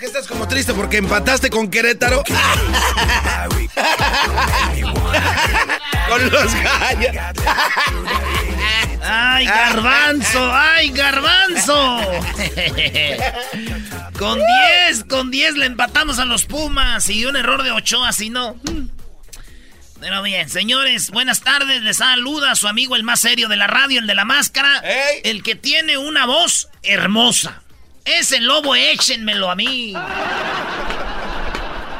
¿Por qué estás como triste? ¿Porque empataste con Querétaro? con los gallos. ¡Ay, garbanzo! ¡Ay, garbanzo! con 10, con 10 le empatamos a los Pumas y un error de Ochoa, si no. Pero bien, señores, buenas tardes. Les saluda a su amigo el más serio de la radio, el de la máscara. El que tiene una voz hermosa. Ese lobo, échenmelo a mí.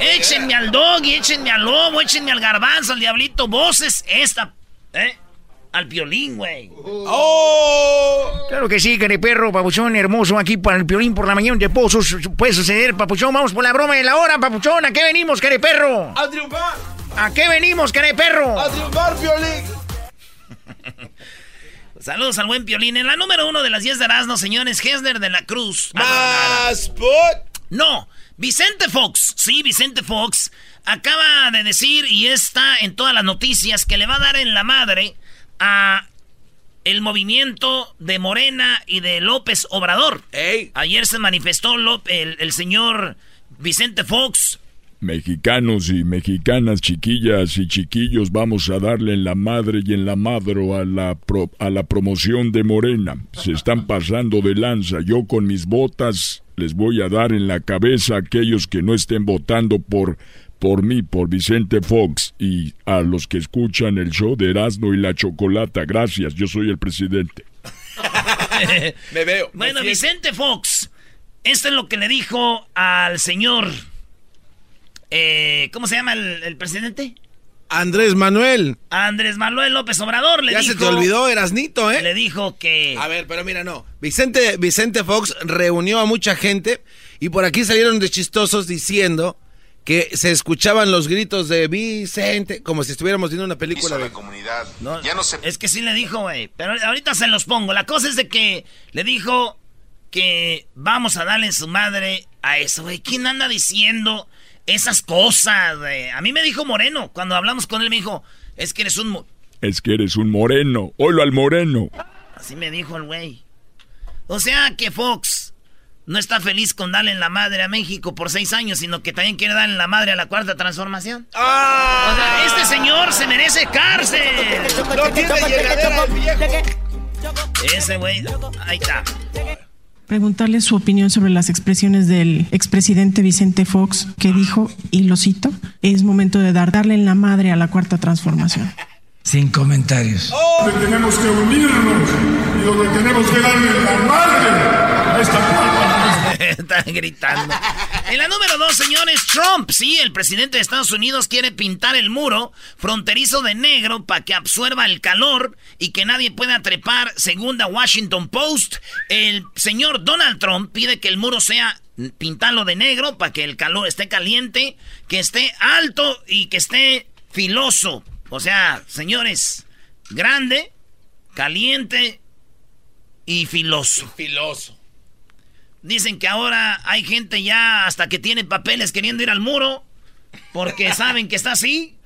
Échenme al doggy, échenme al lobo, échenme al garbanzo, al diablito, voces, esta, ¿eh? Al piolín, güey. ¡Oh! Claro que sí, perro, papuchón, hermoso, aquí para el piolín por la mañana de pozos. Puede suceder, papuchón. Vamos por la broma de la hora, papuchón. ¿A qué venimos, perro? ¡A triunfar! ¿A qué venimos, perro? ¡A triunfar, piolín! Saludos al buen Piolín. En la número uno de las 10 de Erasmo, señores, Hesner de la Cruz. ¡Más No, Vicente Fox. Sí, Vicente Fox acaba de decir, y está en todas las noticias, que le va a dar en la madre a el movimiento de Morena y de López Obrador. Ayer se manifestó el, el señor Vicente Fox Mexicanos y mexicanas, chiquillas y chiquillos, vamos a darle en la madre y en la madro a la, a la promoción de Morena. Se están pasando de lanza. Yo con mis botas les voy a dar en la cabeza a aquellos que no estén votando por, por mí, por Vicente Fox, y a los que escuchan el show de Erasmo y la Chocolata. Gracias, yo soy el presidente. Me veo. Bueno, Vicente Fox, esto es lo que le dijo al señor eh, ¿Cómo se llama el, presidente? Andrés Manuel. Andrés Manuel López Obrador le ya dijo. Ya se te olvidó, Erasnito, ¿eh? Le dijo que. A ver, pero mira, no. Vicente, Vicente Fox reunió a mucha gente y por aquí salieron de chistosos diciendo que se escuchaban los gritos de Vicente, como si estuviéramos viendo una película de la comunidad. No, ya no sé. Es que sí le dijo, güey. Pero ahorita se los pongo. La cosa es de que le dijo que vamos a darle su madre a eso, güey. ¿Quién anda diciendo esas cosas, güey. A mí me dijo Moreno. Cuando hablamos con él me dijo, es que eres un... Es que eres un moreno. Oilo al moreno. Así me dijo el güey. O sea que Fox no está feliz con darle en la madre a México por seis años, sino que también quiere darle en la madre a la cuarta transformación. ¡Ah! O sea, este señor se merece cárcel. No tiene llegadera el viejo. Ese güey, ahí está preguntarle su opinión sobre las expresiones del expresidente Vicente Fox, que dijo, y lo cito, es momento de dar, darle en la madre a la cuarta transformación. Sin comentarios. tenemos que unirnos y donde tenemos que darle la madre a esta cuarta Están gritando. En la número dos, señores, Trump, sí, el presidente de Estados Unidos quiere pintar el muro fronterizo de negro para que absorba el calor y que nadie pueda trepar, según la Washington Post. El señor Donald Trump pide que el muro sea pintarlo de negro para que el calor esté caliente, que esté alto y que esté filoso. O sea, señores, grande, caliente y filoso. filoso. Dicen que ahora hay gente ya hasta que tiene papeles queriendo ir al muro porque saben que está así.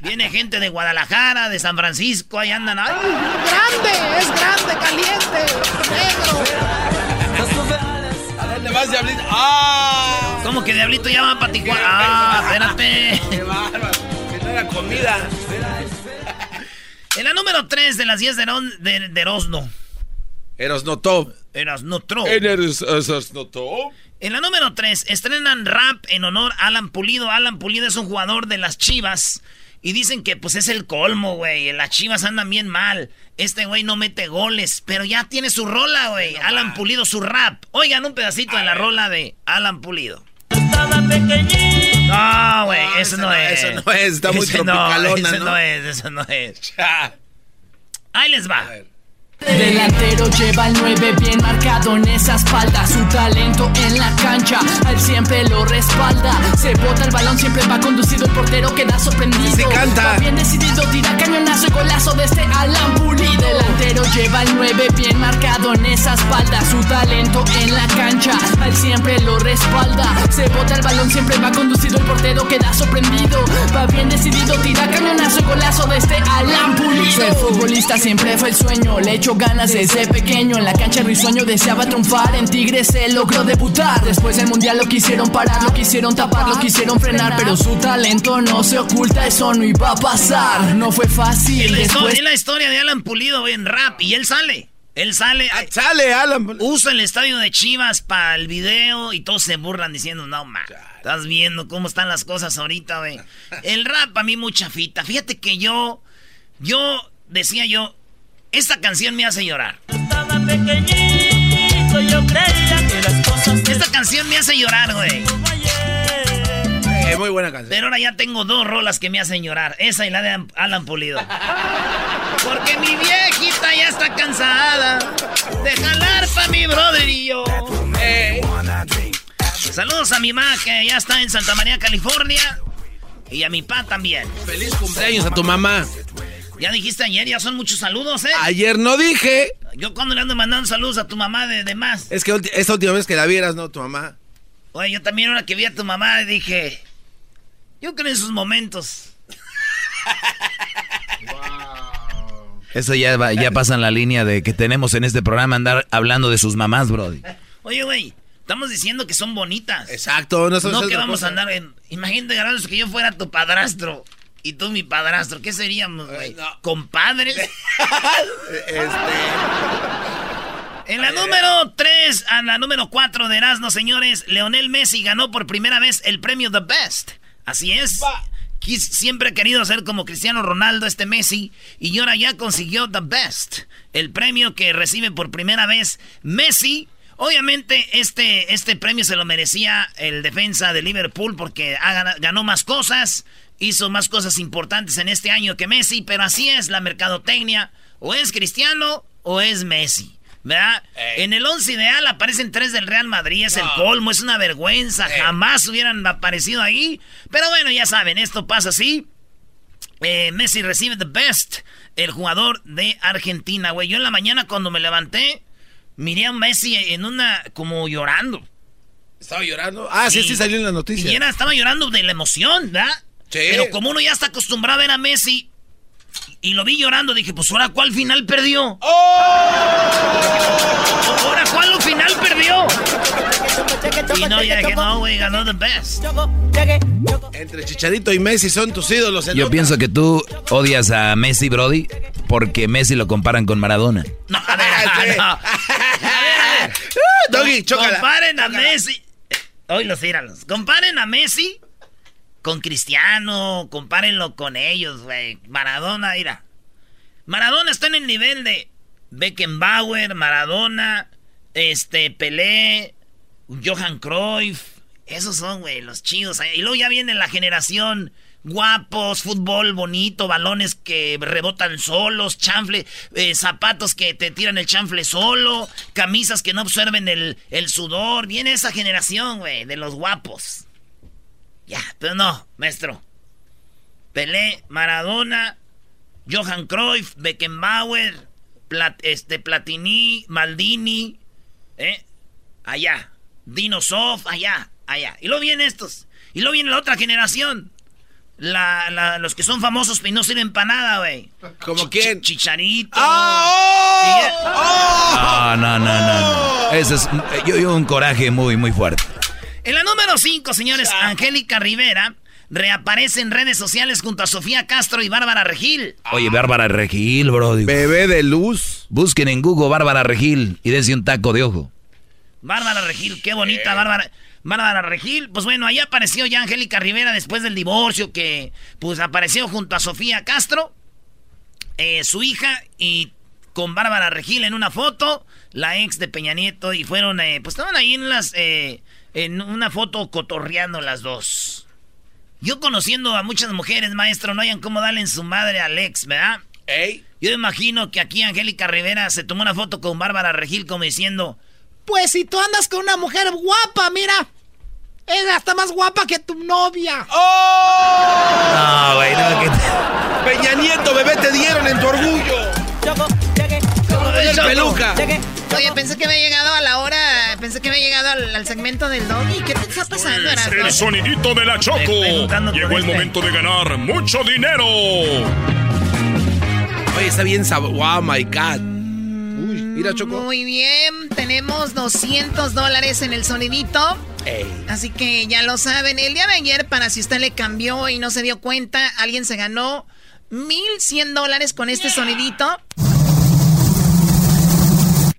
Viene gente de Guadalajara, de San Francisco, ahí andan. ¡Ay, grande! ¡Es grande, caliente! ¡Negro! ¿A dónde vas, Diablito? ¡Ah! ¿Cómo que Diablito ya va para Tijuana? ¡Ah, espérate! ¡Qué bárbaro! Que no era comida. En la número 3 de las 10 de, de, de Erosno. Erosnotó. Erasnotro. Erasnotó. En la número 3, estrenan rap en honor a Alan Pulido. Alan Pulido es un jugador de las Chivas. Y dicen que pues es el colmo, güey. Las Chivas andan bien mal. Este güey no mete goles, pero ya tiene su rola, güey. Alan Pulido, su rap. Oigan un pedacito de la rola de Alan Pulido. No, güey, eso no, es. Eso no es, está muy tropicalona, no, no es, eso no es. Ahí les va. Delantero lleva el 9 bien marcado en esa espalda Su talento en la cancha, él siempre lo respalda Se bota el balón, siempre va conducido, el portero queda sorprendido. Sí canta. Va bien decidido, tira cañonazo y golazo de este Alan Pulido. Delantero lleva el 9 bien marcado en esa espalda. Su talento en la cancha, al siempre lo respalda. Se bota el balón, siempre va conducido, el portero queda sorprendido. Va bien decidido, tira cañonazo y golazo de este Alan Pulido. Ser futbolista siempre fue el sueño, le echo ganas desde pequeño. En la cancha risueño deseaba triunfar, en Tigres se logró debutar. Después del mundial lo quisieron parar, lo quisieron tapar, lo quisieron frenar. Pero su talento no se oculta, eso no iba a pasar. No fue fácil. Es la, Después es la historia de Alan Pulido en rap y él sale. Él sale. Ah, Sale, Alan. Usa el estadio de Chivas para el video y todos se burlan diciendo, no, ma, estás viendo cómo están las cosas ahorita, güey. El rap a mí mucha fita. Fíjate que yo, yo, decía yo, esta canción me hace llorar. Esta canción me hace llorar, güey. Eh, muy buena canción. Pero ahora ya tengo dos rolas que me hacen llorar. Esa y la de Alan Pulido. Porque mi viejita ya está cansada de jalar pa' mi brother y yo. Eh. Saludos a mi mamá que ya está en Santa María, California. Y a mi pa también. Feliz cumpleaños a tu mamá. Ya dijiste ayer, ya son muchos saludos, ¿eh? Ayer no dije. Yo cuando le ando mandando saludos a tu mamá de, de más. Es que esta última vez que la vieras, ¿no? Tu mamá. Oye, yo también ahora que vi a tu mamá dije, yo creo en sus momentos. Eso ya, va- ya pasa en la línea de que tenemos en este programa andar hablando de sus mamás, Brody. Oye, güey, estamos diciendo que son bonitas. Exacto, no, No que vamos a andar en... Imagínate, Garbanzo, que yo fuera tu padrastro y tú mi padrastro. ¿Qué seríamos, güey? ¿Compadres? Este, En la número 3 a la número 4 de Erasmo, señores, Leonel Messi ganó por primera vez el premio The Best. Así es. Quis- siempre ha querido ser como Cristiano Ronaldo, este Messi, y ahora ya consiguió The Best, el premio que recibe por primera vez Messi. Obviamente este, este premio se lo merecía el defensa de Liverpool porque ha ganó más cosas, hizo más cosas importantes en este año que Messi, pero así es la mercadotecnia, o es Cristiano o es Messi. ¿Verdad? En el 11 ideal aparecen tres del Real Madrid, es el colmo, es una vergüenza, jamás hubieran aparecido ahí. Pero bueno, ya saben, esto pasa así. Eh, Messi recibe the best, el jugador de Argentina, güey. Yo en la mañana cuando me levanté, miré a Messi en una, como llorando. Estaba llorando. Ah, sí, sí, salió en la noticia. Y era, estaba llorando de la emoción, ¿verdad? Sí. Pero como uno ya está acostumbrado a ver a Messi y lo vi llorando, dije, pues ahora cuál final perdió. Ahora cuál final perdió. Y no, ya dije, no, güey, ganó the best. Entre Chicharito y Messi son tus ídolos. Yo pienso que tú odias a Messi, Brody, porque Messi lo comparan con Maradona. No, a ver, no. A ver, a ver. Doggy, chócala. Comparen a Messi. Hoy los íralos. Comparen a Messi con Cristiano. Compárenlo con ellos, güey. Maradona, mira. Maradona está en el nivel de Beckenbauer, Maradona, este, Pelé, Johan Cruyff. Esos son, güey, los chidos. Y luego ya viene la generación guapos, fútbol bonito, balones que rebotan solos, chanfle, eh, zapatos que te tiran el chanfle solo, camisas que no absorben el, el sudor. Viene esa generación, güey, de los guapos. Ya, pero no, maestro. Pelé, Maradona, Johan Cruyff, Beckenbauer, Plat- este, Platini, Maldini, ¿eh? Allá. Dino Sof, allá, allá. Y luego vienen estos. Y luego viene la otra generación. La, la- los que son famosos y no sirven para nada, güey. ¿Como quién? chi- Chicharito. ¡Ah! Ah, no, no, no, no. Ese es yo, yo un coraje muy, muy fuerte. En la número 5, señores, Angélica Rivera reaparece en redes sociales junto a Sofía Castro y Bárbara Regil. Oye, Bárbara Regil, Brody. Bebé de luz. Busquen en Google Bárbara Regil y dense un taco de ojo. Bárbara Regil, qué bonita Bárbara. Bárbara Regil, pues bueno, ahí apareció ya Angélica Rivera después del divorcio que pues apareció junto a Sofía Castro, eh, su hija y con Bárbara Regil en una foto, la ex de Peña Nieto y fueron, eh, pues estaban ahí en las, eh, en una foto cotorreando las dos. Yo conociendo a muchas mujeres, maestro, no hayan cómo darle en su madre al ex, ¿verdad? Ey. Yo imagino que aquí Angélica Rivera se tomó una foto con Bárbara Regil como diciendo, pues si tú andas con una mujer guapa, mira, Es hasta más guapa que tu novia. ¡Oh! No, güey, no, que... Peña Nieto, bebé, te dieron en tu orgullo. Choco, llegué. El peluca. Oye, pensé que había llegado a la hora, pensé que había llegado al, al segmento del doggy. ¿Qué te está pasando, Erasmo? El sonidito de la Choco. Llegó el momento de ganar mucho dinero. Oye, está bien sabor. Wow, my God. Uy, mira, Choco. Muy bien, tenemos 200 dólares en el sonidito. Ey. Así que ya lo saben. El día de ayer, para si usted le cambió y no se dio cuenta, alguien se ganó 1100 dólares con este sonidito.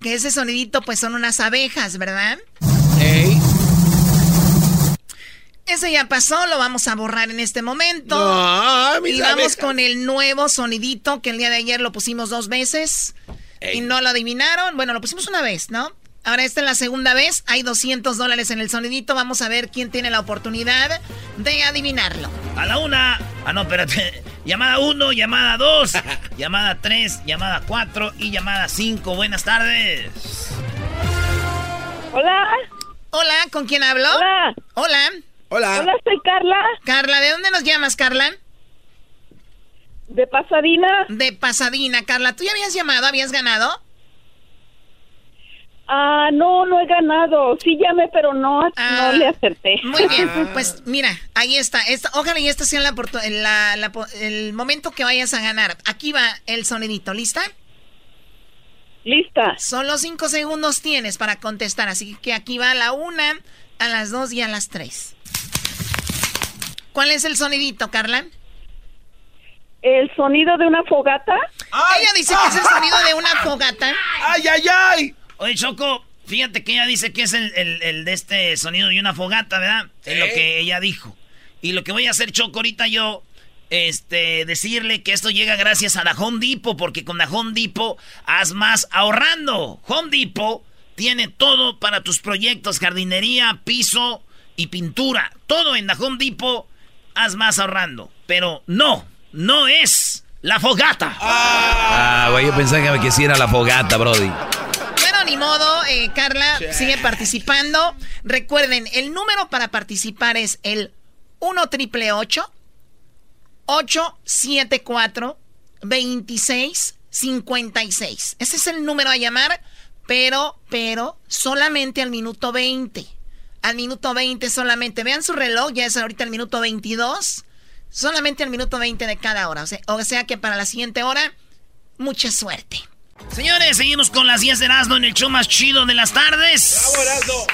Que ese sonidito, pues son unas abejas, ¿verdad? Ey. Ese ya pasó, lo vamos a borrar en este momento. No, mis y vamos abejas. con el nuevo sonidito que el día de ayer lo pusimos dos veces Ey. y no lo adivinaron. Bueno, lo pusimos una vez, ¿no? Ahora esta es la segunda vez. Hay 200 dólares en el sonidito. Vamos a ver quién tiene la oportunidad de adivinarlo. A la una. Ah, no, espérate. Llamada uno, llamada dos, llamada tres, llamada cuatro y llamada cinco. Buenas tardes. Hola. Hola, ¿con quién hablo? Hola. Hola. Hola. Hola, soy Carla. Carla, ¿de dónde nos llamas, Carla? De Pasadena. De Pasadena, Carla. ¿Tú ya habías llamado? ¿Habías ganado? Ah, no, no he ganado. Sí llamé, pero no, Ah, no le acerté. Muy bien, pues mira, ahí está. Esta, ojalá y esta sea la, el momento que vayas a ganar. Aquí va el sonidito, ¿lista? Lista. Solo cinco segundos tienes para contestar, así que aquí va a la una, a las dos y a las tres. ¿Cuál es el sonidito, Carla? El sonido de una fogata. Ella dice que es el sonido de una fogata. ¡Ay, ay, ay! Oye, Choco, fíjate que ella dice que es el, el- el de este sonido de una fogata, ¿verdad? Es lo que ella dijo. Y lo que voy a hacer, Choco, ahorita yo, este, decirle que esto llega gracias a la Home Depot, porque con la Home Depot haz más ahorrando. Home Depot tiene todo para tus proyectos, jardinería, piso y pintura. Todo en la Home Depot, haz más ahorrando. Pero no, no es la fogata. Ah, güey, yo pensaba que quisiera la fogata, brody. Ni modo, eh, Carla sigue participando. Recuerden, el número para participar es el 1 triple 874 2656. Ese es el número a llamar, pero, pero, solamente al minuto 20. Al minuto 20 solamente. Vean su reloj, ya es ahorita el minuto 22. Solamente al minuto 20 de cada hora. O sea, o sea que para la siguiente hora, mucha suerte. Señores, seguimos con las 10 de Erasmo en el show más chido de las tardes. ¡Bravo, Erasmo!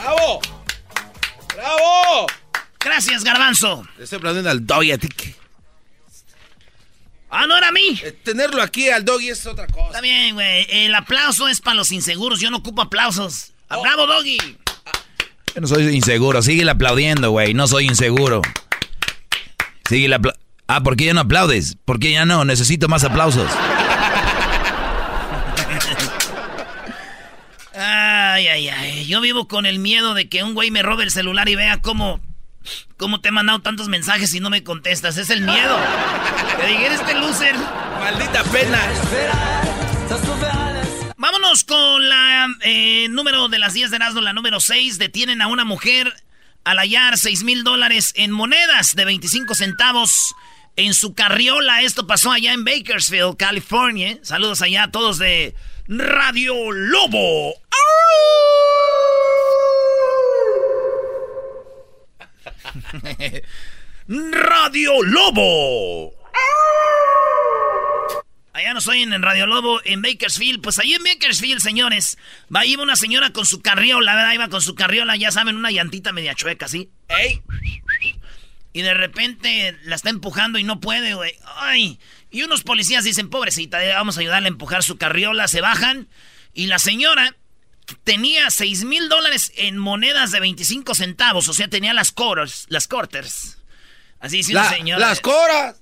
¡Bravo! ¡Bravo! Gracias, Garbanzo. Le estoy aplaudiendo al doggy a ti. que- Ah, no era a mí. Eh, tenerlo aquí al doggy es otra cosa. Está bien, güey. El aplauso es para los inseguros. Yo no ocupo aplausos. Oh. ¡Bravo, Doggy! Yo no soy inseguro, sigue aplaudiendo, güey, no soy inseguro. Sigue apla Ah, ¿por qué ya no aplaudes? ¿Por qué ya no? Necesito más aplausos. Ay, ay, ay. Yo vivo con el miedo de que un güey me robe el celular y vea cómo, cómo te he mandado tantos mensajes y no me contestas. Es el miedo. Diga, "Eres este loser. Maldita pena. Vámonos con la eh, número de las 10 de Erasmo, la número 6. Detienen a una mujer al hallar 6 mil dólares en monedas de 25 centavos en su carriola. Esto pasó allá en Bakersfield, California. Saludos allá a todos de Radio Lobo. Radio Lobo. Allá no soy en, Radio Lobo, en Bakersfield. Pues ahí en Bakersfield, señores, va iba una señora con su carriola, ¿verdad? Iba con su carriola, ya saben, una llantita media chueca, ¿sí? ¡Ey! Y de repente la está empujando y no puede, güey. ¡Ay! Y unos policías dicen, pobrecita, eh, vamos a ayudarle a empujar su carriola. Se bajan y la señora tenía 6 mil dólares en monedas de 25 centavos. O sea, tenía las quarters, las quarters. Así dice La- señora. las coras.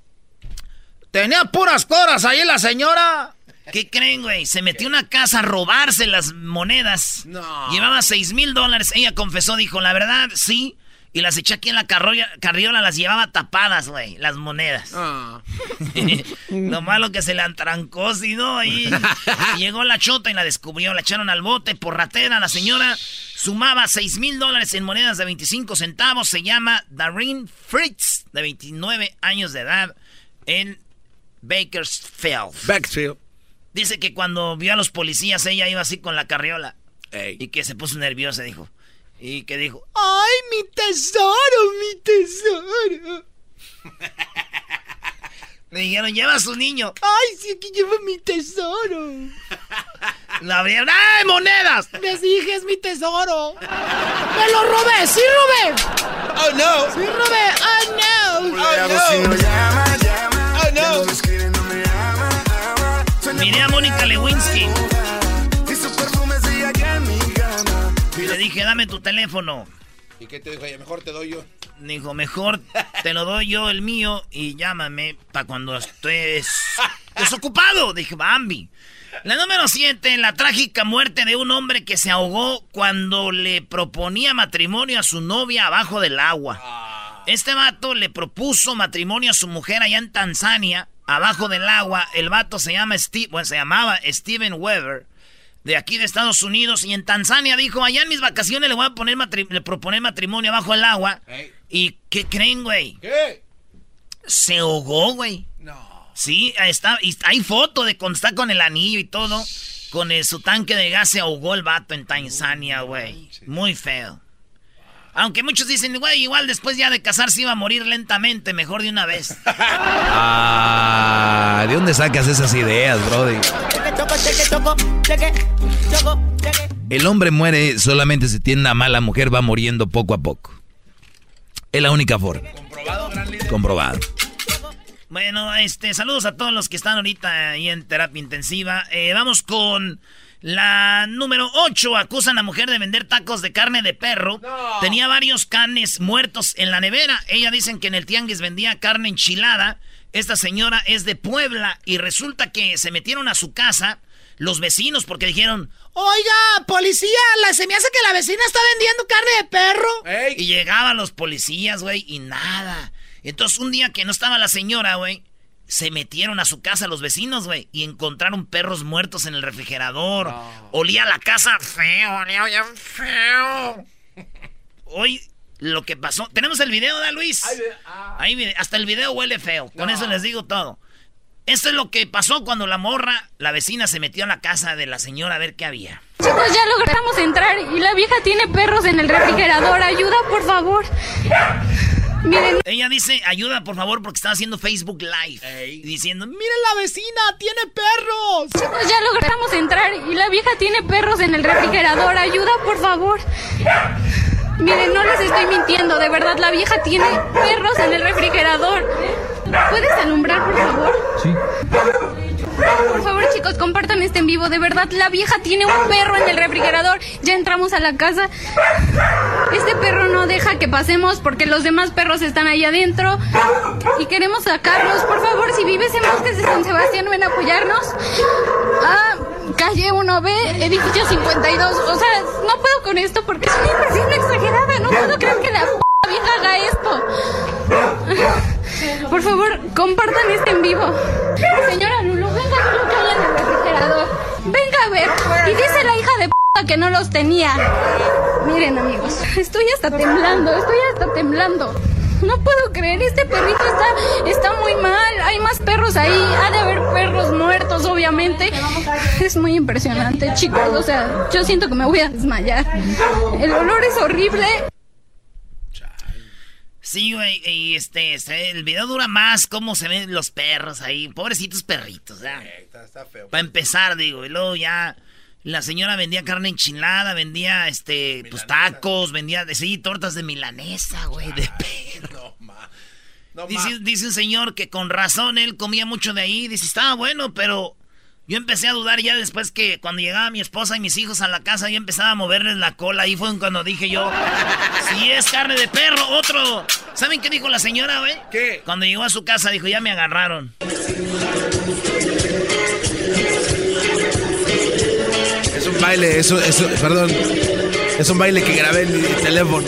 Tenía puras coras ahí la señora. ¿Qué creen, güey? Se metió a una casa a robarse las monedas. No. Llevaba 6 mil dólares. Ella confesó, dijo, la verdad, sí. Y las eché aquí en la carrolla, carriola, las llevaba tapadas, güey, las monedas. Ah. Lo malo que se le atrancó, si no, ahí. Llegó la chota y la descubrió, la echaron al bote por ratera. La señora sumaba 6 mil dólares en monedas de 25 centavos. Se llama Darlene Fritz, de 29 años de edad, en Bakersfield. Bakersfield. Dice que cuando vio a los policías, ella iba así con la carriola. Y que se puso nerviosa, dijo. Y que dijo, ¡ay, mi tesoro, mi tesoro! Le dijeron, lleva a su niño. ¡Ay, sí, aquí lleva mi tesoro! La abrieron, ¡ay, monedas! Les dije, es mi tesoro. ¡Me lo robé! ¡Sí robé! ¡Oh, no! ¡Sí robé! ¡Oh, no! ¡Oh, no! ¡Oh, no! Miré a Mónica Lewinsky. Dije, dame tu teléfono. ¿Y qué te dijo ella? Mejor te doy yo. Dijo, mejor te lo doy yo el mío y llámame para cuando estés desocupado. Dije, Bambi. La número 7, la trágica muerte de un hombre que se ahogó cuando le proponía matrimonio a su novia abajo del agua. Este vato le propuso matrimonio a su mujer allá en Tanzania, abajo del agua. El vato se llama Steve, bueno, se llamaba Steven Weber, de aquí de Estados Unidos. Y en Tanzania dijo, allá en mis vacaciones le voy a poner matri- le proponer matrimonio abajo del agua. ¿Y qué creen, güey? ¿Qué? Se ahogó, güey. No. Sí, está, y hay foto de cuando está con el anillo y todo. Con el- su tanque de gas se ahogó el vato en Tanzania, güey. Muy feo. Aunque muchos dicen, güey, igual después ya de casarse iba a morir lentamente, mejor de una vez. Ah, ¿de dónde sacas esas ideas, Brody? El hombre muere solamente si tiene una mala mujer, va muriendo poco a poco. Es la única forma. Comprobado. Bueno, este, saludos a todos los que están ahorita ahí en terapia intensiva. Eh, vamos con la número 8. Acusan a mujer de vender tacos de carne de perro. Tenía varios canes muertos en la nevera. Ella dicen que en el tianguis vendía carne enchilada. Esta señora es de Puebla y resulta que se metieron a su casa los vecinos porque dijeron, Oiga, policía, la, se me hace que la vecina está vendiendo carne de perro. Y llegaban los policías, güey, y nada. Entonces, un día que no estaba la señora, güey, se metieron a su casa los vecinos, güey, y encontraron perros muertos en el refrigerador. Olía la casa feo, olía bien feo. Hoy, lo que pasó. ¿Tenemos el video, ¿da, Luis? Ahí, mire, hasta el video huele feo. Con eso les digo todo. Esto es lo que pasó cuando la morra, la vecina, se metió a la casa de la señora a ver qué había. Chicos, ya logramos entrar y la vieja tiene perros en el refrigerador. Ayuda, por favor. Miren. Ella dice, ayuda por favor porque estaba haciendo Facebook Live. Diciendo, miren la vecina, tiene perros. Chicos, ya logramos entrar y la vieja tiene perros en el refrigerador. Ayuda, por favor. Miren, no les estoy mintiendo. De verdad, la vieja tiene perros en el refrigerador. ¿Puedes alumbrar, por favor? Sí. Por favor, chicos, compartan este en vivo. De verdad, la vieja tiene un perro en el refrigerador. Ya entramos a la casa. Este perro no deja que pasemos porque los demás perros están ahí adentro y queremos sacarlos. Por favor, si vives en Bosques de San Sebastián, ven a apoyarnos. Ah, calle 1B, edificio 52. O sea, no puedo con esto porque es una impresión exagerada. No puedo creer que la vieja haga esto. Por favor, compartan este en vivo. Señora Lulu, venga a ver lo que hay en el refrigerador. Venga a ver. Y dice la hija de p que no los tenía. Miren, amigos, estoy hasta temblando, estoy hasta temblando. No puedo creer, este perrito está, está muy mal. Hay más perros ahí. Ha de haber perros muertos, obviamente. Es muy impresionante, chicos. O sea, yo siento que me voy a desmayar. El olor es horrible. Sí, güey, y este, este, el video dura más cómo se ven los perros ahí, pobrecitos perritos, ¿ya? Está, está feo. Para empezar, digo, y luego ya la señora vendía carne enchilada, vendía, este, pues tacos, vendía, sí, tortas de milanesa, güey, de perro. No, Dice, dice un señor que con razón él comía mucho de ahí, dice, estaba bueno, pero yo empecé a dudar ya después que cuando llegaba mi esposa y mis hijos a la casa, yo empezaba a moverles la cola, ahí fue cuando dije yo, si es carne de perro, otro. ¿Saben qué dijo la señora, güey? ¿Qué? Cuando llegó a su casa dijo, ya me agarraron. Baile, eso, eso, perdón. Es un baile que grabé en mi teléfono.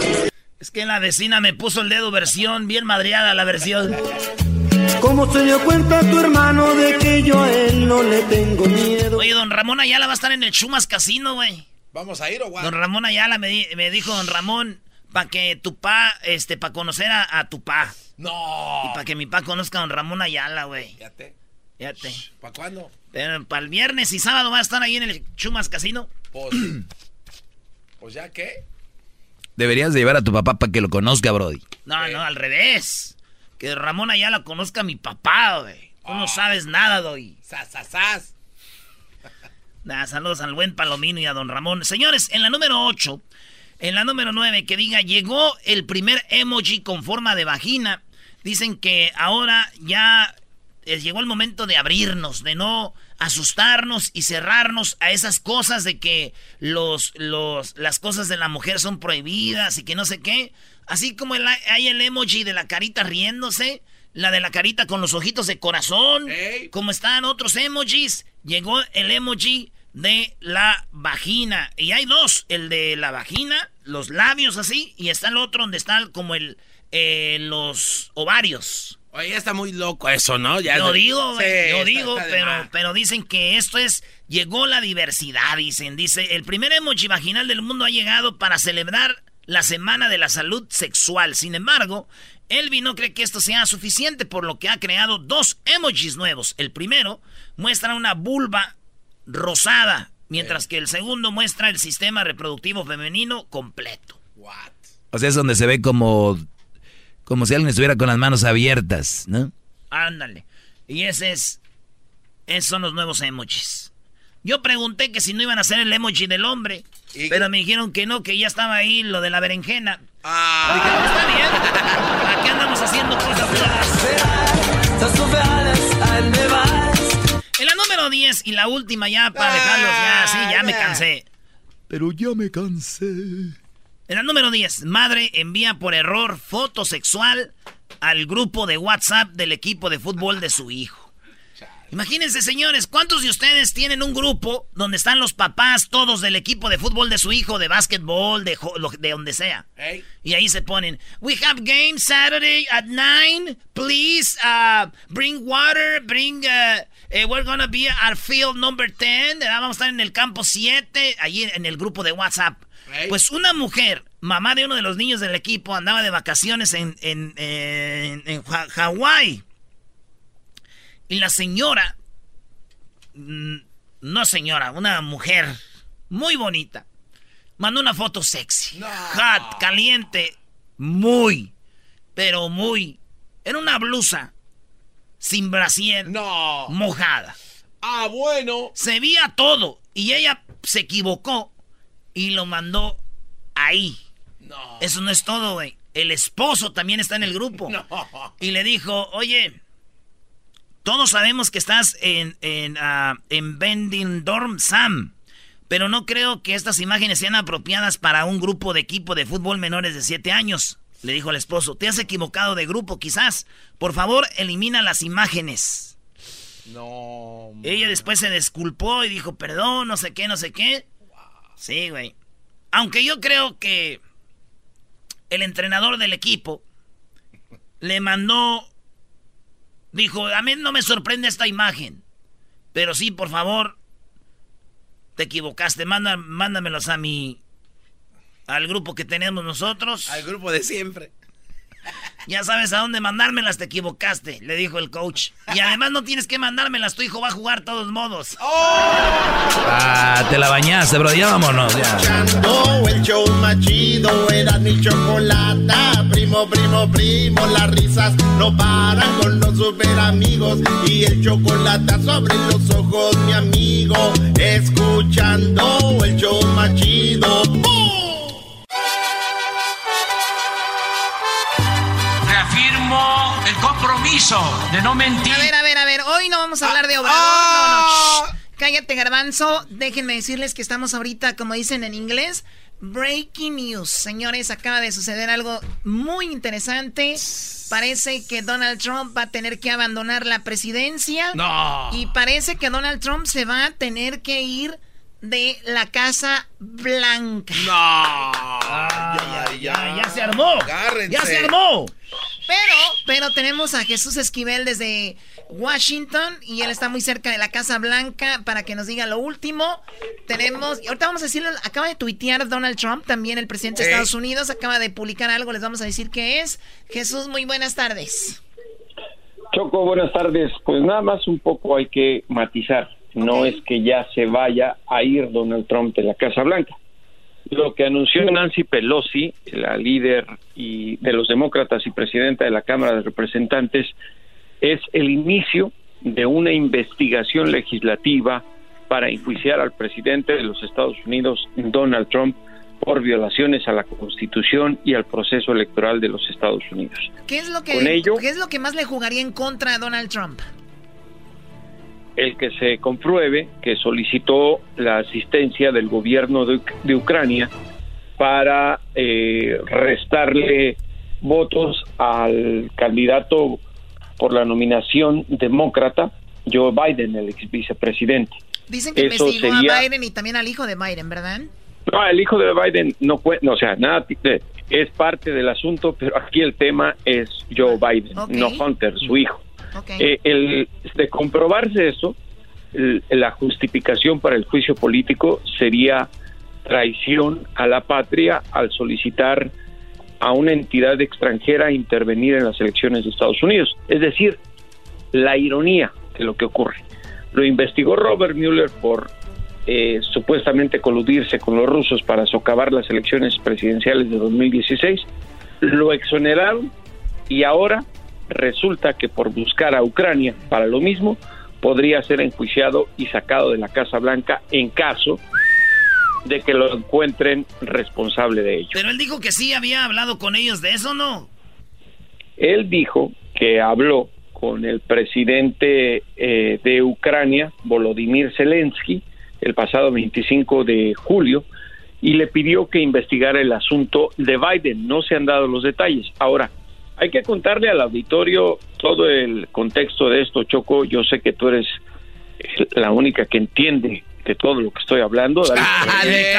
Es que la vecina me puso el dedo versión, bien madreada la versión. ¿Cómo se dio cuenta tu hermano de que yo a él no le tengo miedo? Oye, don Ramón Ayala va a estar en el Chumas Casino, güey. ¿Vamos a ir o guay? Don Ramón Ayala me, di- me dijo, don Ramón, para que tu pa, este, para conocer a, a tu pa. No. Y para que mi pa conozca a don Ramón Ayala, güey. Fíjate. Fíjate. ¿Para cuándo? Pero para el viernes y sábado va a estar ahí en el Chumas Casino. Pues, pues ya qué. Deberías de llevar a tu papá para que lo conozca, Brody. No, no, al revés. Que Ramón Ayala conozca a mi papá, güey. Tú no sabes nada, doy. Sas, sas, sas. Nah, saludos al buen Palomino y a don Ramón. Señores, en la número 8, en la número 9, que diga, llegó el primer emoji con forma de vagina. Dicen que ahora ya llegó el momento de abrirnos, de no asustarnos y cerrarnos a esas cosas de que los, los, las cosas de la mujer son prohibidas y que no sé qué. Así como el- hay el emoji de la carita riéndose, la de la carita con los ojitos de corazón, como están otros emojis, llegó el emoji de la vagina. Y hay dos, el de la vagina, los labios así, y está el otro donde está como el eh, los ovarios. Oye, ya está muy loco eso, ¿no? Ya yo de- digo, Sí, está- digo, está pero, pero dicen que esto es, llegó la diversidad, dicen, dice, el primer emoji vaginal del mundo ha llegado para celebrar la Semana de la Salud Sexual. Sin embargo, Elvi no cree que esto sea suficiente, por lo que ha creado dos emojis nuevos. El primero muestra una vulva rosada, mientras que el segundo muestra el sistema reproductivo femenino completo. O sea, es donde se ve como, como si alguien estuviera con las manos abiertas, ¿no? Ándale. Y ese es. Esos son los nuevos emojis. Yo pregunté que si no iban a hacer el emoji del hombre. Pero me dijeron que no, que ya estaba ahí lo de la berenjena. Ah. Dije, "No, está bien. Aquí andamos haciendo cosas. En la número 10 y la última ya para dejarlos ya, sí, ya me cansé. Pero ya me cansé. En la número 10, madre envía por error foto sexual al grupo de WhatsApp del equipo de fútbol de su hijo. Imagínense, señores, ¿cuántos de ustedes tienen un grupo donde están los papás todos del equipo de fútbol de su hijo, de básquetbol, de, de donde sea? Y ahí se ponen, we have game Saturday at 9, please uh, bring water, bring, uh, eh, we're gonna be at field number 10, ah, vamos a estar en el campo 7, allí en el grupo de WhatsApp. Pues una mujer, mamá de uno de los niños del equipo, andaba de vacaciones en, en, en, Hawái. Y la señora, mm, no señora, una mujer muy bonita, mandó una foto sexy, hot, caliente, muy, pero muy, en una blusa, sin brasier, mojada. Ah, bueno. Se veía todo y ella se equivocó y lo mandó ahí. Eso no es todo, güey. El esposo también está en el grupo. Y le dijo, oye, todos sabemos que estás en, en, ah, en Bending Dorm Sam, pero no creo que estas imágenes sean apropiadas para un grupo de equipo de fútbol menores de 7 años. Le dijo el esposo, te has equivocado de grupo quizás. Por favor, elimina las imágenes. No. Ella después se disculpó y dijo, perdón, no sé qué, no sé qué. Sí, güey. Aunque yo creo que el entrenador del equipo le mandó, dijo, a mí no me sorprende esta imagen, pero sí, por favor, te equivocaste, manda, mándamelos a mi, al grupo que tenemos nosotros. Al grupo de siempre. Ya sabes a dónde mandármelas, te equivocaste, le dijo el coach. Y además no tienes que mandármelas, tu hijo va a jugar de todos modos. Ah, te la bañaste, bro. Ya vámonos, ya. Oh, el show más chido era mi chocolata. Primo, primo, primo, las risas no paran con los super amigos. Y el chocolate sobre los ojos, mi amigo. Escuchando el show más chido. Compromiso de no mentir. A ver, a ver, a ver. Hoy no vamos a hablar de Obrador. No, no. shh. Cállate, garbanzo. Déjenme decirles que estamos ahorita, como dicen en inglés, breaking news. Señores, acaba de suceder algo muy interesante. Parece que Donald Trump va a tener que abandonar la presidencia. No. Y parece que Donald Trump se va a tener que ir de la Casa Blanca. No. ya, ya, se armó. Ya se armó. Pero, pero tenemos a Jesús Esquivel desde Washington y él está muy cerca de la Casa Blanca para que nos diga lo último. Tenemos, ahorita vamos a decirle, acaba de tuitear Donald Trump, también el presidente de Estados Unidos, acaba de publicar algo, les vamos a decir qué es. Jesús, muy buenas tardes. Choco, buenas tardes. Pues nada más un poco hay que matizar. No es que ya se vaya a ir Donald Trump de la Casa Blanca. Lo que anunció Nancy Pelosi, la líder y de los demócratas y presidenta de la Cámara de Representantes, es el inicio de una investigación legislativa para enjuiciar al presidente de los Estados Unidos, Donald Trump, por violaciones a la Constitución y al proceso electoral de los Estados Unidos. ¿Qué es lo que, ¿qué es lo que más le jugaría en contra a Donald Trump? El que se compruebe que solicitó la asistencia del gobierno de, Ucrania para eh, restarle votos al candidato por la nominación demócrata, Joe Biden, el ex vicepresidente. Dicen que investigó a Biden y también al hijo de Biden, ¿verdad? No, el hijo de Biden no puede, o sea, nada, es parte del asunto, pero aquí el tema es Joe Biden, no Hunter, su hijo. Eh, el, de comprobarse eso, la justificación para el juicio político sería traición a la patria al solicitar a una entidad extranjera intervenir en las elecciones de Estados Unidos. Es decir, la ironía de lo que ocurre. Lo investigó Robert Mueller por eh, supuestamente coludirse con los rusos para socavar las elecciones presidenciales de 2016, lo exoneraron y ahora resulta que por buscar a Ucrania para lo mismo podría ser enjuiciado y sacado de la Casa Blanca en caso de que lo encuentren responsable de ello. Pero él dijo que sí había hablado con ellos de eso, ¿no? Él dijo que habló con el presidente eh, de Ucrania, Volodymyr Zelensky, el pasado 25 de julio y le pidió que investigara el asunto de Biden. No se han dado los detalles. Ahora, hay que contarle al auditorio todo el contexto de esto, Choco. Yo sé que tú eres la única que entiende de todo lo que estoy hablando. Dale,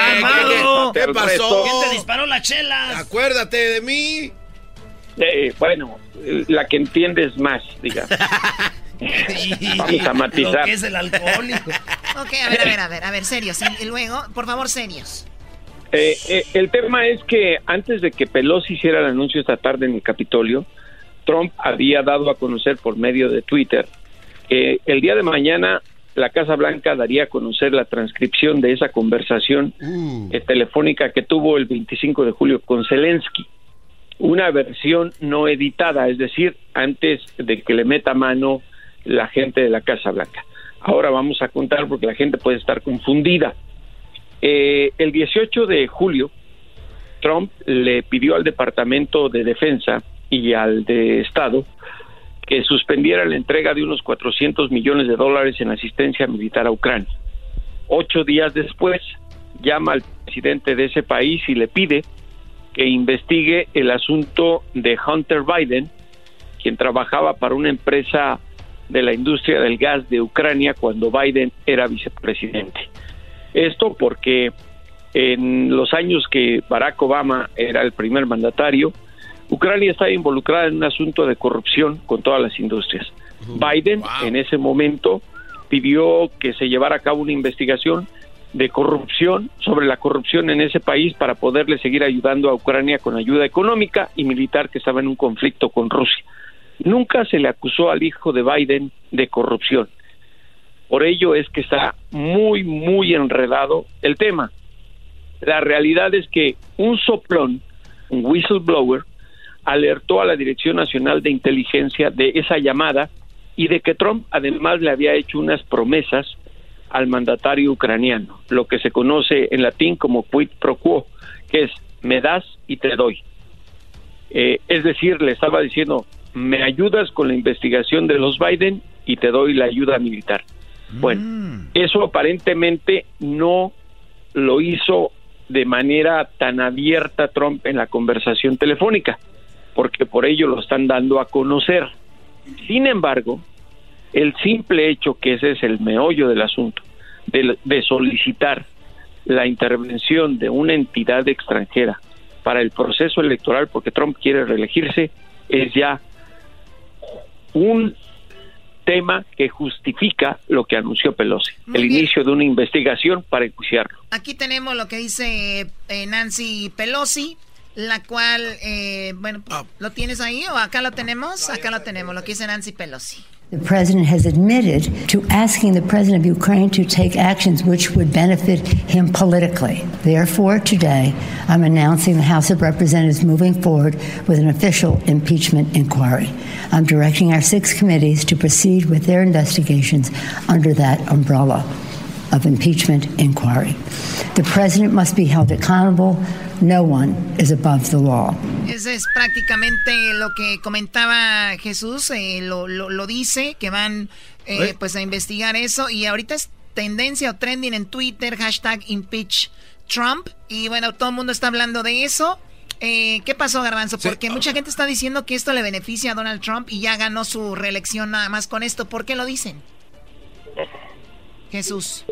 ¿Qué, pasó? ¿Quién te disparó la chela? Acuérdate de mí. Eh, bueno, la que entiendes más, digamos. Vamos a matizar. Lo que es el alcohólico. ok, a ver, a ver, a ver, a ver, serios. Y luego, por favor, serios. Eh, eh, el tema es que antes de que Pelosi hiciera el anuncio esta tarde en el Capitolio, Trump había dado a conocer por medio de Twitter que el día de mañana la Casa Blanca daría a conocer la transcripción de esa conversación uh. eh, telefónica que tuvo el 25 de julio con Zelensky. Una versión no editada, es decir, antes de que le meta mano la gente de la Casa Blanca. Ahora vamos a contar porque la gente puede estar confundida. Eh, el 18 de julio, Trump le pidió al Departamento de Defensa y al de Estado que suspendiera la entrega de unos 400 millones de dólares en asistencia militar a Ucrania. Ocho días después, llama al presidente de ese país y le pide que investigue el asunto de Hunter Biden, quien trabajaba para una empresa de la industria del gas de Ucrania cuando Biden era vicepresidente. Esto porque en los años que Barack Obama era el primer mandatario, Ucrania estaba involucrada en un asunto de corrupción con todas las industrias. Biden en ese momento pidió que se llevara a cabo una investigación de corrupción sobre la corrupción en ese país para poderle seguir ayudando a Ucrania con ayuda económica y militar que estaba en un conflicto con Rusia. Nunca se le acusó al hijo de Biden de corrupción. Por ello es que está muy, muy enredado el tema. La realidad es que un soplón, un whistleblower, alertó a la Dirección Nacional de Inteligencia de esa llamada y de que Trump además le había hecho unas promesas al mandatario ucraniano, lo que se conoce en latín como quid pro quo, que es me das y te doy. Eh, es decir, le estaba diciendo, me ayudas con la investigación de los Biden y te doy la ayuda militar. Bueno, mm. eso aparentemente no lo hizo de manera tan abierta Trump en la conversación telefónica, porque por ello lo están dando a conocer. Sin embargo, el simple hecho que ese es el meollo del asunto, de, de solicitar la intervención de una entidad extranjera para el proceso electoral, porque Trump quiere reelegirse, es ya un tema que justifica lo que anunció Pelosi, el inicio de una investigación para enjuiciarlo. Aquí tenemos lo que dice eh, Nancy Pelosi, la cual, eh, bueno, ah. ¿lo tienes ahí o acá lo tenemos? Acá lo tenemos, lo que dice Nancy Pelosi. The president has admitted to asking the president of Ukraine to take actions which would benefit him politically. Therefore, today, I'm announcing the House of Representatives moving forward with an official impeachment inquiry. I'm directing our six committees to proceed with their investigations under that umbrella of impeachment inquiry. The president must be held accountable No one is above the law. Ese es prácticamente lo que comentaba Jesús, eh, lo, lo, dice, que van eh, pues a investigar eso y ahorita es tendencia o trending en Twitter, hashtag impeach Trump y bueno, todo el mundo está hablando de eso. Eh, ¿Qué pasó, Garbanzo? Porque mucha gente está diciendo que esto le beneficia a Donald Trump y ya ganó su reelección nada más con esto. ¿Por qué lo dicen? Jesús.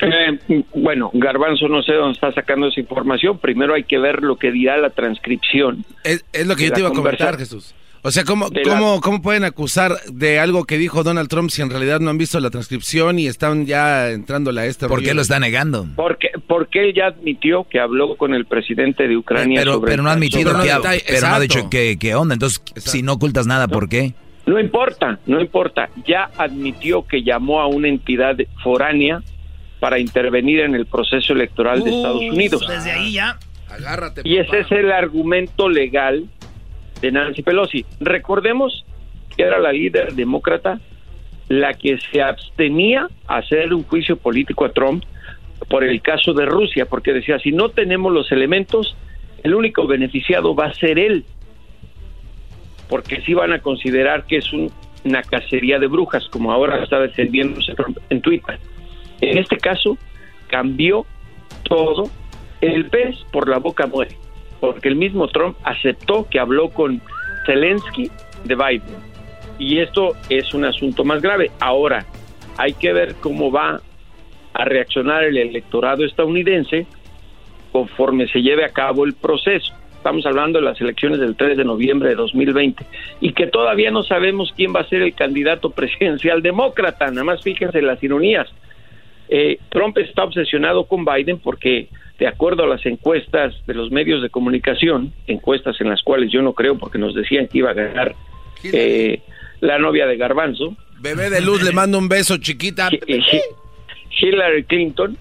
Eh, bueno, Garbanzo no sé dónde está sacando esa información. Primero hay que ver lo que dirá la transcripción. Es, lo que yo te iba a comentar, Jesús. O sea, ¿cómo, cómo, ¿cómo pueden acusar de algo que dijo Donald Trump si en realidad no han visto la transcripción y están ya entrando a este ¿Por qué lo está negando? Porque, porque él ya admitió que habló con el presidente de Ucrania pero, sobre Pero no ha admitido que, pero no ha dicho que, onda. Entonces, si no ocultas nada, ¿por qué? No importa, no importa. Ya admitió que llamó a una entidad foránea para intervenir en el proceso electoral de Estados Unidos. Desde ahí ya. Agárrate, y ese es el argumento legal de Nancy Pelosi. Recordemos que era la líder demócrata la que se abstenía a hacer un juicio político a Trump por el caso de Rusia, porque decía, si no tenemos los elementos, el único beneficiado va a ser él, porque sí van a considerar que es una cacería de brujas, como ahora está defendiéndose en Twitter. En este caso, cambió todo. El pez por la boca muere, porque el mismo Trump aceptó que habló con Zelensky de Biden. Y esto es un asunto más grave. Ahora, hay que ver cómo va a reaccionar el electorado estadounidense conforme se lleve a cabo el proceso. Estamos hablando de las elecciones del 3 de noviembre de 2020 y que todavía no sabemos quién va a ser el candidato presidencial demócrata. Nada más fíjense las ironías. Eh, Trump está obsesionado con Biden porque, de acuerdo a las encuestas de los medios de comunicación, encuestas en las cuales yo no creo porque nos decían que iba a ganar eh, la novia de Garbanzo. Bebé de luz, le mando un beso, chiquita. Hillary Clinton,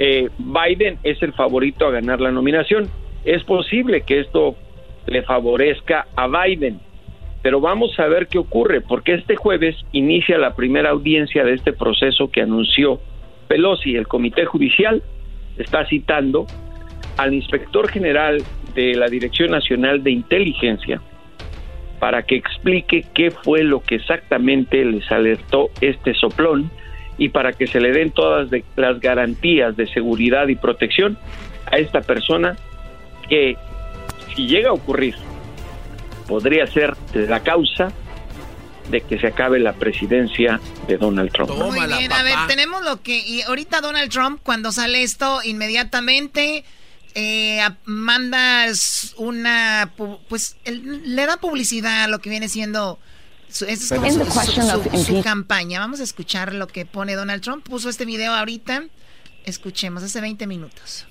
eh, Biden es el favorito a ganar la nominación. Es posible que esto le favorezca a Biden, pero vamos a ver qué ocurre, porque este jueves inicia la primera audiencia de este proceso que anunció Pelosi, el Comité Judicial, está citando al inspector general de la Dirección Nacional de Inteligencia para que explique qué fue lo que exactamente les alertó este soplón y para que se le den todas las garantías de seguridad y protección a esta persona que si llega a ocurrir podría ser la causa de que se acabe la presidencia de Donald Trump. Muy bien, a ver, tenemos lo que... Y ahorita Donald Trump, cuando sale esto, inmediatamente eh, manda una... Pues le da publicidad a lo que viene siendo... Su, es como su, campaña. Vamos a escuchar lo que pone Donald Trump. Puso este video ahorita. Escuchemos, hace 20 minutos.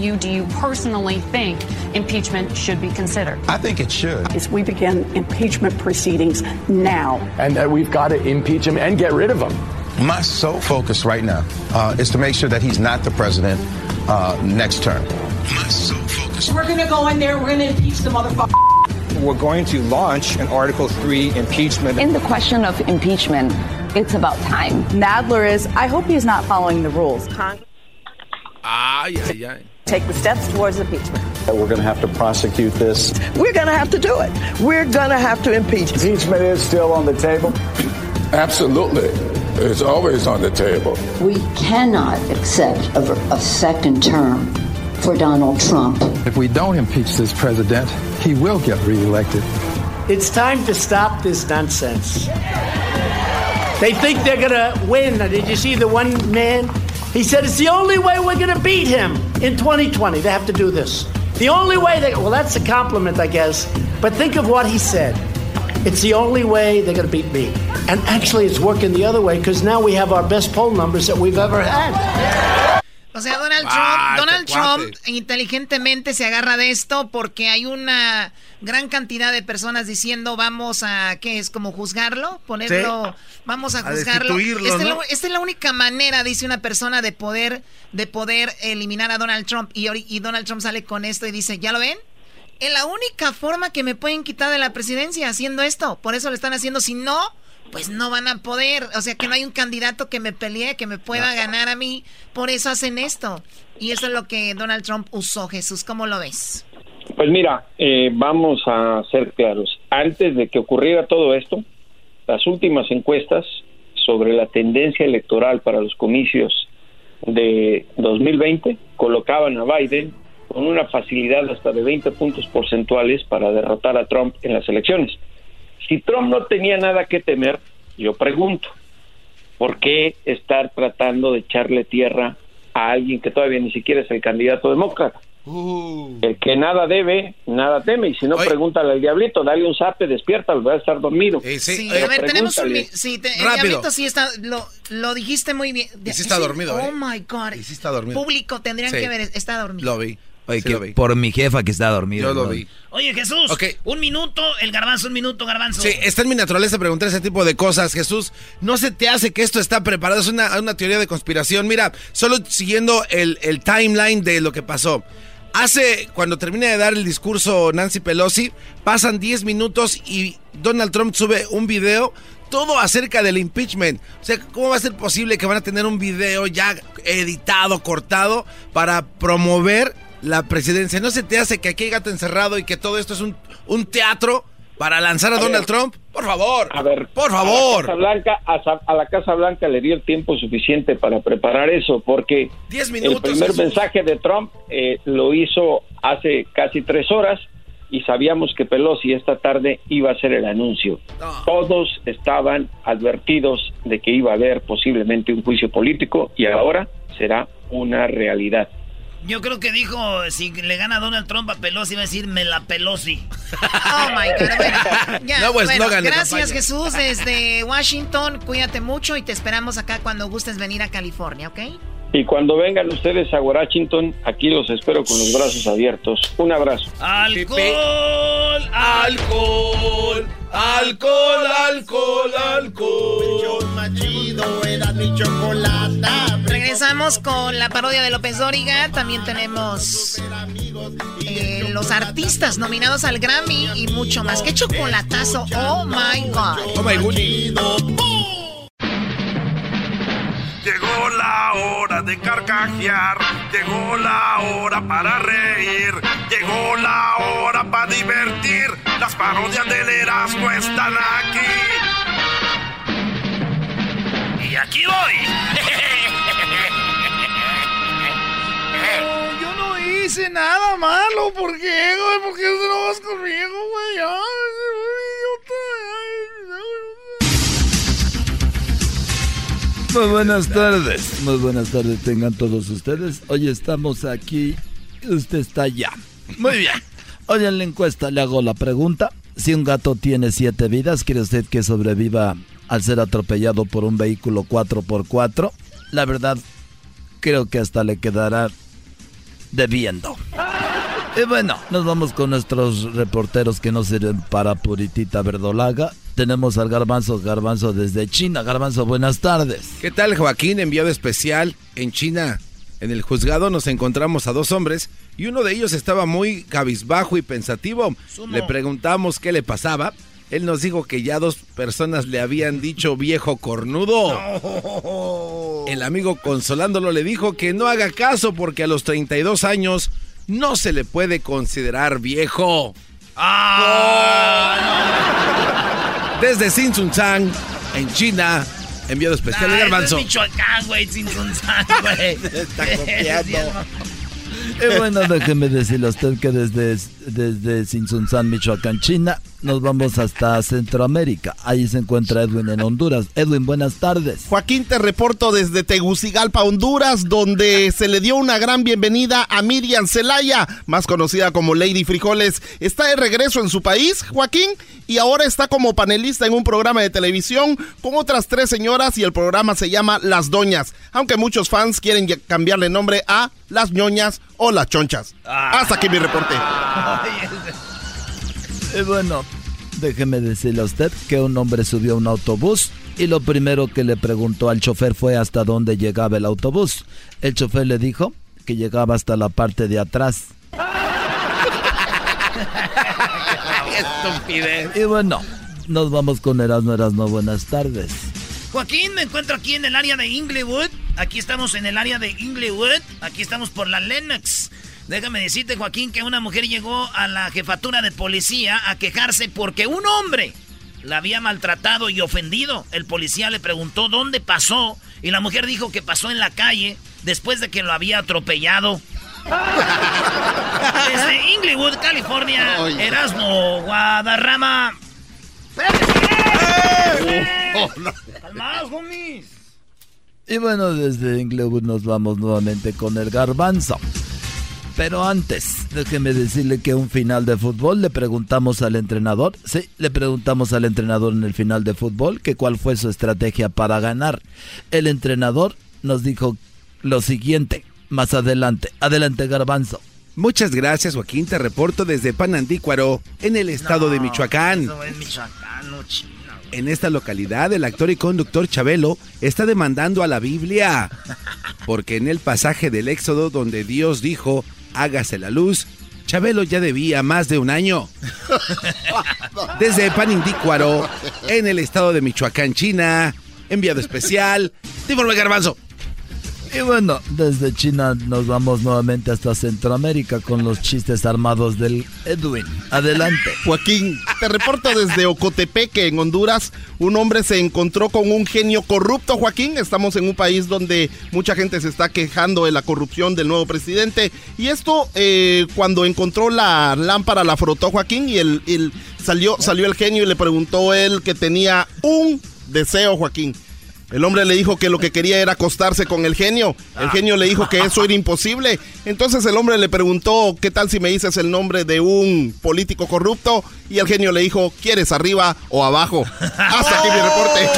You do you personally think impeachment should be considered? I think it should. Is we begin impeachment proceedings now. And that we've got to impeach him and get rid of him. My sole focus right now uh, is to make sure that he's not the president uh, next term. My sole focus. We're going to go in there, we're going to impeach the motherfucker. We're going to launch an Article 3 impeachment. In the question of impeachment, it's about time. Nadler is, I hope he's not following the rules. Ay, ay, ay. Take the steps towards impeachment. We're going to have to prosecute this. We're going to have to do it. We're going to have to impeach. Impeachment is still on the table? Absolutely. It's always on the table. We cannot accept a, a second term for Donald Trump. If we don't impeach this president, he will get reelected. It's time to stop this nonsense. They think they're going to win. Did you see the one man He said it's the only way we're going to beat him in 2020. They have to do this. The only way they, well, that's a compliment, I guess. But think of what he said. It's the only way they're going to beat me. And actually, it's working the other way because now we have our best poll numbers that we've ever had. O sea, Donald Trump, Ah, Donald. Trump inteligentemente se agarra de esto porque hay una gran cantidad de personas diciendo vamos a, ¿qué es? Como juzgarlo, ponerlo, Sí. vamos a A juzgarlo. esta, es la, esta es la única manera, dice una persona, de poder, de poder eliminar a Donald Trump. Y Donald Trump sale con esto y dice, ¿ya lo ven? Es la única forma que me pueden quitar de la presidencia haciendo esto. Por eso lo están haciendo. Si no, pues no van a poder. O sea, que no hay un candidato que me pelee, que me pueda ganar a mí. Por eso hacen esto. Y eso es lo que Donald Trump usó, Jesús. ¿Cómo lo ves? Pues mira, eh, vamos a ser claros. Antes de que ocurriera todo esto, las últimas encuestas sobre la tendencia electoral para los comicios de 2020 colocaban a Biden con una facilidad hasta de 20 puntos porcentuales para derrotar a Trump en las elecciones. Si Trump no tenía nada que temer, yo pregunto, ¿por qué estar tratando de echarle tierra a alguien que todavía ni siquiera es el candidato demócrata? El que nada debe, nada teme. Y si no, pregúntale al diablito, dale un zape, despierta, va a estar dormido. Sí, Pero a ver, tenemos un... Sí, te- el Rápido. diablito sí está... Lo, lo dijiste muy bien. Y sí está dormido, Oh, ¿eh? my God. Y sí está dormido. Público, tendrían Sí. que ver. Está dormido. Lo vi. Oye, Sí que lo vi. por mi jefa que está dormida. Yo lo ¿no? vi. Oye, Jesús, Ok. un minuto, el garbanzo, un minuto, garbanzo. Sí, está en mi naturaleza preguntar ese tipo de cosas, Jesús. ¿No se te hace que esto está preparado? Es una, una teoría de conspiración. Mira, solo siguiendo el, el timeline de lo que pasó. Hace, cuando termina de dar el discurso Nancy Pelosi, pasan 10 minutos y Donald Trump sube un video todo acerca del impeachment. O sea, ¿cómo va a ser posible que van a tener un video ya editado, cortado, para promover la presidencia? ¿No se te hace que aquí hay gato encerrado y que todo esto es un, un teatro para lanzar a, A Donald ver. Trump? Por favor. A ver, Por A favor. la, Casa Blanca, a, a la Casa Blanca le dio el tiempo suficiente para preparar eso, porque Diez el minutos, primer Jesús. mensaje de Trump eh, lo hizo hace casi tres horas y sabíamos que Pelosi esta tarde iba a hacer el anuncio. Todos estaban advertidos de que iba a haber posiblemente un juicio político y ahora será una realidad. Yo creo que dijo, si le gana Donald Trump a Pelosi, va a decir, me la Pelosi. Oh my God. Bueno, ya, Nuevo bueno, eslogan de gracias. Jesús desde Washington. Cuídate mucho y te esperamos acá cuando gustes venir a California, ¿ok? Y cuando vengan ustedes a Washington, aquí los espero con los brazos abiertos. Un abrazo. Alcohol, alcohol, alcohol, alcohol, alcohol. era mi. Regresamos con la parodia de López Dóriga. También tenemos eh, los artistas nominados al Grammy y mucho más. ¡Qué chocolatazo! ¡Oh my God! Toma el Gucci. Llegó la hora de carcajear, llegó la hora para reír, llegó la hora para divertir. Las parodias del Erasmo están aquí. Y aquí voy. Yo no hice nada malo. ¿Por qué, güey? ¿Por qué no vas conmigo, güey? Ay, Muy buenas tardes, muy buenas tardes tengan todos ustedes. Hoy estamos aquí, usted está allá. Muy bien. Hoy en la encuesta le hago la pregunta. Si un gato tiene siete vidas, ¿quiere usted que sobreviva al ser atropellado por un vehículo 4x4? La verdad, creo que hasta le quedará debiendo. Y bueno, nos vamos con nuestros reporteros que no sirven para puritita verdolaga. Tenemos al Garbanzo, Garbanzo desde China. Garbanzo, buenas tardes. ¿Qué tal, Joaquín? Enviado especial en China. En el juzgado nos encontramos a dos hombres y uno de ellos estaba muy cabizbajo y pensativo. Sumo. Le preguntamos qué le pasaba. Él nos dijo que ya dos personas le habían dicho viejo cornudo. El amigo consolándolo le dijo que no haga caso porque a los 32 años no se le puede considerar viejo. Desde Sinsunzang, en China, enviado especial Nah, de eso es Garbanzo. Michoacán, güey, sin Sunsan, güey. Está copiando. Y bueno, déjeme decirle a usted que desde, desde Sinsunzán, Michoacán, China, nos vamos hasta Centroamérica. Ahí se encuentra Edwin en Honduras. Edwin, buenas tardes. Joaquín, te reporto desde Tegucigalpa, Honduras, donde se le dio una gran bienvenida a Miriam Celaya, más conocida como Lady Frijoles. Está de regreso en su país, Joaquín, y ahora está como panelista en un programa de televisión con otras tres señoras y el programa se llama Las Doñas, aunque muchos fans quieren cambiarle nombre a Las Ñoñas o Las Chonchas. Hasta aquí mi reporte. Y bueno, déjeme decirle a usted que un hombre subió a un autobús y lo primero que le preguntó al chofer fue hasta dónde llegaba el autobús. El chofer le dijo que llegaba hasta la parte de atrás. estupidez! Y bueno, nos vamos con Erasmo Erasmo. Buenas tardes. Joaquín, me encuentro aquí en el área de Inglewood. Aquí estamos en el área de Inglewood. Aquí estamos por la Lennox. Déjame decirte, Joaquín, que una mujer llegó a la jefatura de policía a quejarse porque un hombre la había maltratado y ofendido. El policía le preguntó dónde pasó y la mujer dijo que pasó en la calle después de que lo había atropellado. Desde Inglewood, California, Erasmo Guadarrama. Y bueno, desde Inglewood nos vamos nuevamente con el garbanzo. Pero antes, déjeme decirle que un final de fútbol le preguntamos al entrenador, sí, le preguntamos al entrenador en el final de fútbol que cuál fue su estrategia para ganar. El entrenador nos dijo lo siguiente, más adelante. Adelante, Garbanzo. Muchas gracias, Joaquín. Te reporto desde Panandícuaro, en el estado de Michoacán. En esta localidad, el actor y conductor Chabelo está demandando a la Biblia. Porque en el pasaje del Éxodo donde Dios dijo, hágase la luz, Chabelo ya debía más de un año. Desde Panindícuaro, en el estado de Michoacán, China, enviado especial, Tíforo Garbanzo. Y bueno, desde China nos vamos nuevamente hasta Centroamérica con los chistes armados del Edwin. Adelante. Joaquín, te reporto desde Ocotepeque, en Honduras. Un hombre se encontró con un genio corrupto, Joaquín. Estamos en un país donde mucha gente se está quejando de la corrupción del nuevo presidente. Y esto, eh, cuando encontró la lámpara, la frotó Joaquín y el, salió, salió el genio y le preguntó él que tenía un deseo, Joaquín. El hombre le dijo que lo que quería era acostarse con el genio. El ah. genio le dijo que eso era imposible. Entonces el hombre le preguntó, ¿qué tal si me dices el nombre de un político corrupto? Y el genio le dijo, ¿quieres arriba o abajo? Hasta aquí mi reporte.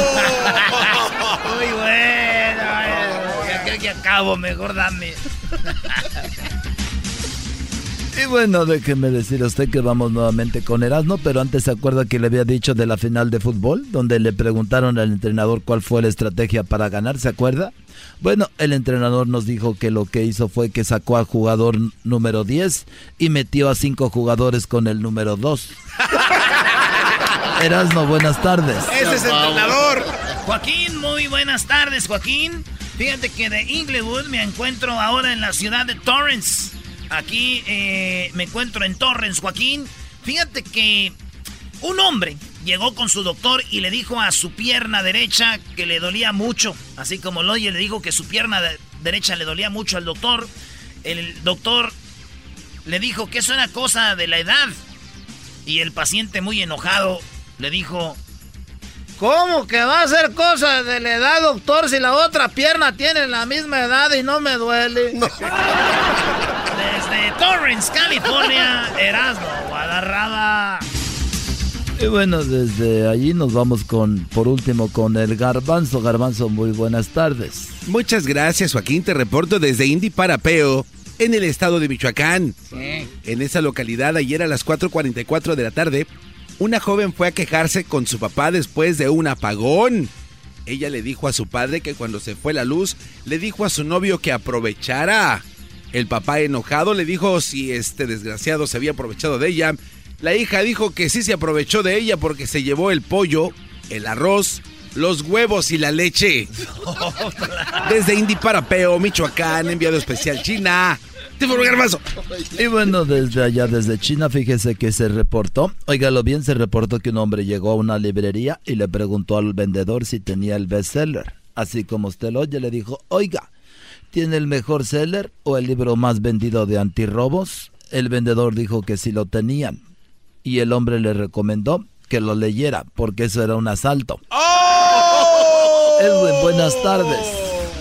Muy bueno. Ya creo que acabo, mejor dame. Y bueno, déjeme decir a usted que vamos nuevamente con Erasmo, pero antes se acuerda que le había dicho de la final de fútbol, donde le preguntaron al entrenador cuál fue la estrategia para ganar, ¿se acuerda? Bueno, el entrenador nos dijo que lo que hizo fue que sacó al jugador número 10 y metió a cinco jugadores con el número 2. Erasmo, buenas tardes. Ese es el entrenador. Joaquín, muy buenas tardes, Joaquín. Fíjate que de Inglewood me encuentro ahora en la ciudad de Torrance. Aquí eh, me encuentro en Torrens, Joaquín. Fíjate que un hombre llegó con su doctor y le dijo a su pierna derecha que le dolía mucho. Así como Loye le dijo que su pierna derecha le dolía mucho al doctor. El doctor le dijo que eso era cosa de la edad. Y el paciente muy enojado le dijo, ¿Cómo que va a ser cosa de la edad, doctor, si la otra pierna tiene la misma edad y no me duele? Desde Torrance, California, Erasmo, Guadarraba. Y bueno, desde allí nos vamos con, por último, con el Garbanzo. Garbanzo, muy buenas tardes. Muchas gracias, Joaquín. Te reporto desde Indy Parapeo, en el estado de Michoacán. Sí. En esa localidad, ayer a las 4.44 de la tarde, una joven fue a quejarse con su papá después de un apagón. Ella le dijo a su padre que cuando se fue la luz, le dijo a su novio que aprovechara. El papá enojado le dijo si este desgraciado se había aprovechado de ella. La hija dijo que sí se aprovechó de ella porque se llevó el pollo, el arroz, los huevos y la leche. Desde Indy Parapeo, Michoacán, enviado especial China. Y bueno, desde allá, desde China, fíjese que se reportó, óigalo bien, se reportó que un hombre llegó a una librería y le preguntó al vendedor si tenía el bestseller. Así como usted lo oye, le dijo, oiga, ¿tiene el mejor seller o el libro más vendido de antirrobos? El vendedor dijo que sí lo tenían. y el hombre le recomendó que lo leyera porque eso era un asalto. ¡Oh! Edwin, buenas tardes.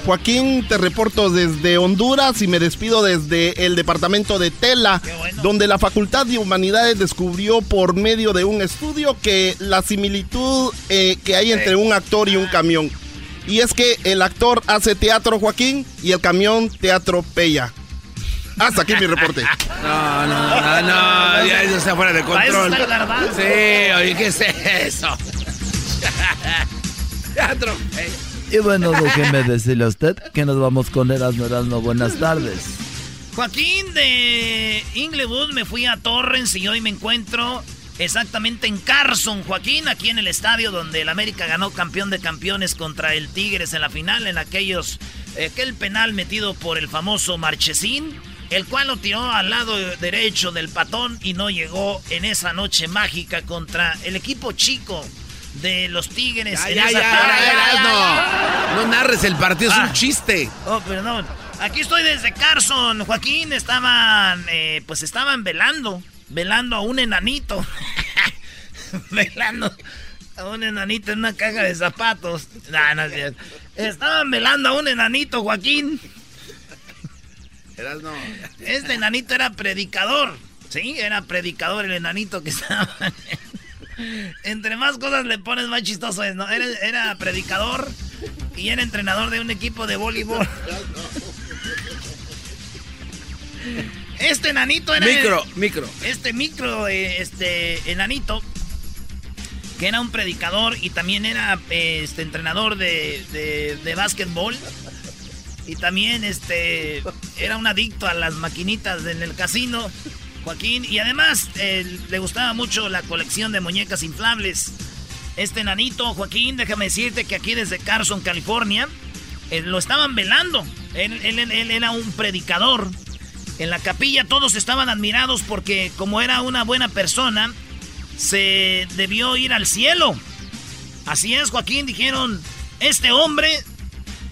Joaquín, te reporto desde Honduras y me despido desde el departamento de Tela, donde la Facultad de Humanidades descubrió por medio de un estudio que la similitud eh, que hay entre un actor y un camión. Y es que el actor hace teatro Joaquín y el camión teatro Pella. Hasta aquí mi reporte. No, no, no, no, ya eso está fuera de control. Sí, oye, ¿qué es eso? Teatro. Y bueno, déjeme decirle a usted que nos vamos con Erasmo Erasmo. Buenas tardes. Joaquín de Inglewood, me fui a Torrens y hoy me encuentro exactamente en Carson, Joaquín, aquí en el estadio donde el América ganó campeón de campeones contra el Tigres en la final, en aquellos, aquel penal metido por el famoso Marchesín, el cual lo tiró al lado derecho del patón y no llegó en esa noche mágica contra el equipo chico de los Tigres. Ya, en ya, esa ya, tarde. ya, ya, no. No narres el partido, es Ah. un chiste. Oh, perdón. Aquí estoy desde Carson, Joaquín. Estaban, eh, pues estaban velando, velando a un enanito. velando a un enanito en una caja de zapatos. No es. Estaban velando a un enanito, Joaquín. Erasmo. Este enanito era predicador. Sí, era predicador el enanito que estaba. Entre más cosas le pones, más chistoso es, ¿no? Era, era predicador y era entrenador de un equipo de voleibol. Este enanito era. Micro, micro. Este micro, eh, este enanito, que era un predicador y también era eh, este entrenador de, de, de básquetbol. Y también este era un adicto a las maquinitas en el casino, Joaquín. Y además eh, le gustaba mucho la colección de muñecas inflables. Este enanito, Joaquín, déjame decirte que aquí desde Carson, California, eh, lo estaban velando. Él, él- él- él era un predicador. En la capilla todos estaban admirados porque como era una buena persona, se debió ir al cielo. Así es, Joaquín, dijeron, este hombre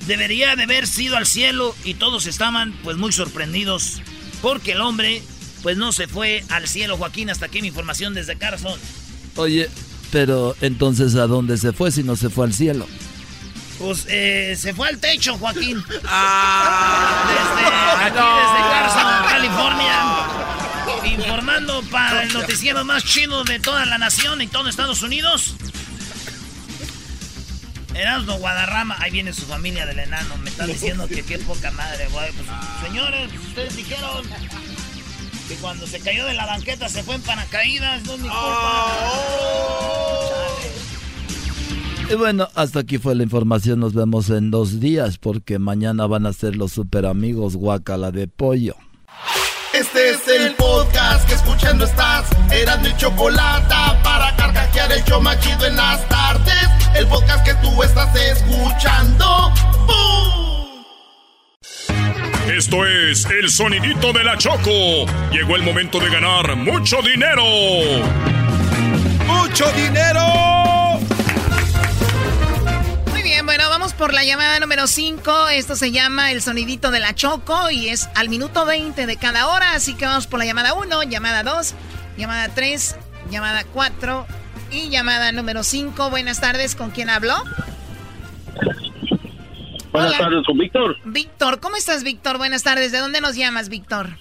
debería de haber sido al cielo y todos estaban pues muy sorprendidos porque el hombre pues no se fue al cielo, Joaquín, hasta aquí mi información desde Carson. Oye, pero entonces ¿a dónde se fue si no se fue al cielo? Pues eh, se fue al techo, Joaquín. Ah. Desde aquí, desde Carson, California. Informando para el noticiero más chido de toda la nación y todo Estados Unidos. Erasmo Guadarrama, ahí viene su familia del enano. Me están diciendo que qué poca madre, güey. Pues, señores, ustedes dijeron que cuando se cayó de la banqueta se fue en paracaídas, no es mi culpa. Y bueno, hasta aquí fue la información. Nos vemos en dos días porque mañana van a ser los super amigos guacala de pollo. Este es el podcast que escuchando estás. Eran mi chocolate para carcajear el show machido en las tardes. El podcast que tú estás escuchando. ¡Bum! Esto es el sonidito de la Choco. Llegó el momento de ganar mucho dinero. ¡Mucho dinero! Bien, bueno, vamos por la llamada número 5. Esto se llama el sonidito de la Choco y es al minuto 20 de cada hora. Así que vamos por la llamada 1, llamada 2, llamada 3, llamada 4 y llamada número 5. Buenas tardes, ¿con quién hablo? Buenas Hola. tardes, con Víctor, Víctor, ¿cómo estás, Víctor? Buenas tardes. ¿De dónde nos llamas, Víctor?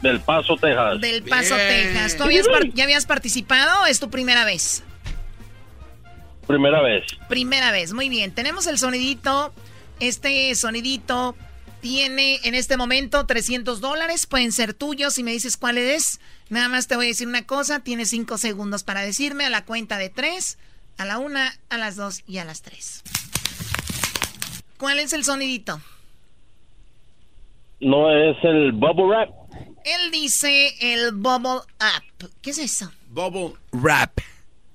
del Paso, Texas. Del Paso, Texas. ¿Tú habías par- ya habías participado o es tu primera vez? Primera vez. Primera vez, muy bien. Tenemos el sonidito. Este sonidito tiene en este momento 300 dólares. Pueden ser tuyos si me dices cuál es. Nada más te voy a decir una cosa. Tienes 5 segundos para decirme a la cuenta de 3, a la 1, a las 2 y a las 3. ¿Cuál es el sonidito? ¿No es el Bubble Wrap? Él dice el bubble up. ¿Qué es eso? Bubble Wrap.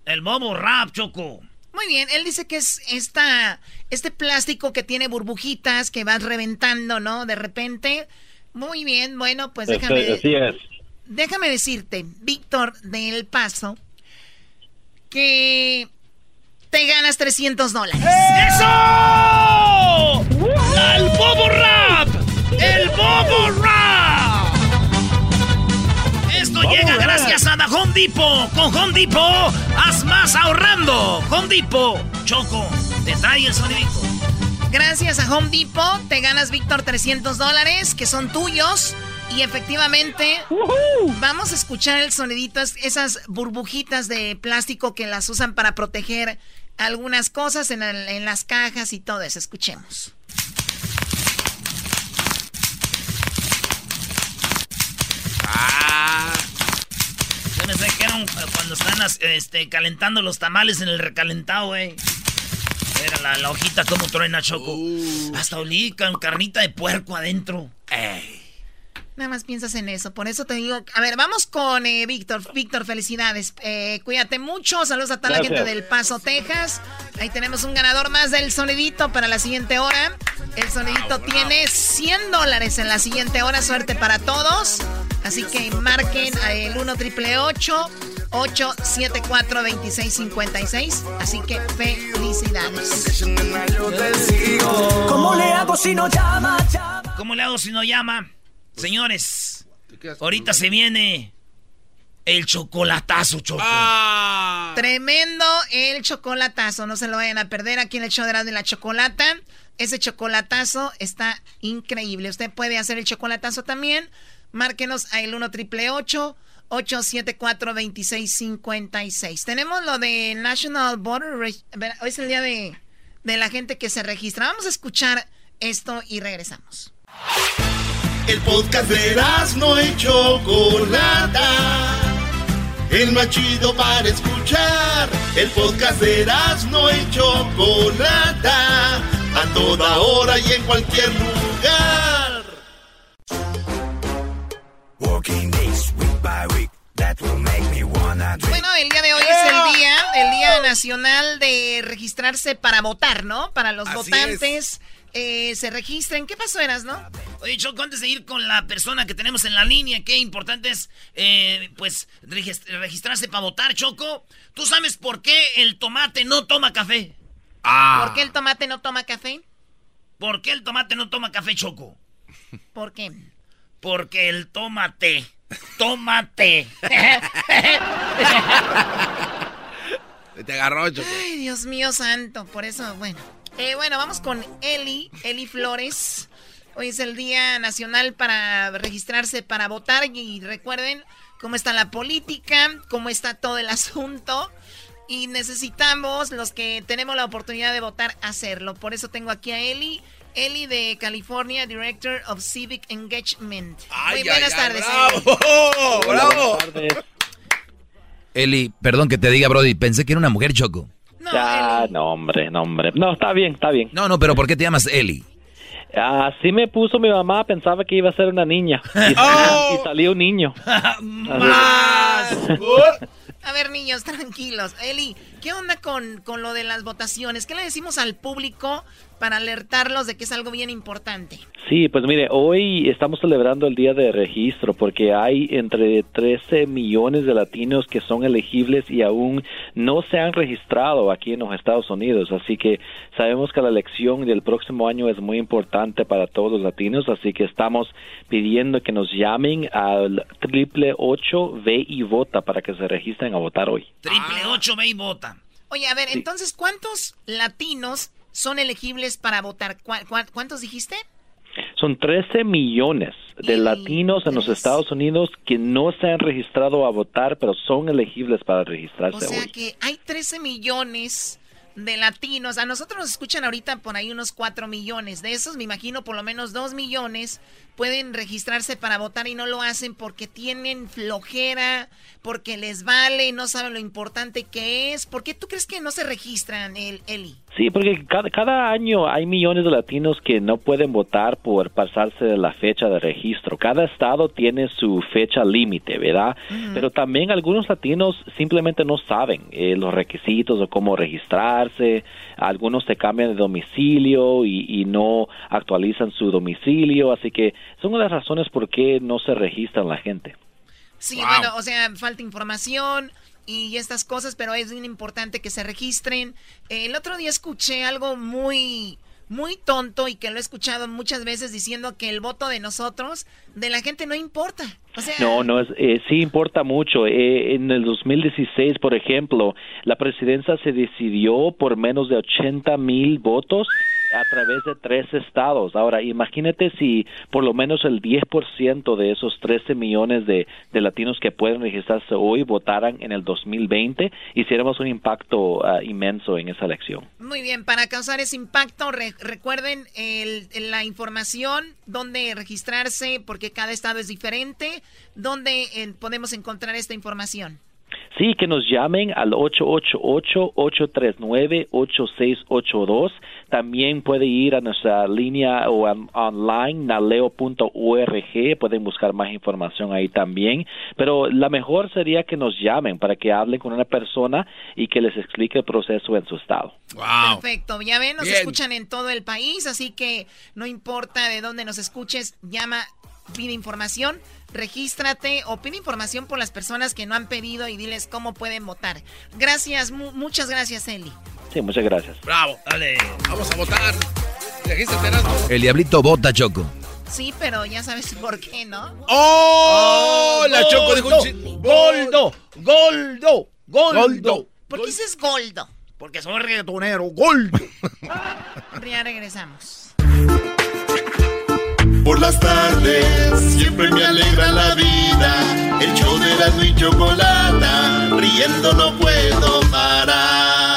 El bobo rap, Choco. Muy bien, él dice que es esta, este plástico que tiene burbujitas que vas reventando, ¿no? De repente. Muy bien, bueno, pues déjame, Este, así es. déjame decirte, Víctor del Paso, que te ganas 300 dólares. ¡Eso! ¡El bobo rap! ¡El bobo rap! Llega Gracias a The Home Depot. Con Home Depot, haz más ahorrando. Home Depot. Choco, te trae el sonidito. Gracias a Home Depot te ganas, Víctor, 300 dólares que son tuyos. Y efectivamente, vamos a escuchar el sonidito, esas burbujitas de plástico que las usan para proteger algunas cosas en, en las cajas y todo eso. Escuchemos. Ah. Eran cuando están este, calentando los tamales en el recalentado, güey. Era la, hojita como truena, Choco. Uh. Hasta olí con carnita de puerco adentro. Ey. Nada más piensas en eso. Por eso te digo. A ver, vamos con eh, Víctor. Víctor, felicidades. Eh, cuídate mucho. Saludos a toda la gente del Paso, Texas. Ahí tenemos un ganador más del sonidito para la siguiente hora. El sonidito tiene 100 dólares en la siguiente hora. Suerte para todos. Así que marquen el 1 triple 874 2656 Así que felicidades. ¿Cómo le hago si no llama? ¿Cómo le hago si no llama? Señores, ahorita se viene el chocolatazo, Choco. Ah. Tremendo el chocolatazo. No se lo vayan a perder aquí en el show de la chocolata. Ese chocolatazo está increíble. Usted puede hacer el chocolatazo también. Márquenos a el 1 triple 874 2656 Tenemos lo de National Border. Hoy es el día de, de la gente que se registra. Vamos a escuchar esto y regresamos. El podcast de no y Chocolata. El más chido para escuchar. El podcast de no y Chocolata. A toda hora y en cualquier lugar. Bueno, el día de hoy es el día, el día nacional de registrarse para votar, ¿no? Para los votantes. Eh, se registren. ¿Qué pasó, Eras, no? Oye, Choco, antes de ir con la persona que tenemos en la línea, qué importante es, eh, pues, registrarse para votar, Choco. ¿Tú sabes por qué el tomate no toma café? Ah. ¿Por qué el tomate no toma café? ¿Por qué el tomate no toma café, Choco? ¿Por qué? Porque el tomate. Tómate. Te agarró, Choco. Ay, Dios mío santo. Por eso, bueno. Eh, bueno, vamos con Eli, Eli Flores. Hoy es el Día Nacional para registrarse para votar y recuerden cómo está la política, cómo está todo el asunto y necesitamos los que tenemos la oportunidad de votar hacerlo. Por eso tengo aquí a Eli. Eli de California, Director of Civic Engagement. Muy buenas tardes. bravo, bravo. Eli, perdón que te diga, Brody, pensé que era una mujer choco. No, ya, no, hombre, no, hombre. No, está bien, está bien. No, no, pero ¿por qué te llamas Eli? Así me puso mi mamá, pensaba que iba a ser una niña. Y, ¡Oh! salió un niño. ¡Más! A ver, niños, tranquilos. Eli, ¿qué onda con, con lo de las votaciones? ¿Qué le decimos al público para alertarlos de que es algo bien importante. Sí, pues mire, hoy estamos celebrando el día de registro porque hay entre 13 millones de latinos que son elegibles y aún no se han registrado aquí en los Estados Unidos, así que sabemos que la elección del próximo año es muy importante para todos los latinos, así que estamos pidiendo que nos llamen al triple ocho ve y vota para que se registren a votar hoy. Triple ocho ve y vota. Oye, a ver, entonces, ¿cuántos latinos son elegibles para votar. ¿Cuántos dijiste? Son 13 millones de latinos en los Estados Unidos que no se han registrado a votar, pero son elegibles para registrarse. O sea que hay 13 millones de latinos. A nosotros nos escuchan ahorita por ahí unos 4 millones. De esos, me imagino, por lo menos 2 millones pueden registrarse para votar y no lo hacen porque tienen flojera, porque les vale, no saben lo importante que es. ¿Por qué tú crees que no se registran, el, Eli? Sí, porque cada, año hay millones de latinos que no pueden votar por pasarse de la fecha de registro. Cada estado tiene su fecha límite, ¿verdad? Pero también algunos latinos simplemente no saben eh, los requisitos o cómo registrarse. Algunos se cambian de domicilio y, y no actualizan su domicilio, así que son una de las razones por qué no se registran la gente. Sí, bueno, o sea, falta información y estas cosas, pero es bien importante que se registren. El otro día escuché algo muy, muy tonto y que lo he escuchado muchas veces diciendo que el voto de nosotros, de la gente no importa. O sea, No, no, es, eh, sí importa mucho. Eh, en el 2016, por ejemplo, la presidencia se decidió por menos de 80 mil votos a través de tres estados. Ahora, imagínate si por lo menos el 10% de esos 13 millones de, de latinos que pueden registrarse hoy votaran en el 2020, hiciéramos un impacto ah, inmenso en esa elección. Muy bien, para causar ese impacto, re- recuerden el- la información, dónde registrarse, porque cada estado es diferente, dónde eh, podemos encontrar esta información. Sí, que nos llamen al 888-839-8682. También puede ir a nuestra línea o on- online, naleo.org. Pueden buscar más información ahí también. Pero la mejor sería que nos llamen para que hablen con una persona y que les explique el proceso en su estado. Perfecto, ya ven, nos Bien. escuchan en todo el país, así que no importa de dónde nos escuches, llama, pide información, regístrate o pide información por las personas que no han pedido y diles cómo pueden votar. Gracias, mu- muchas gracias, Eli. Sí, muchas gracias. Bravo, dale. Vamos a votar. El diablito vota, Choco. Sí, pero ya sabes por qué, ¿no? ¡Oh! La Choco dijo un chi- Goldo, Goldo, Goldo. ¿Por qué dices Goldo? Porque soy reggaetonero, Goldo. Ya regresamos. Por las tardes siempre me alegra la vida. El show de la y chocolata, riendo no puedo parar.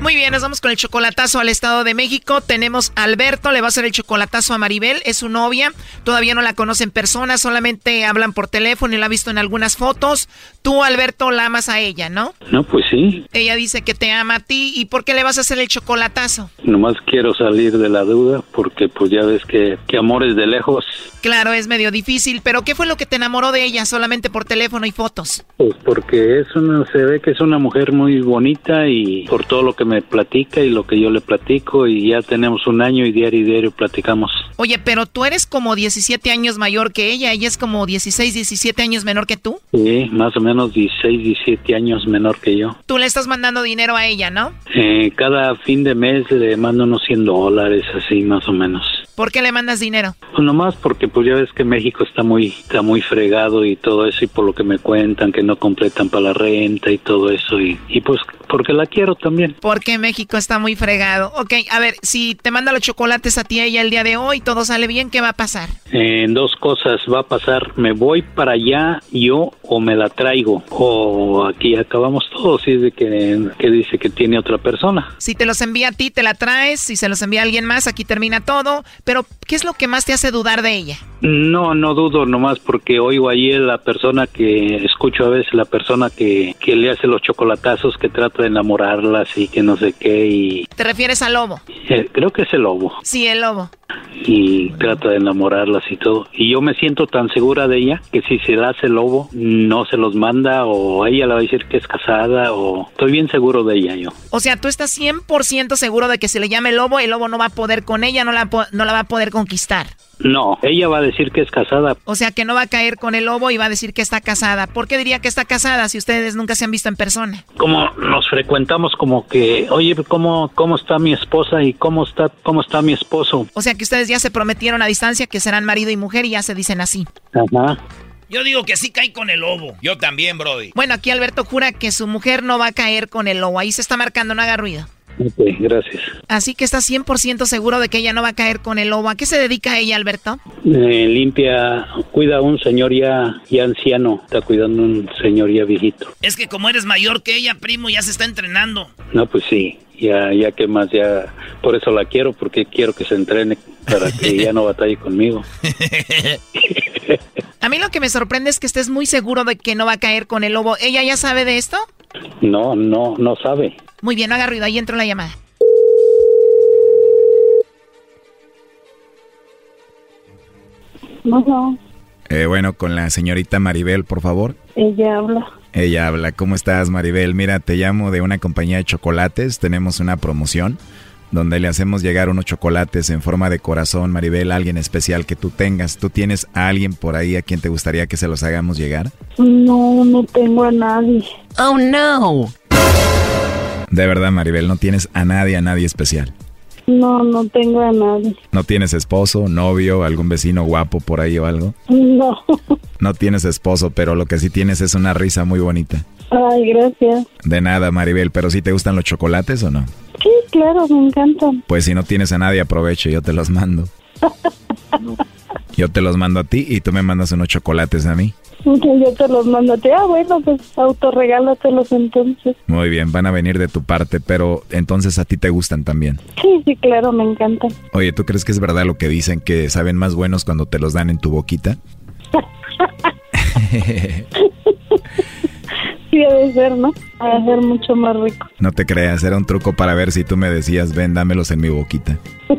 Muy bien, nos vamos con el chocolatazo al Estado de México. Tenemos a Alberto, le va a hacer el chocolatazo a Maribel, es su novia. Todavía no la conoce en persona, solamente hablan por teléfono y la ha visto en algunas fotos. Tú, Alberto, la amas a ella, ¿no? No, pues sí. Ella dice que te ama a ti. ¿Y por qué le vas a hacer el chocolatazo? Nomás quiero salir de la duda porque pues ya ves que, que amores de lejos, Claro, es medio difícil, pero ¿qué fue lo que te enamoró de ella solamente por teléfono y fotos? pues porque es una, se ve que es una mujer muy bonita y por todo lo que me platica y lo que yo le platico y ya tenemos un año y diario y diario platicamos. Oye, pero tú eres como 17 años mayor que ella, ella es como 16, 17 años menor que tú. Sí, más o menos 16, 17 años menor que yo. Tú le estás mandando dinero a ella, ¿no? Eh, cada fin de mes le mando unos 100 dólares, así más o menos. ¿Por qué le mandas dinero? Pues nomás porque pues ya ves que México está muy está muy fregado y todo eso y por lo que me cuentan que no completan para la renta y todo eso y, y pues porque la quiero también. Porque México está muy fregado. Ok, a ver, si te manda los chocolates a ti ella el día de hoy, todo sale bien, ¿qué va a pasar? En dos cosas va a pasar, me voy para allá yo o me la traigo o aquí acabamos todos y es de que, que dice que tiene otra persona. Si te los envía a ti, te la traes. Si se los envía a alguien más, aquí termina todo. Pero, ¿qué es lo que más te hace dudar de ella? No, no dudo nomás porque oigo allí la persona que escucho a veces, la persona que, que le hace los chocolatazos, que trata de enamorarlas y que no sé qué y ¿Te refieres al lobo? eh, creo que es el lobo Sí, el lobo. Y trata de enamorarlas y todo. Y yo me siento tan segura de ella que si se la hace lobo, no se los manda o ella le va a decir que es casada o estoy bien seguro de ella yo. O sea, tú estás 100% seguro de que si le llama el lobo, el lobo no va a poder con ella, no la, no la va a poder conquistar. No, ella va a decir que es casada. O sea, que no va a caer con el lobo y va a decir que está casada. ¿Por qué diría que está casada si ustedes nunca se han visto en persona? Como nos frecuentamos como que, oye, ¿cómo, cómo está mi esposa y cómo está, cómo está mi esposo? O sea, que ustedes ya se prometieron a distancia que serán marido y mujer y ya se dicen así. Ajá. Yo digo que sí cae con el lobo. Yo también, Brody. Bueno, aquí Alberto jura que su mujer no va a caer con el lobo. Ahí se está marcando, no haga ruido. Ok, gracias. Así que está 100% seguro de que ella no va a caer con el lobo. ¿A qué se dedica ella, Alberto? Eh, limpia, cuida a un señor ya, ya anciano, está cuidando a un señor ya viejito. Es que como eres mayor que ella, primo, ya se está entrenando. No, pues sí, ya, ya que más, ya, por eso la quiero, porque quiero que se entrene para que ya no batalle conmigo. A mí lo que me sorprende es que estés muy seguro de que no va a caer con el lobo. ¿Ella ya sabe de esto? No, no, no sabe. Muy bien, no haga ruido, ahí entró la llamada. Bueno. Eh, bueno, con la señorita Maribel, por favor. Ella habla. Ella habla. ¿Cómo estás, Maribel? Mira, te llamo de una compañía de chocolates. Tenemos una promoción donde le hacemos llegar unos chocolates en forma de corazón, Maribel, alguien especial que tú tengas. ¿Tú tienes a alguien por ahí a quien te gustaría que se los hagamos llegar? No, no tengo a nadie. Oh, no. De verdad, Maribel, no tienes a nadie, a nadie especial. No, no tengo a nadie. ¿No tienes esposo, novio, algún vecino guapo por ahí o algo? No. No tienes esposo, pero lo que sí tienes es una risa muy bonita. Ay, gracias. De nada, Maribel, pero ¿sí te gustan los chocolates o no? Sí, claro, me encantan. Pues si no tienes a nadie, aproveche, yo te los mando. Yo te los mando a ti y tú me mandas unos chocolates a mí. Yo te los mando a ti. Ah, bueno, pues autorregálatelos entonces. Muy bien, van a venir de tu parte, pero entonces a ti te gustan también. Sí, sí, claro, me encantan. Oye, ¿tú crees que es verdad lo que dicen que saben más buenos cuando te los dan en tu boquita? Sí, debe ser, ¿no? Debe ser mucho más rico. No te creas, era un truco para ver si tú me decías, ven, dámelos en mi boquita.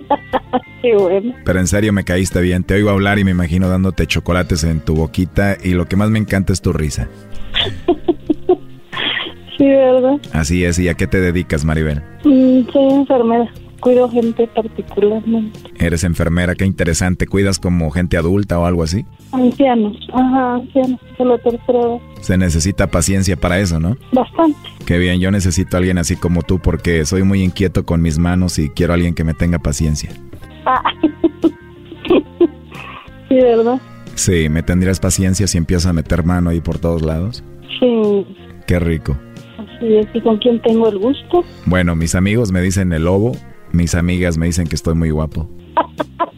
Qué bueno. Pero en serio me caíste bien, te oigo hablar y me imagino dándote chocolates en tu boquita y lo que más me encanta es tu risa. Sí, ¿verdad? Así es, ¿y a qué te dedicas, Maribel? Mm, soy enfermera. Cuido gente particularmente. Eres enfermera, qué interesante, ¿cuidas como gente adulta o algo así? Ancianos. Ajá, ancianos. Edad. Se necesita paciencia para eso, ¿no? Bastante. Qué bien, yo necesito a alguien así como tú porque soy muy inquieto con mis manos y quiero a alguien que me tenga paciencia. Ah. sí, ¿verdad? Sí, ¿me tendrías paciencia si empiezo a meter mano ahí por todos lados? Sí. Qué rico. Así es. ¿Y con quién tengo el gusto? Bueno, mis amigos me dicen el lobo, mis amigas me dicen que estoy muy guapo.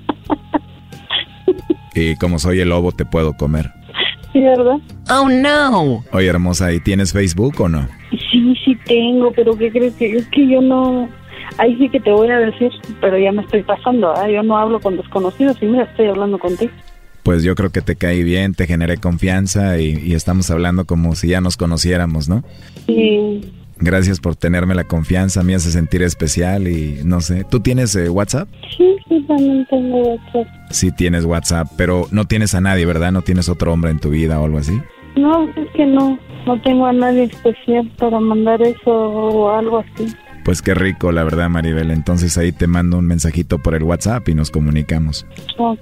Y como soy el lobo te puedo comer. Sí, ¿verdad? Oh, no. Oye, hermosa, ¿y tienes Facebook o no? Sí, sí tengo, pero ¿qué crees que es que yo no... Ahí sí que te voy a decir, pero ya me estoy pasando, ¿ah? Yo no hablo con desconocidos y mira, estoy hablando contigo. Pues yo creo que te caí bien, te generé confianza y, y estamos hablando como si ya nos conociéramos, ¿no? Sí, Gracias por tenerme la confianza, me hace sentir especial y no sé. ¿Tú tienes eh, WhatsApp? sí, sí, también tengo WhatsApp. Sí tienes WhatsApp, pero no tienes a nadie, ¿verdad? ¿No tienes otro hombre en tu vida o algo así? No, es que no, no tengo a nadie especial para mandar eso o algo así. Pues qué rico, la verdad, Maribel. Entonces ahí te mando un mensajito por el WhatsApp y nos comunicamos. Ok,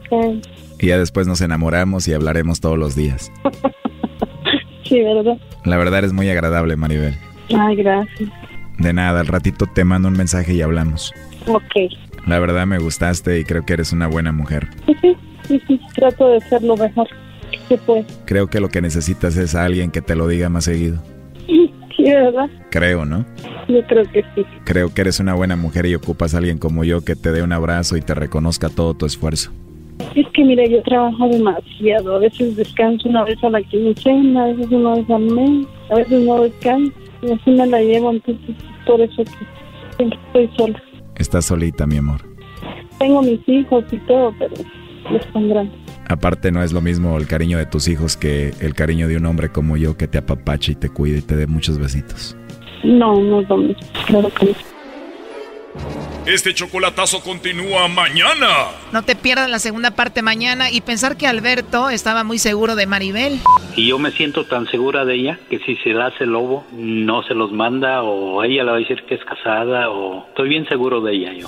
Y ya después nos enamoramos y hablaremos todos los días. sí, ¿verdad? La verdad eres muy agradable, Maribel. Ay, gracias. De nada, al ratito te mando un mensaje y hablamos. Ok, La verdad me gustaste y creo que eres una buena mujer. sí, sí, sí, sí, trato de ser lo mejor que puedo. Creo que lo que necesitas es a alguien que te lo diga más seguido. Sí, ¿verdad? Creo, ¿no? Yo creo que sí. Creo que eres una buena mujer y ocupas a alguien como yo que te dé un abrazo y te reconozca todo tu esfuerzo. Es que mira, yo trabajo demasiado. A veces descanso una vez a la quincena, a veces una vez al mes, a veces no descanso. Y así me la llevo, entonces es por eso que siempre estoy sola. Estás solita, mi amor. Tengo mis hijos y todo, pero son grandes. Aparte no es lo mismo el cariño de tus hijos que el cariño de un hombre como yo que te apapache y te cuide y te dé muchos besitos. No, no es lo mismo. Claro que no. Este chocolatazo continúa mañana. No te pierdas la segunda parte mañana y pensar que Alberto estaba muy seguro de Maribel. Y yo me siento tan segura de ella que si se la hace lobo, no se los manda o ella le va a decir que es casada o estoy bien seguro de ella yo.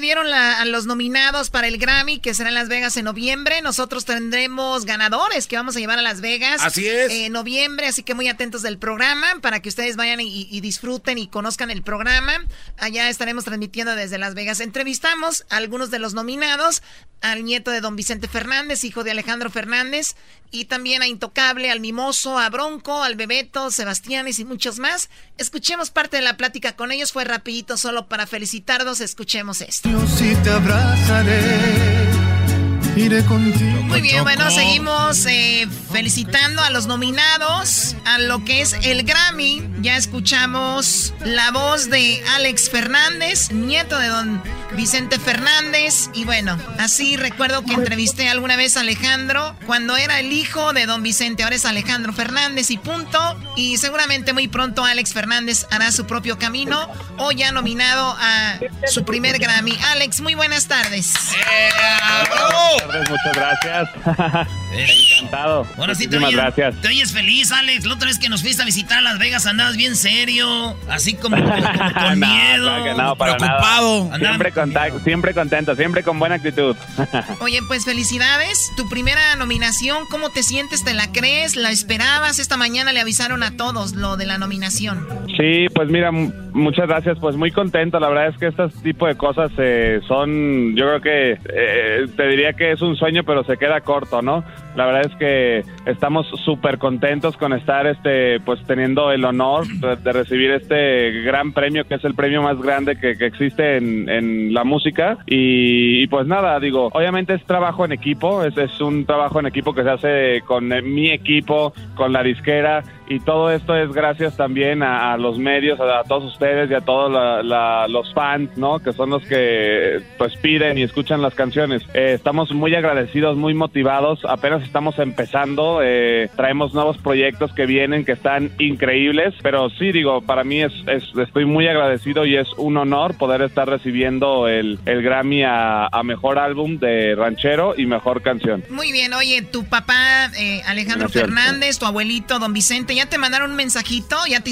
hoy dieron la- a los nominados para el Grammy, que será en Las Vegas en noviembre. Nosotros tendremos ganadores que vamos a llevar a Las Vegas. Así es. En noviembre, así que muy atentos del programa para que ustedes vayan y, y disfruten y conozcan el programa. Allá estaremos transmitiendo desde Las Vegas. Entrevistamos a algunos de los nominados, al nieto de don Vicente Fernández, hijo de Alejandro Fernández, y también a Intocable, al Mimoso, a Bronco, al Bebeto, Sebastianes y muchos más. Escuchemos parte de la plática con ellos, fue rapidito solo para felicitarlos, escuchemos esto. Yo sí te abrazaré iré contigo. Muy bien, bueno, seguimos eh, felicitando a los nominados a lo que es el Grammy. Ya escuchamos la voz de Alex Fernández, nieto de don Vicente Fernández. Y bueno, así recuerdo que entrevisté alguna vez a Alejandro cuando era el hijo de don Vicente. Ahora es Alejandro Fernández y punto. Y seguramente muy pronto Alex Fernández hará su propio camino o ya nominado a su primer Grammy. Alex, muy buenas tardes. Buenas tardes, muchas gracias. Encantado. Bueno, sí, te Muchísimas oyes, gracias. te oyes feliz, Alex. La otra vez que nos fuiste a visitar a Las Vegas andabas bien serio, así como, como con No, miedo, no, para preocupado. nada. Siempre, contact- siempre contento, siempre con buena actitud. Oye, pues felicidades. Tu primera nominación, ¿cómo te sientes? ¿Te la crees? ¿La esperabas? Esta mañana le avisaron a todos lo de la nominación. Sí, pues mira, muchas gracias. Pues muy contento. La verdad es que este tipo de cosas eh, son, yo creo que eh, te diría que es un sueño, pero se queda corto, ¿no? La verdad es que estamos súper contentos con estar, este, pues teniendo el honor de, recibir este gran premio, que es el premio más grande que, existe en, en la música. Y, y pues nada, digo, obviamente es trabajo en equipo, es, es un trabajo en equipo que se hace con eh, mi equipo, con la disquera y todo esto es gracias también a, a los medios, a, a todos ustedes y a todos la- la- los fans, ¿no? Que son los que pues piden y escuchan las canciones. Eh, estamos muy agradecidos, muy motivados. Apenas estamos empezando. eh, traemos nuevos proyectos que vienen que están increíbles. Pero sí, digo, para mí es, es- estoy muy agradecido y es un honor poder estar recibiendo el, el Grammy a, a mejor álbum de ranchero y mejor canción. Muy bien, oye, tu papá eh, Alejandro Gracias. Fernández, tu abuelito don Vicente, ¿ya te mandaron un mensajito? ¿Ya te,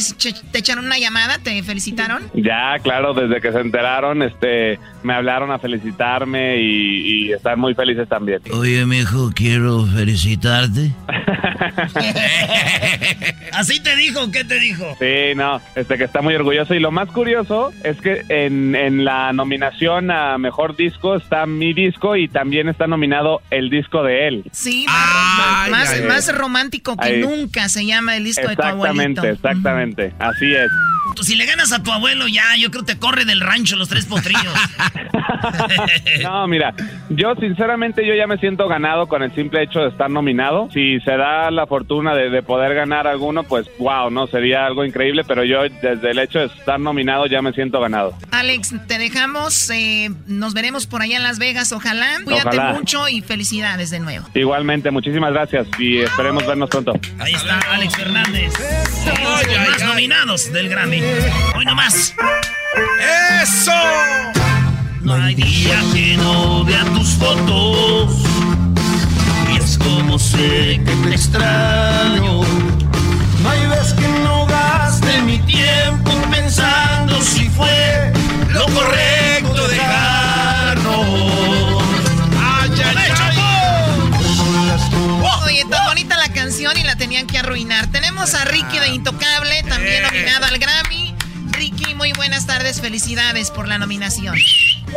te echaron una llamada? ¿Te felicitaron? Ya, claro, desde que se enteraron, este, me hablaron a felicitarme y, y están muy felices también. Oye, mijo, quiero felicitarte. ¿Así te dijo? ¿Qué te dijo? Sí, no, este que está muy orgulloso y lo más curioso es que en, en la nominación a mejor disco está mi disco y también está nominado el disco de él. Sí, más, más, ay, más ay. romántico que Ay. nunca se llama el disco de tu abuelito. Exactamente, exactamente, así es. Tú, Si le ganas a tu abuelo ya, yo creo que te corre del rancho los tres potrillos. No, mira, yo sinceramente yo ya me siento ganado con el simple hecho de estar nominado. Si se da la fortuna de, de poder ganar alguno, pues wow, no, sería algo increíble, pero yo desde el hecho de estar nominado ya me siento ganado. Alex, te dejamos, eh, nos veremos por allá en Las Vegas, ojalá. Cuídate Ojalá. mucho y felicidades de nuevo. Igualmente, muchísimas gracias y esperemos vernos pronto. Ahí está Alex Fernández. Los más nominados del Grammy. Hoy nomás. ¡Eso! No hay día que no vea tus fotos. Y es como sé que te extraño. No hay vez que no gaste mi tiempo pensando si fue lo correcto dejarnos. ¡Ay, Oye, tan bonita la canción y la tenían que arruinar. Tenemos a Ricky de Intocable, también nominado al Grammy. Ricky, muy buenas tardes, felicidades por la nominación.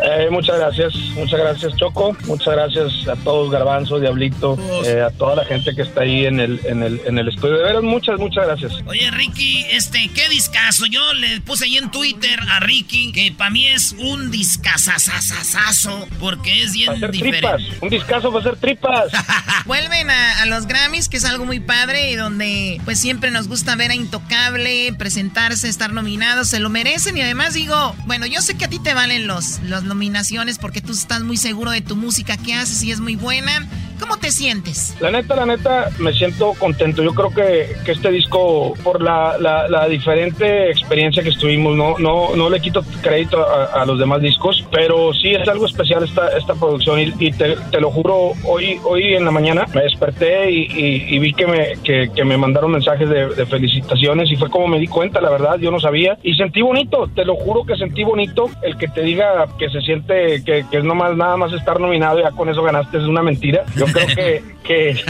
Eh, muchas gracias, muchas gracias Choco, muchas gracias a todos Garbanzo, Diablito, eh, a toda la gente que está ahí en el, en el, en el estudio. De veras, muchas, muchas gracias. Oye, Ricky, este, qué discazo. Yo le puse ahí en Twitter a Ricky que para mí es un discazazazazazo porque es bien diferente. tripas, un discazo para hacer tripas. Vuelven a, a los Grammys, que es algo muy padre y donde pues siempre nos gusta ver a Intocable, presentarse, estar nominados, se lo merecen y además digo, bueno, yo sé que a ti te valen los, las nominaciones porque tú estás muy seguro de tu música que haces y es muy buena. ¿Cómo te sientes? La neta, la neta, me siento contento. Yo creo que, que este disco, por la, la, la diferente experiencia que estuvimos, no, no, no le quito crédito a, a los demás discos, pero sí es algo especial esta, esta producción y, y te, te lo juro, hoy, hoy en la mañana me desperté y, y- y vi que me, que, que me mandaron mensajes de, de felicitaciones y fue como me di cuenta, la verdad, yo no sabía y sentí bonito, te lo juro que sentí bonito el que te diga que se siente que, que es nomás nada más estar nominado y ya con eso ganaste es una mentira. Yo creo que,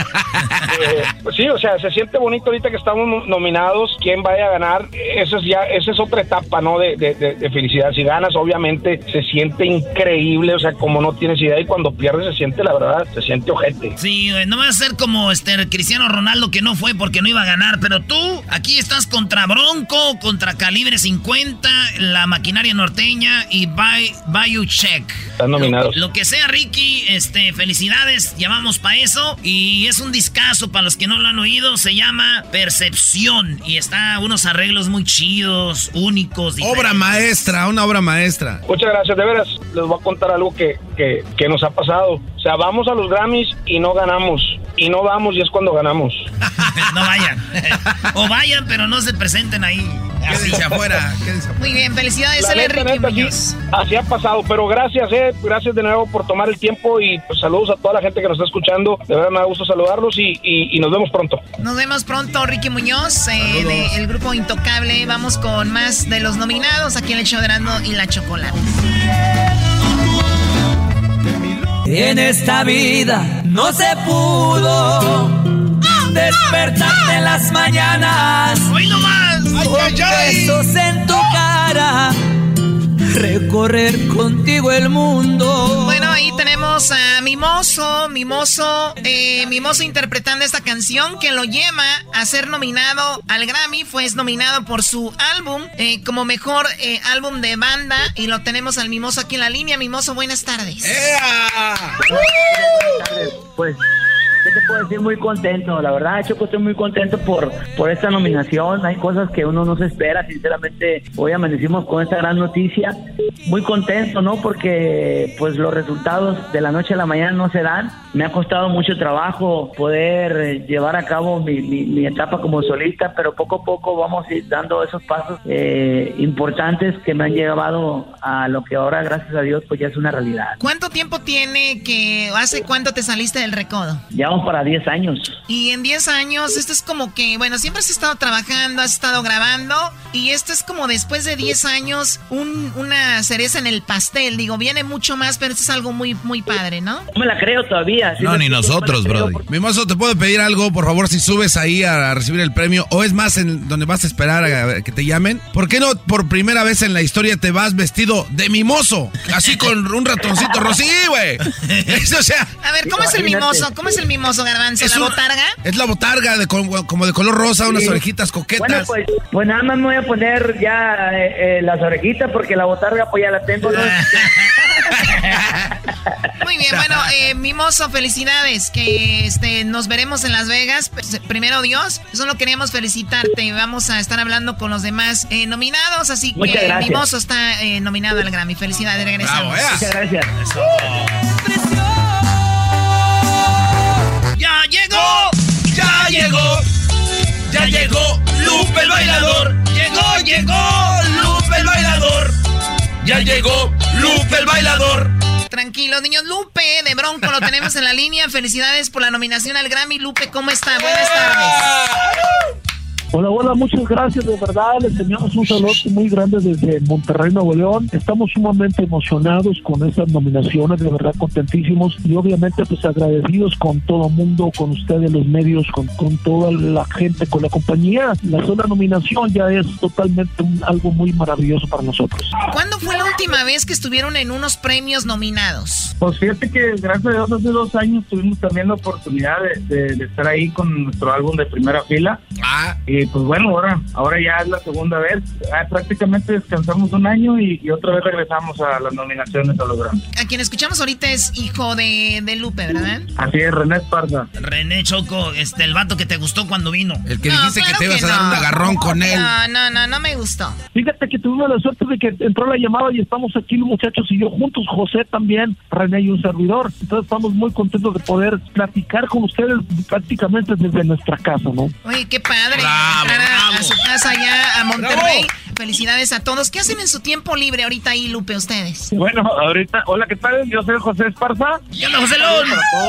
pues sí, o sea, se siente bonito ahorita que estamos no- nominados, quién vaya a ganar, esa es ya, esa es otra etapa, ¿no? De, de- de- de felicidad. Si ganas, obviamente se siente increíble, o sea, como no tienes idea, y cuando pierdes se siente, la verdad, se siente ojete. Sí, no va a ser como este Cristiano Ronaldo que no fue porque no iba a ganar, pero tú aquí estás contra Bronco, contra Calibre 50, la maquinaria norteña y Bay, Bayou Check. Están nominados. Lo, lo que sea, Ricky, este, felicidades, llamamos para eso. Y es un discazo para los que no lo han oído, se llama Percepción. Y está unos arreglos muy chidos, únicos. Obra maestra, una obra maestra. Muchas gracias, de veras. Les voy a contar algo que, que, que nos ha pasado. O sea, vamos a los Grammys y no ganamos. Y no vamos y es cuando ganamos. no vayan. o vayan, pero no se presenten ahí. Quédense afuera, Muy bien, felicidades, La él es neta, Ricky neta, sí, Muñoz. así ha pasado, pero gracias, eh, gracias de nuevo por tomar el tiempo y pues, saludos a toda la gente que nos está escuchando. De verdad me da gusto saludarlos y, y- y nos vemos pronto. Nos vemos pronto, Ricky Muñoz, eh, del grupo Intocable. Vamos con más de los nominados aquí en el show de Erasmo y la Chocolate. En esta vida no se pudo despertarte en las mañanas. ¡Hoy no más! Con besos en tu cara. Recorrer contigo el mundo. Tenemos a Mimoso, Mimoso, eh, Mimoso interpretando esta canción que lo lleva a ser nominado al Grammy. Fue nominado por su álbum eh, como mejor eh, álbum de banda y lo tenemos al Mimoso aquí en la línea. Mimoso, buenas tardes. Pues, ¿qué te puedo decir? Muy contento, la verdad, Choco, estoy muy contento por, por esta nominación. Hay cosas que uno no se espera, sinceramente. Hoy amanecimos con esta gran noticia. Muy contento, ¿no? Porque, pues, los resultados de la noche a la mañana no se dan. Me ha costado mucho trabajo poder eh, llevar a cabo mi, mi- mi etapa como solista, pero poco a poco vamos a ir dando esos pasos eh, importantes que me han llevado a lo que ahora, gracias a Dios, pues ya es una realidad. ¿Cuánto tiempo tiene que, hace cuánto te saliste del recodo? Ya vamos para 10 años. Y en 10 años, esto es como que, bueno, siempre has estado trabajando, has estado grabando, y esto es como después de 10 años, un- una cereza en el pastel. Digo, viene mucho más, pero esto es algo muy, muy padre, ¿no? No me la creo todavía. ¿sí No, ni nosotros, creo Brody. Mimoso, ¿te puedo pedir algo? Por favor, si subes ahí a recibir el premio, o es más, en donde vas a esperar a que te llamen, ¿por qué no por primera vez en la historia te vas vestido de mimoso? Así con un ratoncito rosí, güey. Eso, o sea... A ver, ¿cómo es el mimoso? ¿Cómo es el mimoso, Garbanzo? Es ¿La un- botarga? Es la botarga de como de color rosa, unas orejitas coquetas. Bueno, pues, pues nada más me voy a poner ya eh, eh, las orejitas porque la botarga pues ya la tengo. ¿no? Muy bien, bueno, eh, Mimoso, felicidades, que este, nos veremos en Las Vegas. Pues, primero Dios, solo queríamos felicitarte. Vamos a estar hablando con los demás eh, nominados, así Muchas que gracias. Mimoso está eh, nominado al Grammy. Felicidades, regresamos. Muchas gracias. ¡Ya llegó! ¡Ya llegó! ¡Ya llegó! ¡Lupe el bailador! ¡Llegó, llegó! ¡Lupe el bailador! ¡Ya llegó! ¡Lupe el bailador! Tranquilos, niños. Lupe de Bronco lo tenemos en la línea. Felicidades por la nominación al Grammy. Lupe, ¿cómo está? Buenas tardes. Hola, hola, muchas gracias, de verdad, les enviamos un saludo muy grande desde Monterrey, Nuevo León. Estamos sumamente emocionados con estas nominaciones, de verdad contentísimos y obviamente pues agradecidos con todo el mundo, con ustedes, los medios, con, con toda la gente, con la compañía. La sola nominación ya es totalmente un- algo muy maravilloso para nosotros. ¿Cuándo fue la última vez que estuvieron en unos premios nominados? Pues fíjate que gracias a Dios hace dos años tuvimos también la oportunidad de, de- de estar ahí con nuestro álbum de primera fila. Y pues bueno, ahora, ahora ya es la segunda vez. Ah, prácticamente descansamos un año y, y otra vez regresamos a las nominaciones a los Grammy. A quien escuchamos ahorita es hijo de, de Lupe, ¿verdad? Así es, René Esparza. René Choco, este, el vato que te gustó cuando vino. El que No, dijiste claro que te ibas a dar un agarrón con él. No, no, no, no me gustó. Fíjate que tuvimos la suerte de que entró la llamada y estamos aquí los muchachos y yo juntos, José también, René y un servidor. Entonces estamos muy contentos de poder platicar con ustedes prácticamente desde nuestra casa, ¿no? Oye, qué padre. entrar a- a su casa allá a Monterrey. Felicidades a todos. ¿Qué hacen en su tiempo libre ahorita ahí, Lupe, ustedes? Bueno, ahorita, hola, ¿qué tal? Yo soy José Esparza. Hola, José Lón.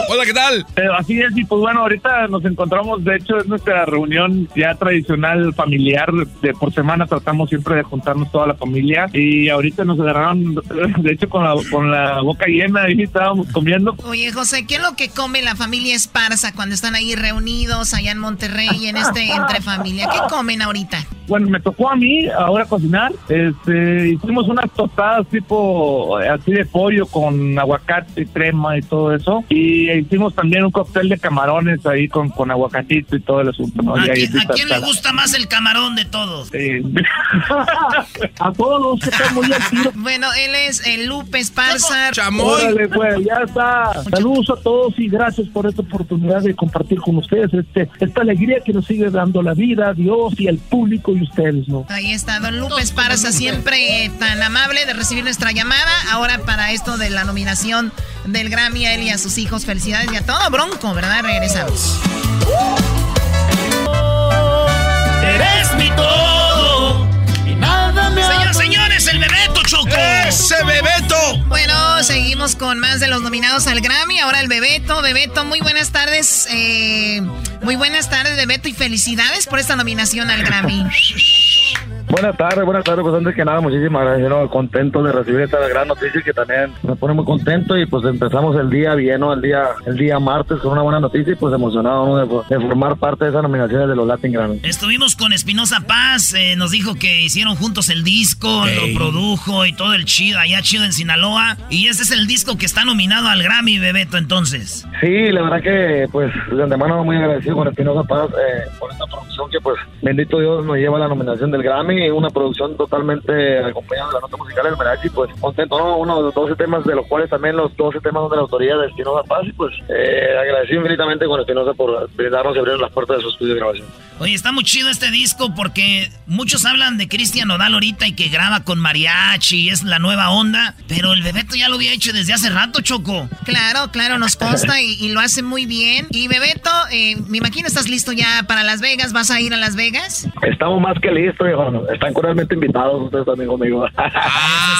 Hola, ¿qué tal? Eh, así es, y pues bueno, ahorita nos encontramos, de hecho, es nuestra reunión ya tradicional familiar. De por semana tratamos siempre de juntarnos toda la familia. Y ahorita nos agarraron, de hecho, con la, con la boca llena y estábamos comiendo. Oye, José, ¿qué es lo que come la familia Esparza cuando están ahí reunidos allá en Monterrey en este entre familia? ¿Qué comen ahorita? Bueno, me tocó a mí ahora cocinar. Este, hicimos unas tostadas tipo eh, así de pollo con aguacate y crema y todo eso. Y hicimos también un cóctel de camarones ahí con, con aguacatito y todo el asunto. ¿no? ¿A, Y ahí quién, a le gusta más el camarón de todos? Eh, a todos, que están muy. Bueno, él es el Lupe Esparza. Órale, pues, ya está. Saludos a todos y gracias por esta oportunidad de compartir con ustedes este, esta alegría que nos sigue dando la vida, Dios y el público y ustedes, ¿no? Ahí está, don Lupe Esparza, siempre tan amable de recibir nuestra llamada. Ahora para esto de la nominación del Grammy a él y a sus hijos, felicidades y a todo Bronco, ¿verdad? Regresamos. Eres mi todo y nada me Señoras, señores, el Bebeto Choco. ¡Ese Bebeto! Bueno, seguimos con más de los nominados al Grammy. Ahora el Bebeto. Bebeto, muy buenas tardes. eh, muy buenas tardes, Bebeto, y felicidades por esta nominación al Grammy. Buenas tardes, buenas tardes. Pues antes que nada, muchísimas gracias. ¿no? Contento de recibir esta gran noticia que también me pone muy contento y pues empezamos el día bien, ¿no? El día, el día martes con una buena noticia y pues emocionado ¿no? de, de formar parte de esas nominaciones de los Latin Grammy. Estuvimos con Espinosa Paz, eh, nos dijo que hicieron juntos el disco, lo produjo y todo el chido, allá chido en Sinaloa. Y este es el disco que está nominado al Grammy, Bebeto, entonces. Sí, la verdad que pues de antemano muy agradecido con Espinosa Paz eh, por esta producción que pues bendito Dios nos lleva a la nominación del Grammy, una producción totalmente acompañada de la nota musical del mariachi, pues contento, ¿no? Uno de los 12 temas de los cuales también los 12 temas son de la autoría de Espinosa Paz y pues eh, agradecido infinitamente con Espinosa por brindarnos y abrir las puertas de su estudio de grabación. Oye, está muy chido este disco porque muchos hablan de Cristian Nodal ahorita y que graba con mariachi, es la nueva onda, pero el Bebeto ya lo había hecho desde hace rato, Choco. Claro, claro, nos consta y, y lo hace muy bien. Y Bebeto, eh, me imagino estás listo ya para Las Vegas. ¿Vas a ir a Las Vegas? Están más que listos, viejo. Están cordialmente invitados ustedes también conmigo. Es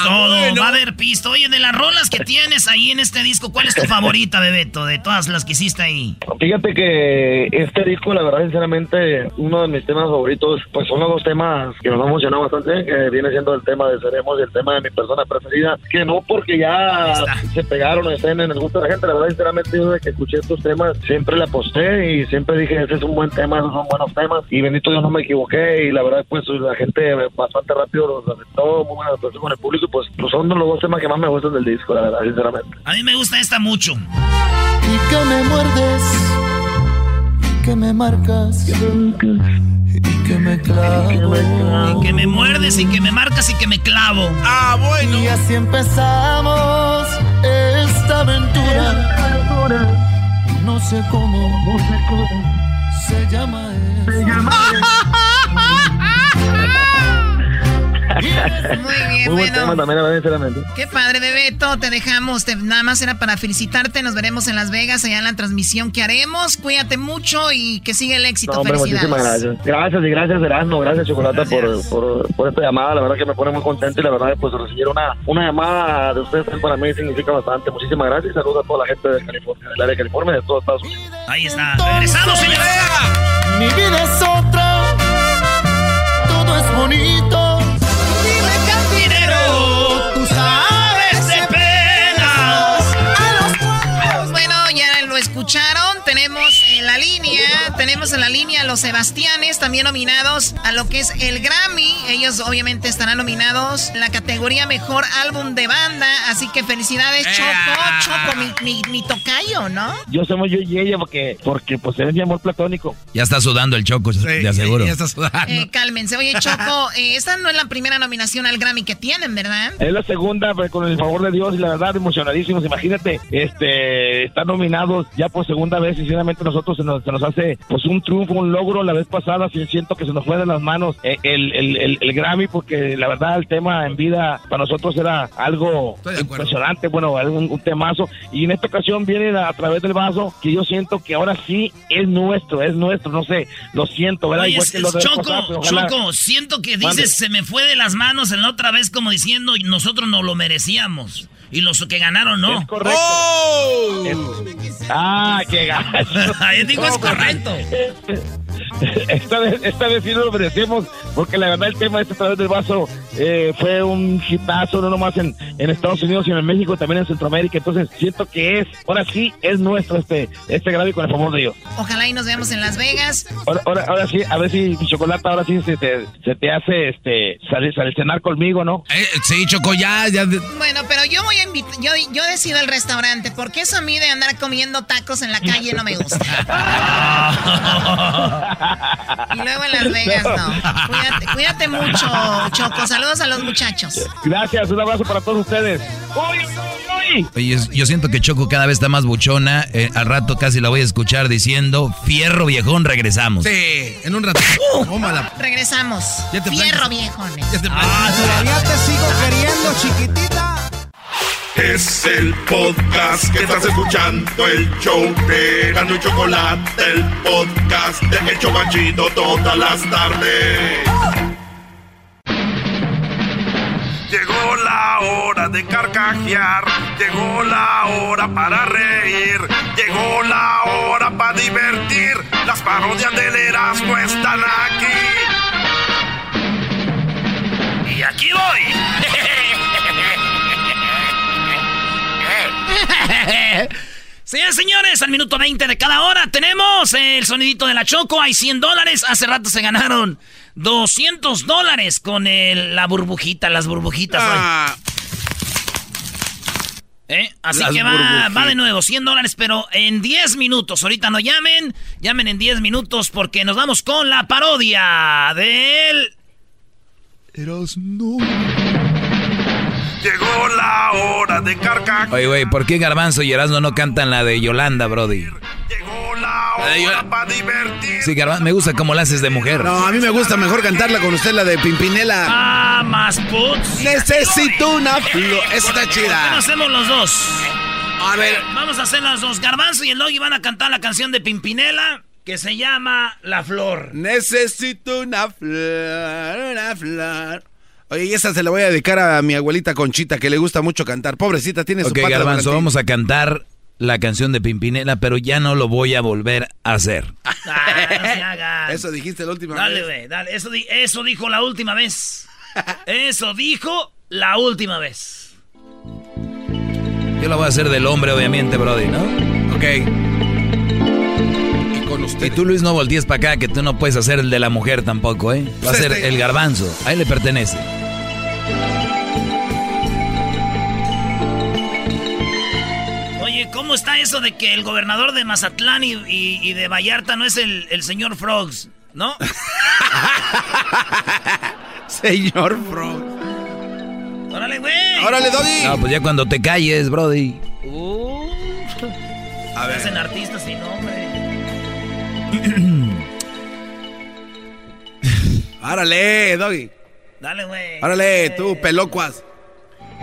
todo, va a haber pisto. Oye, de las rolas que tienes ahí en este disco, ¿cuál es tu favorita, Bebeto, de todas las que hiciste ahí? Fíjate que este disco, la verdad, sinceramente, uno de mis temas favoritos, pues son los dos temas que nos han emocionado bastante, que viene siendo el tema de Seremos y el tema de mi persona preferida, que no porque ya se pegaron o estén en el gusto de la gente, la verdad, sinceramente, yo desde que escuché estos temas, siempre le aposté y siempre dije, ese es un buen tema, esos son buenos temas, y bendito Dios no me equivoqué, y la verdad, pues la gente bastante rápido los aceptó, muy buena aceptación con el público, pues, pues son los dos temas que más me gustan del disco, la verdad, sinceramente. A mí me gusta esta mucho. y que me muerdes y que me marcas. Y que me clavo Y que me muerdes y que me marcas y que me clavo. Ah, bueno. Y así empezamos esta aventura. No sé cómo, se llama Muy bien, Muy buen bueno. tema también, la verdad, sinceramente. Qué padre, Bebeto. Te dejamos. Te- nada más era para felicitarte. Nos veremos en Las Vegas, allá en la transmisión que haremos. Cuídate mucho y que siga el éxito. No, hombre, Felicidades. muchísimas gracias. Gracias y gracias, Erasmo. Gracias, Chocolata, por, por, por esta llamada. La verdad que me pone muy contento y la verdad, pues recibir una, una llamada de ustedes también para mí significa bastante. Muchísimas gracias y saludos a toda la gente de California, del área de California y de todos Estados Unidos. Ahí está. Regresamos, señores. Mi vida es otra, todo es bonito. Escucharon. Tenemos en la línea, tenemos en la línea a los Sebastianes, también nominados a lo que es el Grammy. Ellos obviamente estarán nominados en la categoría Mejor Álbum de Banda. Así que felicidades, Choco, Choco, mi, mi, mi tocayo, ¿no? Yo somos yo y ella porque, porque pues es mi amor platónico. Ya está sudando el choco, de aseguro. Eh, cálmense. Oye, Choco, eh, esta no es la primera nominación al Grammy que tienen, ¿verdad? Es la segunda, pero con el favor de Dios y la verdad emocionadísimos. Imagínate, este, están nominados ya por segunda vez sinceramente nosotros se nos, se nos hace pues un triunfo, un logro. La vez pasada sí siento que se nos fue de las manos eh, el, el, el, el Grammy porque la verdad el tema en vida para nosotros era algo impresionante, bueno, un, un temazo. Y en esta ocasión viene a, través del vaso que yo siento que ahora sí es nuestro, es nuestro, no sé, lo siento, ¿verdad? Oye, Igual que lo Choco, ojalá- Choco, siento que dices Mande. se me fue de las manos en la otra vez como diciendo y nosotros no lo merecíamos. Y los que ganaron no. Es correcto. Es- Ah, qué gacho. Ahí digo, es correcto. Esta vez, esta vez sí lo merecemos, porque la verdad el tema de este través del vaso eh, fue un hitazo, no nomás en, en Estados Unidos, sino en México, también en Centroamérica. Entonces siento que es, ahora sí, es nuestro este, este Grammy con el favor de Dios. Ojalá y nos veamos en Las Vegas. Ahora, ahora, ahora sí, a ver si mi chocolate ahora sí se te, se te hace este salir, salir cenar conmigo, ¿no? Eh, sí, Choco, ya, ya. Bueno, pero yo voy a yo, yo decido el restaurante, porque eso a mí de andar comiendo tacos en la calle no me gusta. y luego en Las Vegas, no. Cuídate, cuídate mucho, Choco. Saludos a los muchachos. Gracias, un abrazo para todos ustedes. ¡Uy, uy, yo- yo siento que Choco cada vez está más buchona. eh, al rato casi la voy a escuchar diciendo, fierro viejón, regresamos. Sí, en un rato. Tómala. Regresamos. Ya te Fierro. Ya te Ah, todavía te sigo queriendo, chiquitita. Es el podcast que estás escuchando, el show de Gano y Chocolate, el podcast de El Chobachito todas las tardes. Llegó la hora de carcajear, llegó la hora para reír, llegó la hora para divertir. Las parodias del Erasmo están aquí. Y aquí voy. Señores, señores, al minuto 20 de cada hora tenemos el sonidito de la Choco. Hay 100 dólares. Hace rato se ganaron 200 dólares con el- la burbujita, las burbujitas. Ah. ¿Eh? Así Las que va, va de nuevo, 100 dólares, pero en 10 minutos. Ahorita no llamen, llamen en 10 minutos porque nos vamos con la parodia del... Llegó la hora de carcajear. Oye, güey, ¿por qué Garbanzo y Erasmo no cantan la de Yolanda, Brody? Llegó la hora para divertir. Sí, Garbanzo, me gusta cómo la haces de mujer. No, a mí me gusta mejor cantarla con usted, la de Pimpinela. Ah, más puts. Necesito una flor. Está ¿Por qué chida. hacemos los dos? A ver. Vamos a hacer las dos. Garbanzo y el Doggy van a cantar la canción de Pimpinela que se llama La Flor. Necesito una flor, una flor. Oye, y esa se la voy a dedicar a mi abuelita Conchita, que le gusta mucho cantar. Pobrecita, tiene su Ok, pata Garbanzo, vamos a cantar la canción de Pimpinela, pero ya no lo voy a volver a hacer. Ah, no se hagan. Eso dijiste la última Dale, vez. güey, dale. Eso, di- eso dijo la última vez. Eso dijo la última vez. Yo lo voy a hacer del hombre, obviamente, Brody, ¿no? Ok. Y con usted. Y tú, Luis, no voltees para acá, que tú no puedes hacer el de la mujer tampoco, ¿eh? Va a ser Este- el garbanzo. Ahí le pertenece. Oye, ¿cómo está eso de que el gobernador de Mazatlán y, y- y de Vallarta no es el, el señor Frogs? ¿No? Señor Frog. ¡Órale, güey! Órale, Doggy. No, pues ya cuando te calles, Brody. Uh, A se hacen ver. artistas sin nombre. Órale, Doggy. Dale, güey. Órale, tú, pelocuas.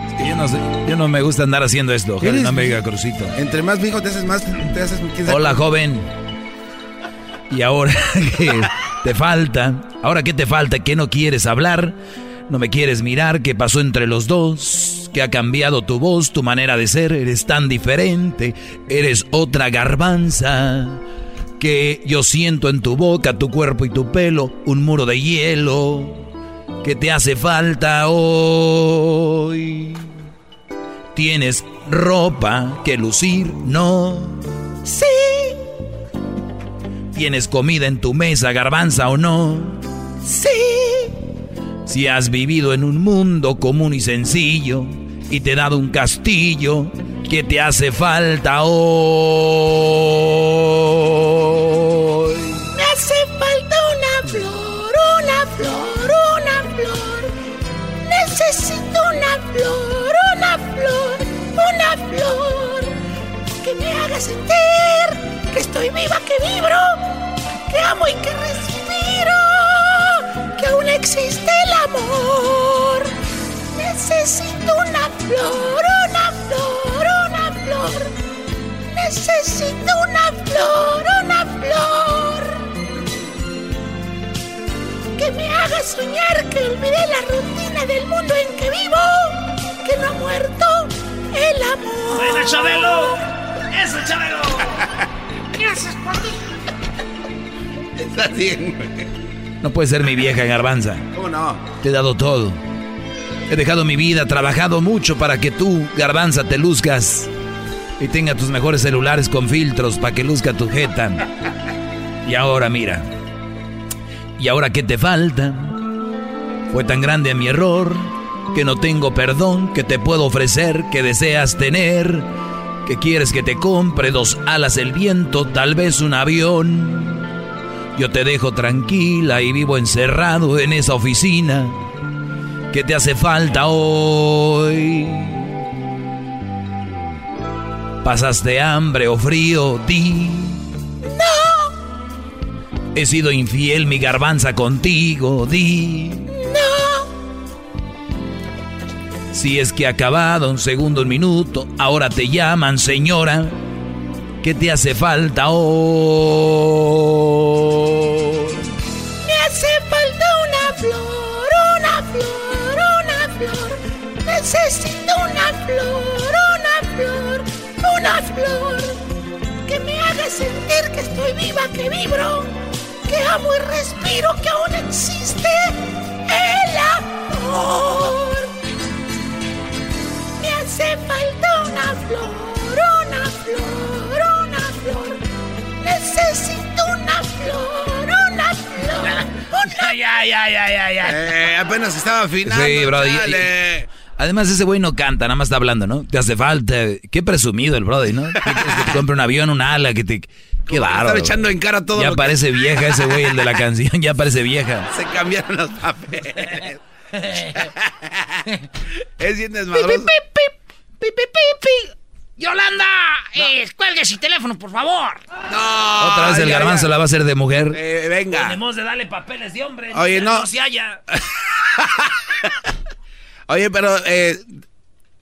Es que yo no sé, yo no me gusta andar haciendo esto. Ojalá ¿Eres- no me diga Crucito. Entre más viejo te haces más, te haces... ¿quién sabe? Hola, joven. Y ahora que te falta, ahora qué te falta, que no quieres hablar, no me quieres mirar, qué pasó entre los dos, que ha cambiado tu voz, tu manera de ser, eres tan diferente, eres otra garbanza, que yo siento en tu boca, tu cuerpo y tu pelo, un muro de hielo, que te hace falta hoy. Tienes ropa que lucir, no. Sí. ¿Tienes comida en tu mesa, garbanza o no? Sí. Si has vivido en un mundo común y sencillo y te he dado un castillo, ¿qué te hace falta hoy? Me hace falta que estoy viva, que vibro, que amo y que respiro, que aún existe el amor. Necesito una flor, una flor, una flor. Necesito una flor, una flor. Que me haga soñar que olvidé la rutina del mundo en que vivo, que no ha muerto el amor. ¡Buena, Chabelo! ¡Eso, Chabelo! Gracias por ti. Está bien. No puede ser mi vieja garbanza. ¿Cómo no? Te he dado todo. He dejado mi vida, trabajado mucho para que tú, garbanza, te luzcas y tenga tus mejores celulares con filtros para que luzca tu jeta. Y ahora mira. ¿Y ahora qué te falta? Fue tan grande mi error que no tengo perdón que te puedo ofrecer, que deseas tener, que quieres que te compre dos alas el viento, tal vez un avión. Yo te dejo tranquila y vivo encerrado en esa oficina. ¿Qué te hace falta hoy? ¿Pasaste hambre o frío? Di. No, He sido infiel, mi garbanza contigo. Di. Si es que acabado un segundo, un minuto, ahora te llaman, señora. ¿Qué te hace falta hoy? Me hace falta una flor, una flor, una flor. Necesito una flor, una flor, una flor. Que me haga sentir que estoy viva, que vibro, que amo y respiro, que aún existe el amor. Hace falta una flor, una flor, una flor. Necesito una flor, una flor. Una Ya, ya, ya, ya, ya. Eh, apenas estaba afinando. Sí, bro. y- dale. y- además, ese güey no canta, nada más está hablando, ¿no? Te hace falta. Qué presumido el brody, ¿no? Que, te compre un avión, un ala, que te. Qué bárbaro. Estaba echando en cara todo Ya lo que- parece vieja ese güey, el de la canción, ya parece vieja. Se cambiaron los papeles. es bien desmadroso. Pi, pi, pi, pi. Yolanda, eh, cuelgue su teléfono, por favor. No. Otra vez el ya, garbanzo ya. la va a hacer de mujer. Eh, venga. Tenemos de darle papeles de hombre. Oye, no. No se halla. Oye, pero eh,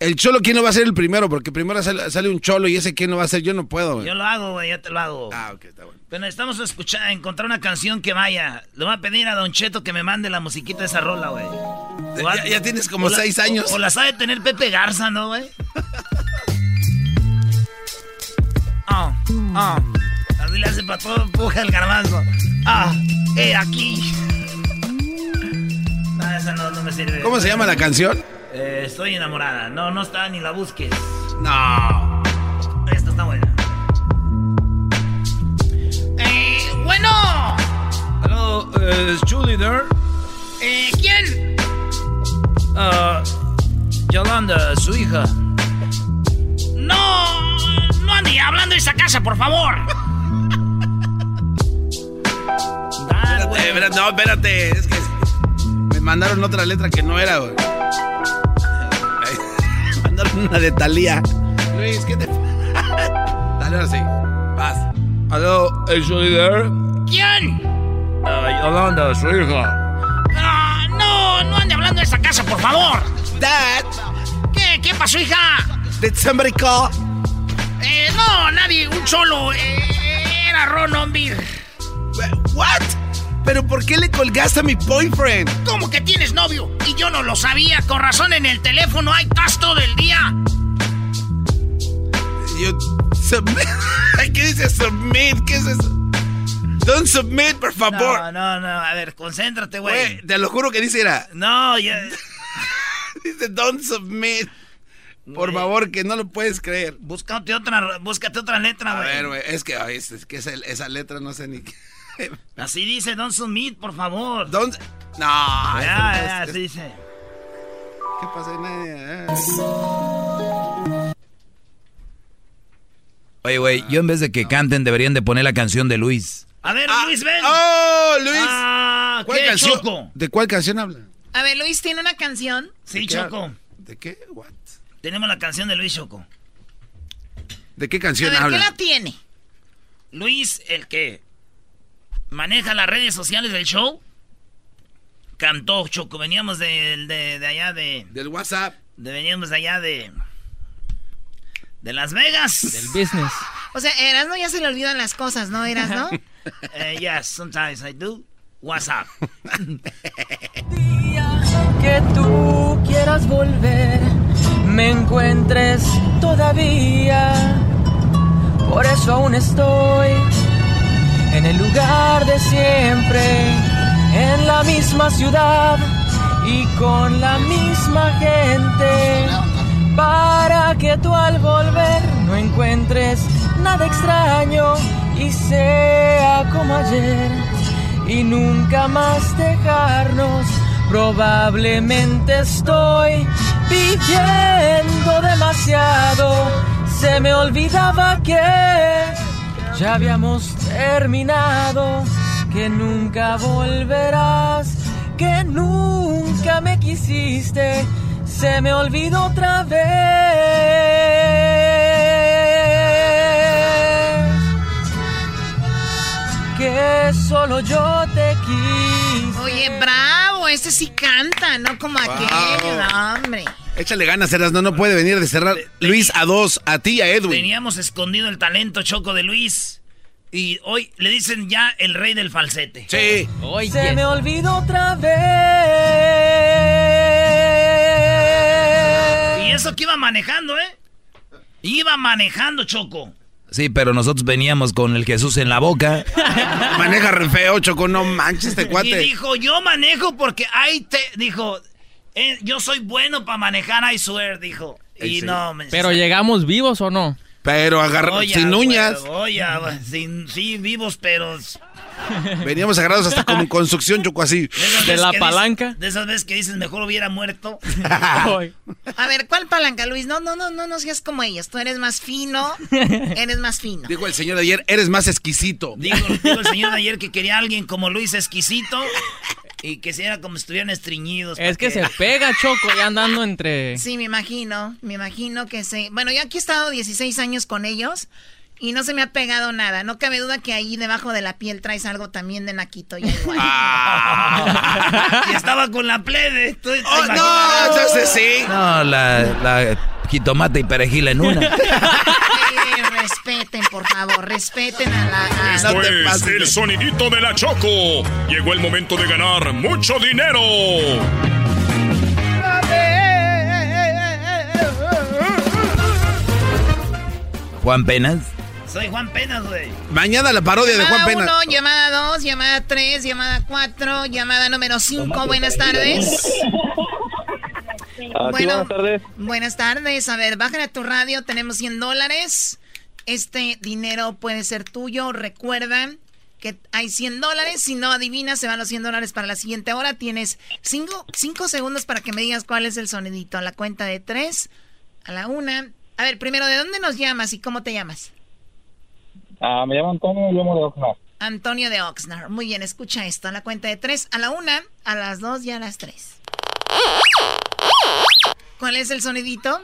el cholo, ¿quién no va a ser el primero? Porque primero sale, sale un cholo y ese quién no va a ser. Yo no puedo, güey. Yo lo hago, güey, ya te lo hago. Ah, ok, está bueno. Pero necesitamos escuchar, encontrar una canción que vaya. Le voy a pedir a Don Cheto que me mande la musiquita de esa rola, güey. Ya, ya tienes como o la- seis años. O, o la sabe tener Pepe Garza, ¿no, güey? Ah, ah. Así le hace para todo, empuja el garbanzo. Ah, eh, aquí. Ah, esa no, no me sirve. ¿Cómo se llama la canción? Eh, estoy enamorada. No, no está, ni la busques. No. Esta está buena. Eh, bueno, Hello, is Julie there? eh, ¿quién? Uh, Yolanda, su hija. No, no ande hablando de esa casa, por favor. Espérate, espérate, no, espérate. Es que mandaron otra letra que no era, güey. Mandaron una de Talía. Luis, ¿qué te Dale ahora sí. Vas. Hello, is Julie there? ¿Quién? Uh, Yolanda, su hija. Ah, no, no ande hablando de esa casa, por favor. Dad, ¿Qué, qué pasó, hija? did somebody call? Eh, no, nadie, un solo. Eh, era Ron Ombir. What? ¿Pero por qué le colgaste a mi boyfriend? ¿Cómo que tienes novio? Y yo no lo sabía. Con razón en el teléfono hay casto del día. Yo submit. ¿Qué dice submit? ¿Qué es eso? Don't submit, por favor. No, no, no. A ver, concéntrate, güey. Te lo juro que dice era. No, ya. Dice don't submit. Por favor, que no lo puedes creer. Búscate otra, búscate otra letra, A güey. ver, güey, es que, ay, es, es que esa, esa letra no sé ni qué. Así dice Don Submit, por favor. Don't. No, ya, ya, es- así dice. ¿Qué pasa? Nadie, Oye, güey, yo en vez de que canten deberían de poner la canción de Luis. A ver, Luis, ven. ¡Oh, Luis! Ah, ¿Cuál ¿qué, canción? Choco? ¿De cuál canción habla? A ver, Luis tiene una canción. Sí, ¿De qué Choco. ¿De qué? What? Tenemos la canción de Luis Choco. ¿De qué A canción ver, ¿qué habla? la tiene? Luis, el que maneja las redes sociales del show, cantó Choco. Veníamos de, de, de allá de. Del WhatsApp. de- veníamos de allá de. De Las Vegas. Del business. O sea, Erasno ya se le olvidan las cosas, ¿no, Erasno? Eh, yes, sometimes I do. What's up? que tú quieras volver, me encuentres todavía. Por eso aún estoy en el lugar de siempre, en la misma ciudad y con la misma gente. Para que tú al volver no encuentres nada extraño y sea como ayer y nunca más dejarnos. Probablemente estoy pidiendo demasiado. Se me olvidaba que ya habíamos terminado, que nunca volverás, que nunca me quisiste. Se me olvidó otra vez que solo yo te quise. Oye, bravo, este sí canta, no como aquel, hombre. Échale ganas, Erasno, no puede venir de cerrar. Luis a dos, a ti y a Edwin. Teníamos escondido el talento choco de Luis. Y hoy le dicen ya el rey del falsete. Sí. Se me olvidó otra vez. Y eso que iba manejando, ¿eh? Iba manejando, Choco. Sí, pero nosotros veníamos con el Jesús en la boca. Maneja re feo, Choco, no manches este Y cuate. dijo, yo manejo porque ahí te... Dijo, eh, yo soy bueno para manejar, I swear, dijo. Y Sí. no, me... ¿Pero llegamos vivos o no? Pero agarra Oye, sin uñas. Oye, sin, sí, vivos, pero... Veníamos agarrados hasta con construcción, Choco, así. veces que dices- de esas veces que dices, mejor hubiera muerto. A ver, ¿cuál palanca, Luis? No, no, no, no, no seas como ellos. Tú eres más fino, eres más fino. Dijo el señor de ayer, eres más exquisito. Digo, digo el señor de ayer que quería a alguien como Luis exquisito y que sea como si estuvieran estreñidos. Es que se pega, Choco, ya andando entre... Sí, me imagino, me imagino que se... Bueno, yo aquí he estado 16 años con ellos y no se me ha pegado nada. No cabe duda que ahí debajo de la piel traes algo también de naquito. Ya igual. y estaba con la plebe. ¿tú te Oh, no, entonces sí. No, la, la jitomate y perejil en una. Respeten, por favor, respeten a la... a- Esto es el sonidito de la Choco. Llegó el momento de ganar mucho dinero. Juan Penas. Soy Juan Penas, güey. Mañana la parodia de Juan Llamada Pena. uno, llamada 2, llamada 3, llamada 4, llamada número 5. Buenas tardes. Ah, sí, buenas tardes. Buenas tardes. A ver, bájale a tu radio. Tenemos 100 dólares. Este dinero puede ser tuyo. Recuerda que hay 100 dólares. Si no adivinas, se van los 100 dólares para la siguiente hora. Tienes 5 segundos para que me digas cuál es el sonidito. A la cuenta de 3, a la 1. A ver, primero, ¿de dónde nos llamas y cómo te llamas? Ah, me llamo Antonio, me llamo de Oxnard. Antonio de Oxnard. Muy bien, escucha esto. A la cuenta de 3, a la 1, a las 2 y a las 3. ¿Cuál es el sonidito?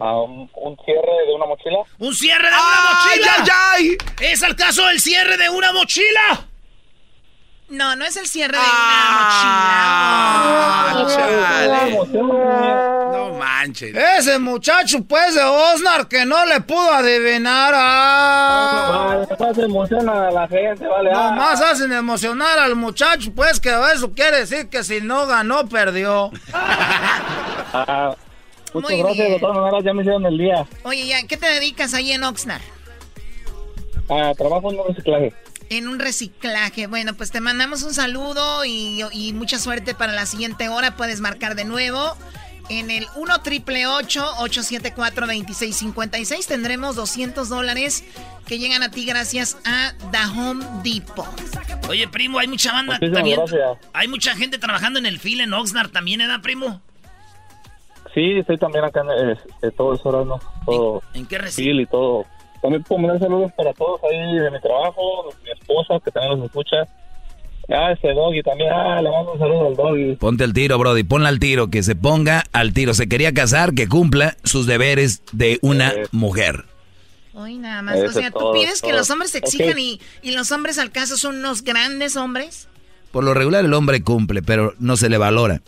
Ah, un, un cierre de una mochila. ¡Un cierre de una ¡Ay, mochila! ay, ¿Es el caso del cierre de una mochila? No, no es el cierre de Ah, una mochila. No manches. Ese muchacho, pues, de Osnar, que no le pudo adivinar. Ah. Nomás emociona a la gente, vale. Ah. Nomás hacen emocionar al muchacho, pues, que eso quiere decir que si no ganó, perdió. Muchas Muy gracias, bien. de todas maneras ya me hicieron el día. Oye, ya, ¿qué te dedicas ahí en Oxnard? Ah, trabajo en un reciclaje. En un reciclaje. Bueno, pues te mandamos un saludo y, y mucha suerte para la siguiente hora. Puedes marcar de nuevo. En el 1 triple 874 2656 tendremos 200 dólares que llegan a ti gracias a The Home Depot. Oye, primo, hay mucha banda Muchísimas también. gracias. Hay mucha gente trabajando en el fil en Oxnard también, ¿eh, primo? Sí, estoy también acá en eh, eh, todo eso, ahora, ¿no? Todo. ¿En qué reci- Phil y todo. También puedo mandar saludos para todos ahí de mi trabajo, mi esposa que también los escucha. Ah, ese doggy también. Ah, le mando un saludo al doggy. Ponte al tiro, Brody. Ponla al tiro. Que se ponga al tiro. Se quería casar, que cumpla sus deberes de una mujer. Hoy nada más. O sea, tú todo, pides que los hombres se exijan y, y los hombres al caso son unos grandes hombres. Por lo regular el hombre cumple, pero no se le valora.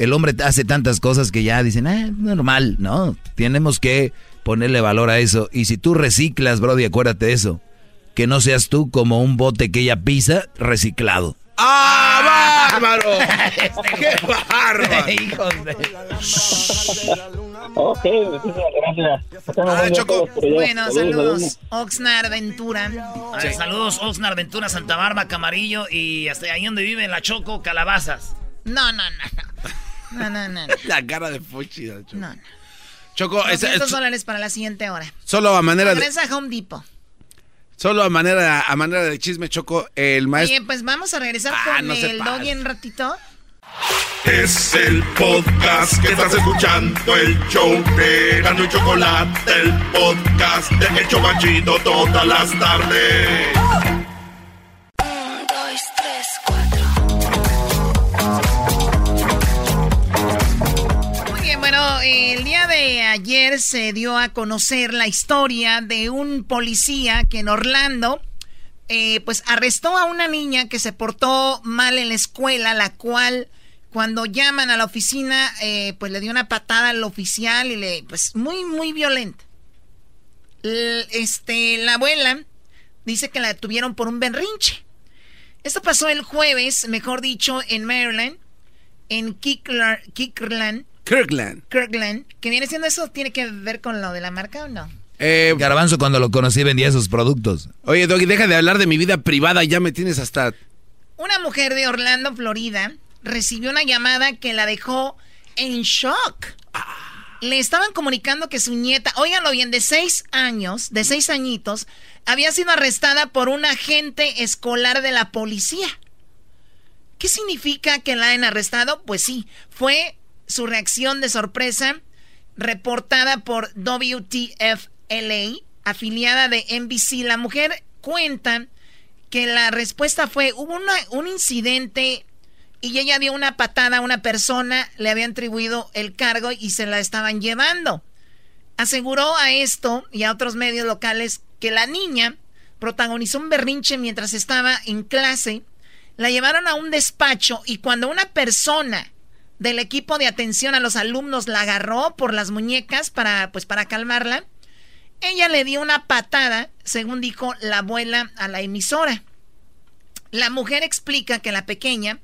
El hombre hace tantas cosas que ya dicen, ah, normal, ¿no? Tenemos que ponerle valor a eso. Y si tú reciclas, Brody, acuérdate de eso. Que no seas tú como un bote que ella pisa reciclado. ¡Ah, bárbaro! ¡Qué bárbaro! Hijos de... Ok, muchísimas gracias. Bueno, saludos, Oxnard Ventura. Ay, saludos, Oxnard Ventura, Santa Bárbara, Camarillo y hasta ahí donde vive la Choco, Calabazas. No, no, no. No, no, no. no. La cara de Fuchi. Choco. No, no. Choco, es- 200 es- dólares para la siguiente hora. solo a manera de Regresa a Home Depot. solo a manera a manera de chisme, Choco, el maestro Oye, pues vamos a regresar Ah, con no el doggy en ratito. Es el podcast que estás escuchando, el show de Erasmo y Chocolate, el podcast de Hecho Machito todas las tardes. El día de ayer se dio a conocer la historia de un policía que en Orlando, eh, pues arrestó a una niña que se portó mal en la escuela, la cual cuando llaman a la oficina, eh, pues le dio una patada al oficial y le, pues muy, muy violenta. Este, la abuela dice que la detuvieron por un berrinche. Esto pasó el jueves, mejor dicho, en Maryland, en Kirkland, Kirkland. Kirkland, que viene siendo eso, ¿tiene que ver con lo de la marca o no? Eh, Garbanzo cuando lo conocí vendía esos productos. Oye, Doggy, deja de hablar de mi vida privada, ya me tienes hasta Una mujer de Orlando, Florida, recibió una llamada que la dejó en shock. Le estaban comunicando que su nieta, óiganlo bien, de seis años, de seis añitos, había sido arrestada por un agente escolar de la policía. ¿Qué significa que la hayan arrestado? Pues sí, fue su reacción de sorpresa reportada por WTFLA, afiliada de NBC. La mujer cuenta que la respuesta fue, hubo un incidente y ella dio una patada a una persona, le habían atribuido el cargo y se la estaban llevando. Aseguró a esto y a otros medios locales que la niña protagonizó un berrinche mientras estaba en clase, la llevaron a un despacho y cuando una persona del equipo de atención a los alumnos la agarró por las muñecas para pues para calmarla, ella le dio una patada, según dijo la abuela a la emisora. La mujer explica que la pequeña,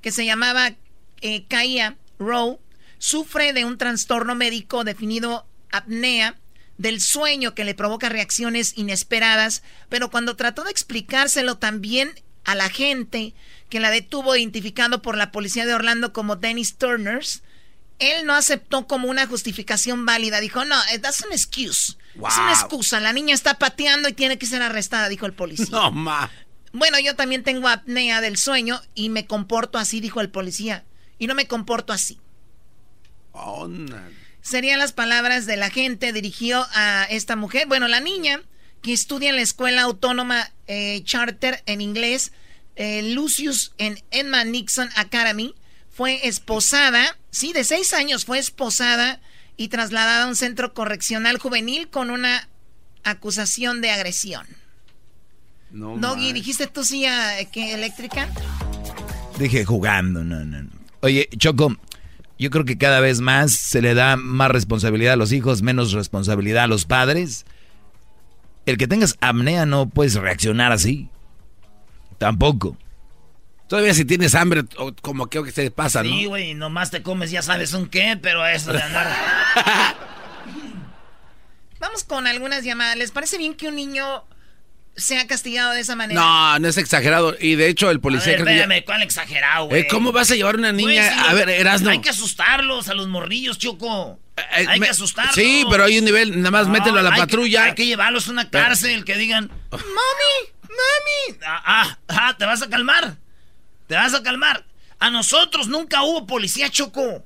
que se llamaba eh, Kaya Rowe, sufre de un trastorno médico definido apnea del sueño que le provoca reacciones inesperadas, pero cuando trató de explicárselo también a la gente que la detuvo identificado por la policía de Orlando como Dennis Turners, él no aceptó como una justificación válida. Dijo, no, eh, that's an excuse. Es una excusa. La niña está pateando y tiene que ser arrestada, dijo el policía. No, ma. Bueno, yo también tengo apnea del sueño y me comporto así, dijo el policía. Y no me comporto así. Oh, Serían las palabras de la gente dirigió a esta mujer. Bueno, la niña que estudia en la escuela autónoma eh, charter en inglés, eh, Lucius en Emma Nixon Academy, fue esposada, sí, de seis años fue esposada y trasladada a un centro correccional juvenil con una acusación de agresión. No, Doggy, dijiste tú sí a, que eléctrica. Dije jugando, no, no. no. Oye, Choco, yo creo que cada vez más se le da más responsabilidad a los hijos, menos responsabilidad a los padres. El que tengas apnea no puedes reaccionar así. Tampoco. Todavía si tienes hambre, como creo que se pasa, ¿no? Sí, güey, nomás te comes, ya sabes un qué, pero eso de andar. Vamos con algunas llamadas. ¿Les parece bien que un niño sea castigado de esa manera? No, no es exagerado. Y de hecho, el A policía ver, ya- espérame, ¿cuál exagerado, güey? Eh, ¿Cómo vas a llevar a una niña? sí, a ver, Erasno. Hay que asustarlos a los morrillos, Choco. hay Eh, me- que asustarlos. Sí, pero hay un nivel, nada más No, mételo a la hay que- patrulla. hay que llevarlos a una cárcel, que digan, mami, mami. Ah, ah, ah, te vas a calmar. Te vas a calmar. A nosotros nunca hubo policía, Choco.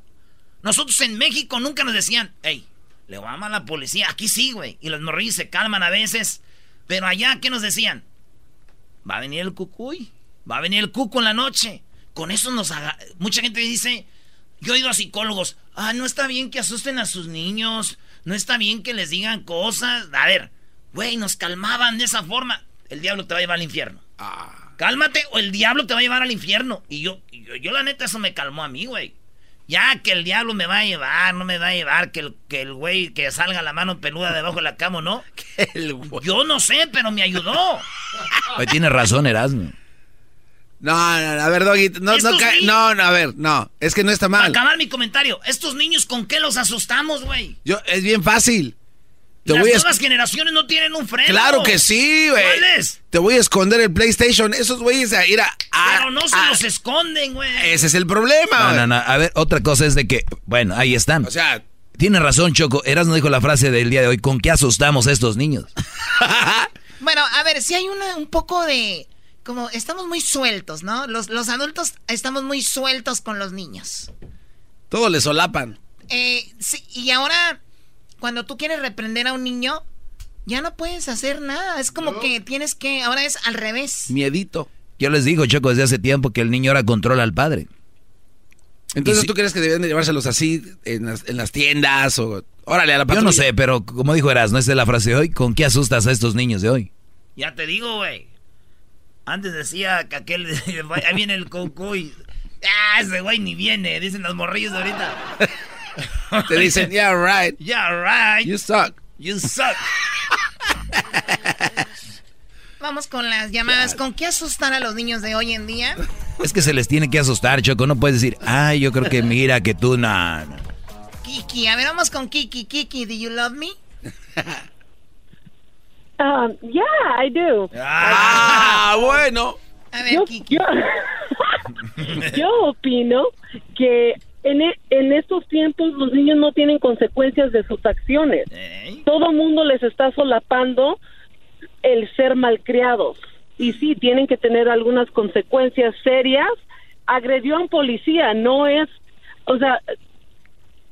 Nosotros en México nunca nos decían, hey, le vamos a la policía. Aquí sí, güey. Y los morrillos se calman a veces. Pero allá, ¿qué nos decían? Va a venir el cucuy. Va a venir el cuco en la noche. Con eso nos haga... Mucha gente dice... Yo he ido a psicólogos. Ah, no está bien que asusten a sus niños. No está bien que les digan cosas. A ver, güey, nos calmaban de esa forma. El diablo te va a llevar al infierno. Cálmate o el diablo te va a llevar al infierno. Y yo, yo, yo la neta, eso me calmó a mí, güey. Ya que el diablo me va a llevar, no me va a llevar, que el, que el güey que salga la mano peluda debajo de la cama, ¿no? Yo no sé, pero me ayudó. Hoy tiene razón, Erasmo. No, no, a ver, Doggy, no, no, no, no, a ver, no, es que no está Para mal. acabar mi comentario, ¿estos niños con qué los asustamos, güey? Yo, es bien fácil. Te Las voy a nuevas generaciones no tienen un freno. Claro que sí, güey. ¿Cuál es? Te voy a esconder el PlayStation. Esos güeyes a ir a. a- Pero no se a- los esconden, güey. Ese es el problema, No, no, no. A ver, otra cosa es de que, bueno, ahí están. O sea, Tiene razón, Choco. Erasmo dijo la frase del día de hoy. ¿Con qué asustamos a estos niños? Bueno, a ver, si hay una, un poco de... Como estamos muy sueltos, ¿no? Los, los adultos estamos muy sueltos con los niños. todos le solapan. Eh, sí, y ahora, cuando tú quieres reprender a un niño, ya no puedes hacer nada. Es como que tienes que... Ahora es al revés. Miedito. Yo les digo, Choco, desde hace tiempo que el niño ahora controla al padre. Entonces, si- ¿tú crees que deben de llevárselos así en las, en las tiendas o. Órale, a la Yo patrulla? no sé, pero como dijo Erasmo, esta es la frase de hoy. ¿Con qué asustas a estos niños de hoy? Ya te digo, güey. Antes decía que aquel... Ahí viene el coco y... Ah, ese güey ni viene, dicen los morrillos de ahorita. Te dicen, yeah, right. Yeah, right. You suck. You suck. Vamos con las llamadas. ¿Con qué asustar a los niños de hoy en día? Es que se les tiene que asustar, Choco. No puedes decir, ay, yo creo que mira que tú, no. no". Kiki, a ver, vamos con Kiki. Kiki, ¿do you love me? Um, yeah, I do. Ah, bueno. A ver, Yo, Kiki. yo, yo opino que en, e- en estos tiempos los niños no tienen consecuencias de sus acciones. Todo mundo les está solapando el ser malcriados. Y sí, tienen que tener algunas consecuencias serias. Agredió a un policía, no es, o sea,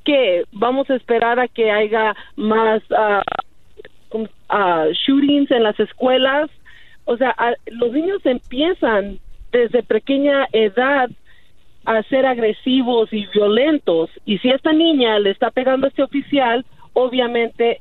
que vamos a esperar a que haya más ah, ¿cómo- ah, shootings en las escuelas. O sea, a- los niños empiezan desde pequeña edad a ser agresivos y violentos. Y si esta niña le está pegando a este oficial, obviamente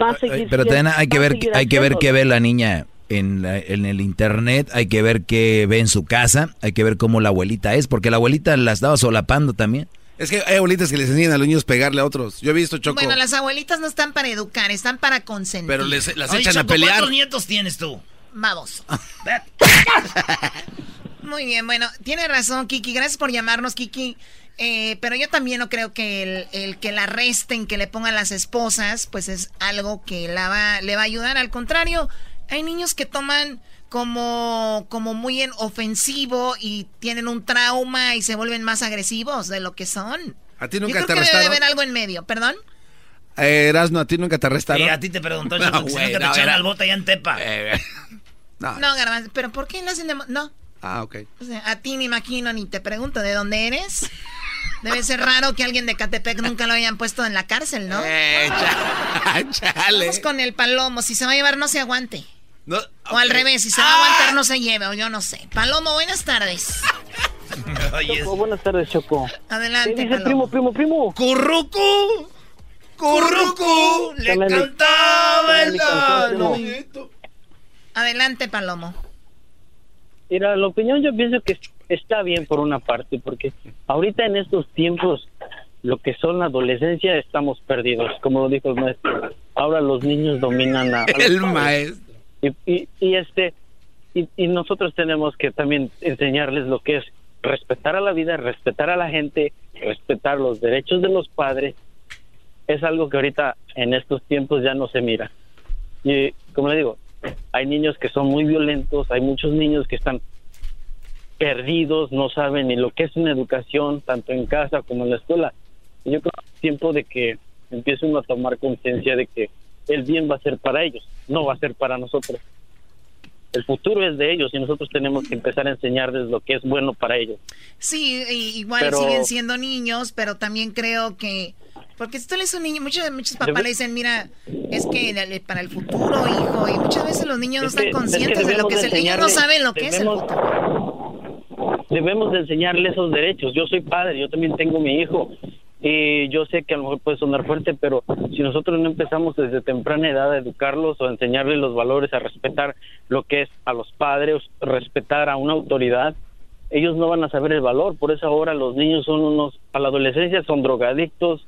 va a seguir. Pero siendo- también hay que ver, hay que ver qué ve la niña en, la- en el internet, hay que ver qué ve en su casa, hay que ver cómo la abuelita es, porque la abuelita la estaba solapando también. Es que hay abuelitas que les enseñan a los niños pegarle a otros. Yo he visto Choco. Bueno, las abuelitas no están para educar, están para consentir. Pero les, las Oye, echan a pelear. ¿Cuántos nietos tienes tú? Vamos. Muy bien, bueno, tiene razón, Kiki. Gracias por llamarnos, Kiki. Eh, pero yo también no creo que el, el que la arresten, que le pongan las esposas, pues es algo que la va, le va a ayudar. Al contrario, hay niños que toman como, como muy en ofensivo y tienen un trauma y se vuelven más agresivos de lo que son. ¿A ti Yo nunca creo te que debe haber algo en medio, ¿perdón? Eh, Erasmo, ¿a ti nunca te arrestaron? Sí, a ti te preguntó No, que si te no, echaron era- al bote allá en Tepa. No. No, Garbanzo, pero ¿por qué lo hacen de... No, Ah, ok. O sea, a ti me imagino ni te pregunto de dónde eres. Debe ser raro que alguien de Catepec nunca lo hayan puesto en la cárcel, ¿no? Eh, chale. Vamos con el palomo. Si se va a llevar, no se aguante. No, O al revés, si se va a aguantar, no se lleve, o yo no sé. Palomo, buenas tardes. Choco, buenas tardes, Choco. Adelante, ¿Qué dice Palomo. primo, primo, primo? ¡Currucu! ¡Currucu! Le cantaba el. Adelante, Palomo. Mira, la opinión yo pienso que está bien por una parte, porque ahorita en estos tiempos, lo que son la adolescencia, estamos perdidos, como lo dijo el maestro. Ahora los niños dominan a, a El maestro. Y, y, y este y, y nosotros tenemos que también enseñarles lo que es respetar a la vida, respetar a la gente, respetar los derechos de los padres. Es algo que ahorita en estos tiempos ya no se mira. Y como le digo, hay niños que son muy violentos, hay muchos niños que están perdidos, no saben ni lo que es una educación, tanto en casa como en la escuela. Y yo creo que es tiempo de que empiecen a tomar conciencia de que el bien va a ser para ellos, no va a ser para nosotros. El futuro es de ellos y nosotros tenemos que empezar a enseñarles lo que es bueno para ellos. Sí, igual Pero- siguen siendo niños, pero también creo que... Porque si tú eres un niño, muchos, muchos papás le dicen, mira, es que para el futuro, hijo, y muchas veces los niños no Es están que- es que conscientes de lo que es el niño, no saben lo que es el futuro. debemos de enseñarle esos derechos. Yo soy padre, yo también tengo mi hijo y yo sé que a lo mejor puede sonar fuerte, pero si nosotros no empezamos desde temprana edad a educarlos o a enseñarles los valores, a respetar lo que es a los padres, respetar a una autoridad, ellos no van a saber el valor. Por eso ahora los niños son unos, a la adolescencia son drogadictos,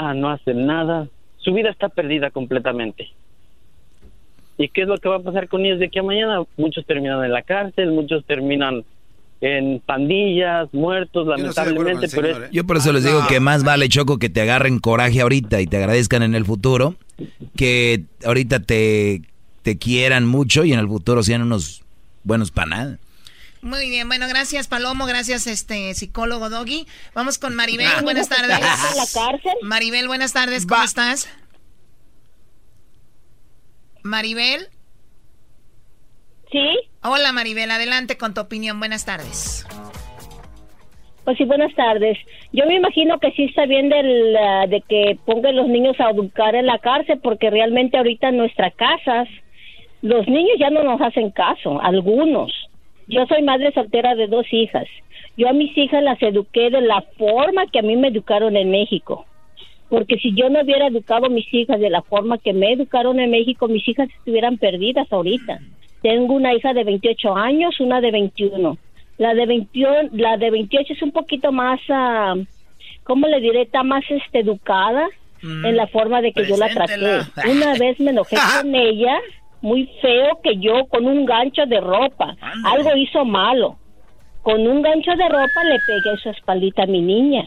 ah, no hacen nada. Su vida está perdida completamente. ¿Y qué es lo que va a pasar con ellos de aquí a mañana? Muchos terminan en la cárcel, muchos terminan en pandillas, muertos, lamentablemente. pero es- ¿eh? Yo por eso les digo que más vale, Choco, que te agarren coraje ahorita y te agradezcan en el futuro, que ahorita te, te quieran mucho y en el futuro sean unos buenos para nada. Muy bien, bueno, gracias Palomo, gracias este psicólogo Doggy. Vamos con Maribel, Ah. buenas tardes. ¿En la cárcel? Maribel, buenas tardes, ¿cómo estás? Maribel. Sí. Hola Maribel, adelante con tu opinión, buenas tardes. Pues sí, buenas tardes. Yo me imagino que sí está bien del, ah, de que pongan los niños a educar en la cárcel, porque realmente ahorita en nuestras casas los niños ya no nos hacen caso, algunos. Yo soy madre soltera de dos hijas. Yo a mis hijas las eduqué de la forma que a mí me educaron en México. Porque si yo no hubiera educado a mis hijas de la forma que me educaron en México, mis hijas estuvieran perdidas ahorita. Tengo una hija de 28 años, una de 21. La de 21, la de 28 es un poquito más, ah, ¿cómo le diré? Está más este, educada en la forma de que yo la traté. Una vez me enojé con ella, muy feo que yo con un gancho de ropa. Algo hizo malo. Con un gancho de ropa le pegué su espaldita a mi niña.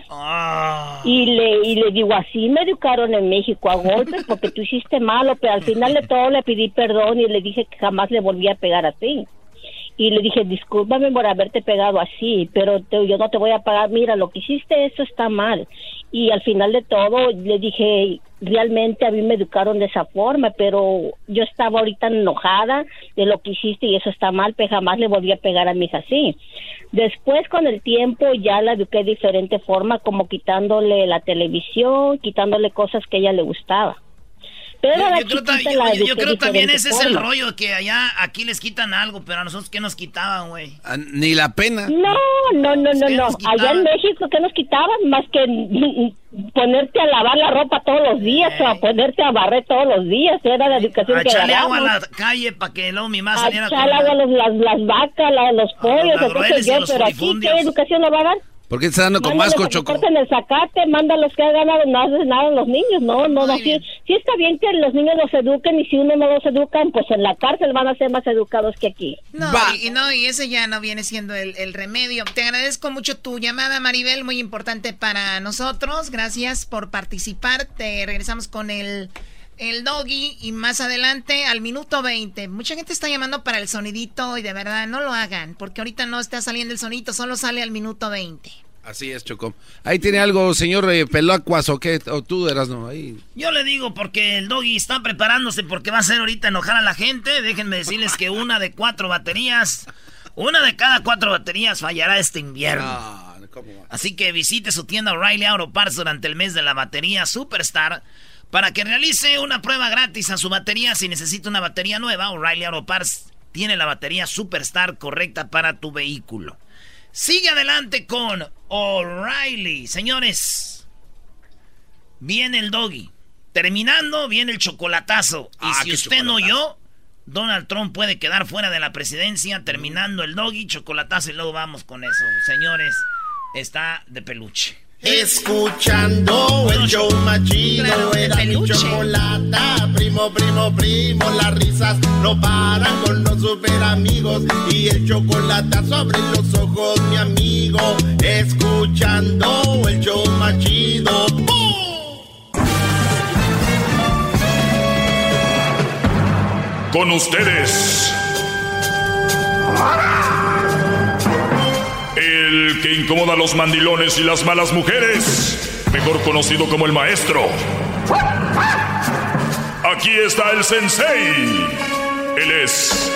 Y le, y le digo, así me educaron en México a golpes porque tú hiciste malo, pero al final de todo le pedí perdón y le dije que jamás le volví a pegar a ti. Y le dije, discúlpame por haberte pegado así, pero te- yo no te voy a pagar. Mira, lo que hiciste, eso está mal. Y al final de todo le dije, realmente a mí me educaron de esa forma, pero yo estaba ahorita enojada de lo que hiciste y eso está mal, pero jamás le volví a pegar a mi hija así. Después, con el tiempo, ya la eduqué de diferente forma, como quitándole la televisión, quitándole cosas que ella le gustaba. Pero a la Yo creo, ta- yo- la yo- yo creo también ese es el forma. rollo, que allá aquí les quitan algo, pero a nosotros ¿qué nos quitaban, güey? Ah, Ni la pena. No, no, no, no, ¿Qué no. Allá en México, ¿qué nos quitaban? Más que ponerte a lavar la ropa todos los días o a ponerte a barrer todos los días. Era la educación A que echarle agua a la calle para que luego mi mamá A saliera echarle agua a los- las, las vacas, la- los pollos, los sé labroles y yo. los Pero aquí. ¿qué educación nos va a dar? ¿Por qué te está dando con Mándalos que Choco? corten el zacate, mándalos que hagan nada, no hacen nada los niños, no, no, no, sí, sí está bien que los niños los eduquen y si uno no los educan, pues en la cárcel van a ser más educados que aquí. No, y, y no, y ese ya no viene siendo el, el remedio. Te agradezco mucho tu llamada, Maribel, muy importante para nosotros. Gracias por participar. Te regresamos con el, el doggy y más adelante al minuto 20. Mucha gente está llamando para el sonidito y de verdad no lo hagan, porque ahorita no está saliendo el sonito, solo sale al minuto 20. Así es, Choco. Ahí tiene algo, señor eh, Peloacuas, o qué, o tú eras, no, ahí. Yo le digo porque el doggy está preparándose porque va a hacer ahorita enojar a la gente. Déjenme decirles que una de cuatro baterías, una de cada cuatro baterías fallará este invierno. Ah, Así que visite su tienda O'Reilly Auto Parts durante el mes de la batería Superstar para que realice una prueba gratis a su batería. Si necesita una batería nueva, O'Reilly Auto Parts tiene la batería Superstar correcta para tu vehículo. Sigue adelante con O'Reilly. Señores, viene el doggy. Terminando, viene el chocolatazo. Y Ah, si usted no oyó, Donald Trump puede quedar fuera de la presidencia. Terminando el doggy, chocolatazo y luego vamos con eso. Señores, está de peluche. Escuchando el show machido, Claro, era mi chocolata. Primo, primo, primo, las risas no paran con los super amigos. Y el chocolate sobre los ojos, mi amigo. Escuchando el show machido. Con ustedes. El que incomoda a los mandilones y las malas mujeres. Mejor conocido como el maestro. Aquí está el sensei. Él es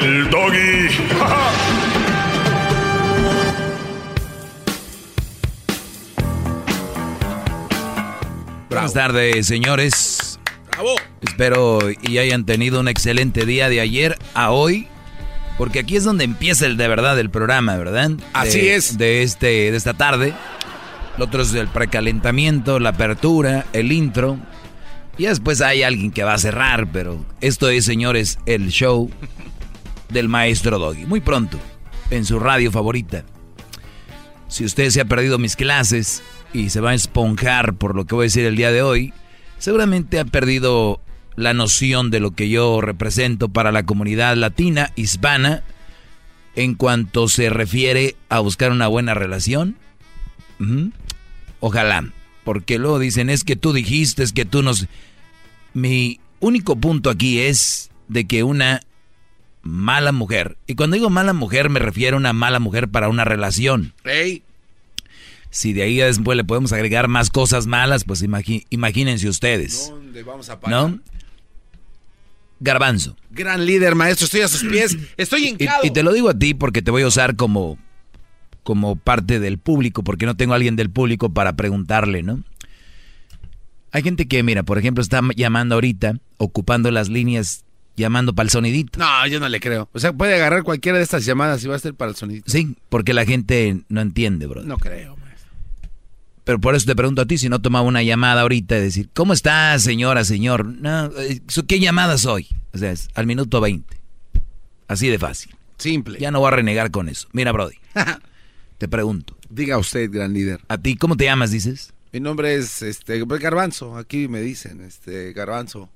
el doggy. Buenas tardes, señores. Bravo. Espero y hayan tenido un excelente día de ayer a hoy. Porque aquí es donde empieza el de verdad el programa, ¿verdad? De- Así es. De, este, de esta tarde. Lo otro es el precalentamiento, la apertura, el intro. Y después hay alguien que va a cerrar, pero esto es, señores, el show del maestro Doggy. Muy pronto. en su radio favorita. Si usted se ha perdido mis clases y se va a esponjar por lo que voy a decir el día de hoy, seguramente ha perdido la noción de lo que yo represento para la comunidad latina, hispana, en cuanto se refiere a buscar una buena relación. Ojalá, porque luego dicen, es que tú dijiste, es que tú nos... Mi único punto aquí es de que una mala mujer, y cuando digo mala mujer me refiero a una mala mujer para una relación. Si de ahí después le podemos agregar más cosas malas, pues imagínense ustedes. ¿Dónde vamos a parar? ¿No? Garbanzo. Gran líder, maestro. Estoy a sus pies. Estoy Y, hincado. y te lo digo a ti porque te voy a usar como, como parte del público, porque no tengo a alguien del público para preguntarle, ¿no? Hay gente que, mira, por ejemplo, está llamando ahorita, ocupando las líneas, llamando para el sonidito. No, yo no le creo. O sea, puede agarrar cualquiera de estas llamadas y va a ser para el sonido. Sí, porque la gente no entiende, bro. No creo. Pero por eso te pregunto a ti si no tomaba una llamada ahorita y decir, ¿cómo estás, señora, señor? No, eh, ¿qué llamada soy? O sea, es al minuto 20. Así de fácil. Simple. Ya no voy a renegar con eso. Mira, Brody. te pregunto. Diga usted, gran líder. ¿A ti cómo te llamas, dices? Mi nombre es este pues, Garbanzo. Aquí me dicen, este Garbanzo.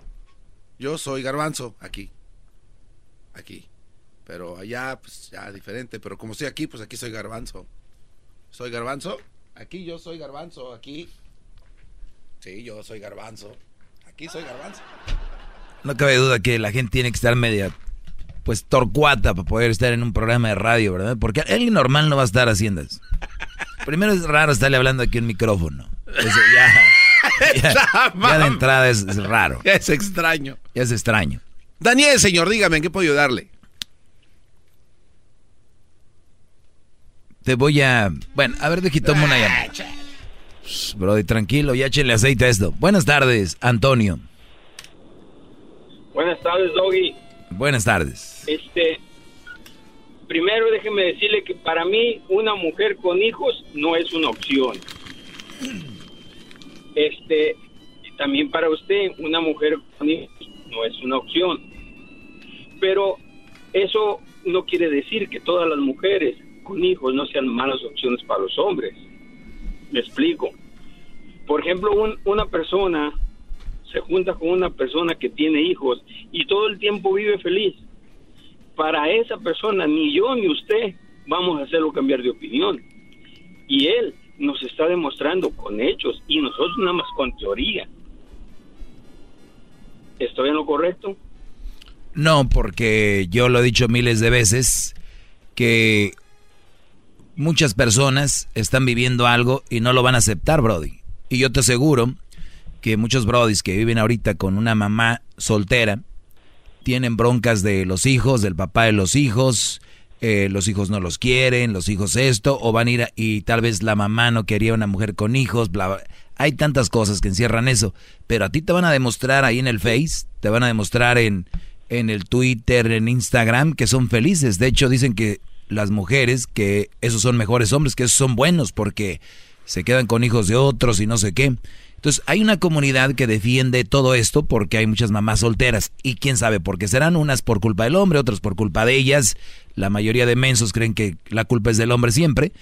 Yo soy Garbanzo aquí. Aquí. Pero allá, pues ya diferente. Pero como estoy aquí, pues aquí soy Garbanzo. ¿Soy Garbanzo? Aquí yo soy Garbanzo. Aquí. Sí, yo soy Garbanzo. Aquí soy Garbanzo. No cabe duda que la gente tiene que estar media, pues, torcuata para poder estar en un programa de radio, ¿verdad? Porque alguien normal no va a estar haciendo eso. Primero es raro estarle hablando aquí en micrófono. Eso ya, ya, ya de entrada es, es raro. Ya es extraño. Ya es extraño. Daniel, señor, dígame, ¿en qué puedo ayudarle? Te voy a... Bueno, a ver, deje tomo una llamada. Brody, tranquilo, ya échenle aceite a esto. Buenas tardes, Antonio. Buenas tardes, Doggy. Buenas tardes. Este, primero déjeme decirle que para mí una mujer con hijos no es una opción. Este, y también para usted una mujer con hijos no es una opción. Pero eso no quiere decir que todas las mujeres con hijos no sean malas opciones para los hombres. Me explico. Por ejemplo, un- una persona se junta con una persona que tiene hijos y todo el tiempo vive feliz. Para esa persona, ni yo ni usted vamos a hacerlo cambiar de opinión. Y él nos está demostrando con hechos y nosotros nada más con teoría. ¿Estoy en lo correcto? No, porque yo lo he dicho miles de veces que muchas personas están viviendo algo y no lo van a aceptar, Brody. Y yo te aseguro que muchos Brodis que viven ahorita con una mamá soltera tienen broncas de los hijos, del papá de los hijos, eh, los hijos no los quieren, los hijos esto, o van a ir a- y tal vez la mamá no quería una mujer con hijos, bla, bla. Hay tantas cosas que encierran eso, pero a ti te van a demostrar ahí en el Face, te van a demostrar en, en el Twitter, en Instagram, que son felices. De hecho, dicen que las mujeres, que esos son mejores hombres, que esos son buenos porque se quedan con hijos de otros y no sé qué. Entonces, hay una comunidad que defiende todo esto porque hay muchas mamás solteras. Y quién sabe por qué serán, unas por culpa del hombre, otras por culpa de ellas. La mayoría de mensos creen que la culpa es del hombre siempre.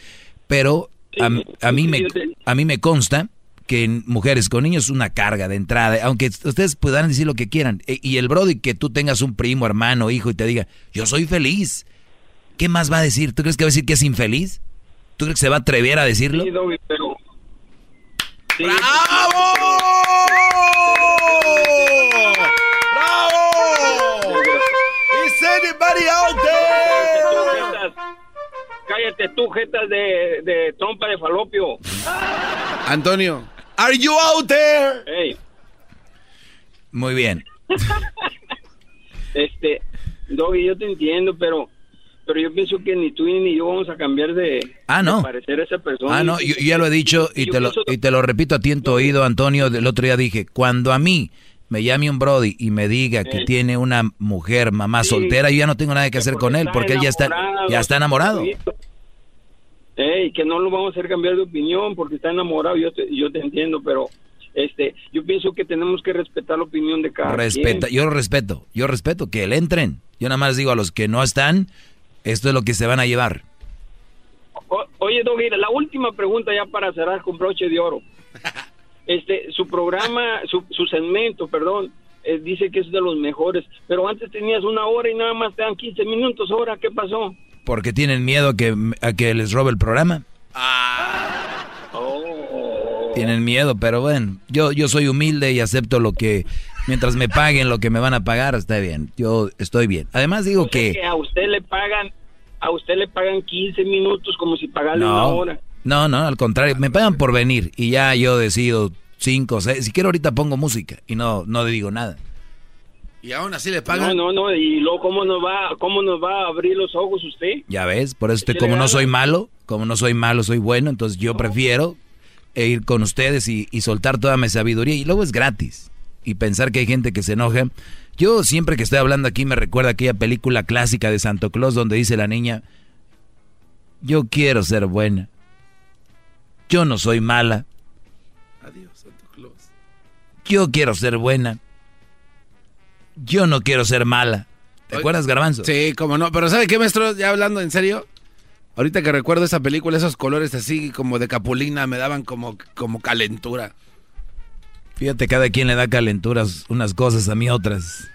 Pero a, a mí, me, a mí me consta que en mujeres con niños es una carga de entrada. Aunque ustedes puedan decir lo que quieran. E- Y el brody que tú tengas un primo, hermano, hijo y te diga, yo soy feliz. ¿Qué más va a decir? ¿Tú crees que va a decir que es infeliz? ¿Tú crees que se va a atrever a decirlo? Sí, Doggy, pero... Sí, ¡Bravo! Is anybody out there? Cállate tú, jetas de, de trompa de falopio. Antonio, are you out there? Hey, Muy bien. este, Doggy, yo te entiendo, pero pero yo pienso que ni tú ni yo vamos a cambiar de, Ah, no. de parecer a esa persona. Ah, no, yo, yo ya lo he dicho y te lo, y te lo repito a ti en tu oído, Antonio. El otro día dije, cuando a mí me llame un Brody y me diga que Sí. tiene una mujer, mamá Sí. soltera, yo ya no tengo nada que hacer con él porque él ya está, enamorado, ya está enamorado. Ey, que no lo vamos a hacer cambiar de opinión porque está enamorado, yo te, yo te entiendo, pero este, yo pienso que tenemos que respetar la opinión de cada Respeta, quien. yo respeto, yo respeto que le entren. Yo nada más digo a los que no están, Esto es lo que se van a llevar. O- oye, Doggy, la última pregunta ya para cerrar con broche de oro. Este, su programa, su, su segmento, perdón, eh, dice que es de los mejores, pero antes tenías una hora y nada más te dan 15 minutos. ¿Ahora qué pasó? Porque tienen miedo a que, a que les robe el programa. Tienen miedo, pero bueno, yo, yo soy humilde y acepto lo que, mientras me paguen lo que me van a pagar, está bien. Yo estoy bien. Además digo O sea que... a usted le pagan, a usted le pagan 15 minutos como si pagara una No, hora. no, no, al contrario, me pagan por venir y ya yo decido cinco, seis, si quiero ahorita pongo música y no, no digo nada. Y aún así le No, pagan. no, no, y luego cómo nos va, cómo nos va a abrir los ojos usted. Ya ves, por eso como no soy malo, como no soy malo, soy bueno, entonces yo prefiero e ir con ustedes y, y soltar toda mi sabiduría y luego es gratis. Y pensar que hay gente que se enoja. Yo siempre que estoy hablando aquí me recuerda aquella película clásica de Santo Claus donde dice la niña, yo quiero ser buena. Yo no soy mala. Adiós, Santo Claus. Yo quiero ser buena. Yo no quiero ser mala. ¿Te acuerdas, Garbanzo? Sí, como no. Pero ¿sabe qué, maestro? Ya hablando en serio. Ahorita que recuerdo esa película, esos colores así como de capulina me daban como, como calentura. Fíjate, cada quien le da calenturas unas cosas, a mí otras.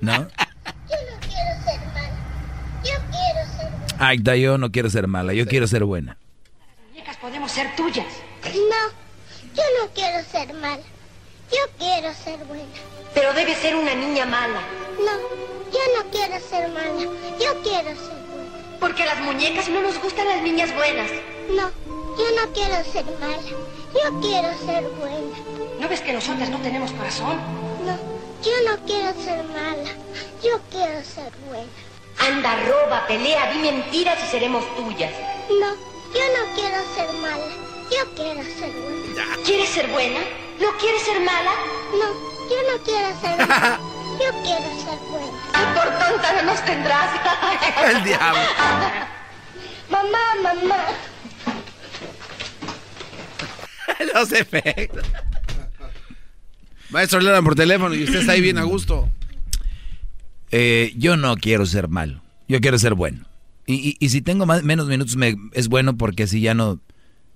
¿No? Yo no quiero ser mala. Yo quiero ser buena. Ay, da, yo no quiero ser mala, yo quiero ser buena. Muñecas podemos ser tuyas. No, yo no quiero ser mala. Yo quiero ser buena. Pero debe ser una niña mala. No, yo no quiero ser mala. Yo quiero ser buena. Porque a las muñecas no nos gustan las niñas buenas. No, yo no quiero ser mala. Yo quiero ser buena. ¿No ves que nosotras no tenemos corazón? No, yo no quiero ser mala. Yo quiero ser buena. Anda, roba, pelea, di mentiras y seremos tuyas. No, yo no quiero ser mala. Yo quiero ser buena. ¿Quieres ser buena? ¿No quieres ser mala? No, yo no quiero ser mala. Yo quiero ser buena. Y por tonta no nos tendrás. El diablo. Mamá, mamá. Los efectos. Maestro, le hablan por teléfono y usted está ahí bien a gusto. Eh, yo no quiero ser malo, yo quiero ser bueno. Y, y- y si tengo más, menos minutos me, es bueno porque así ya no,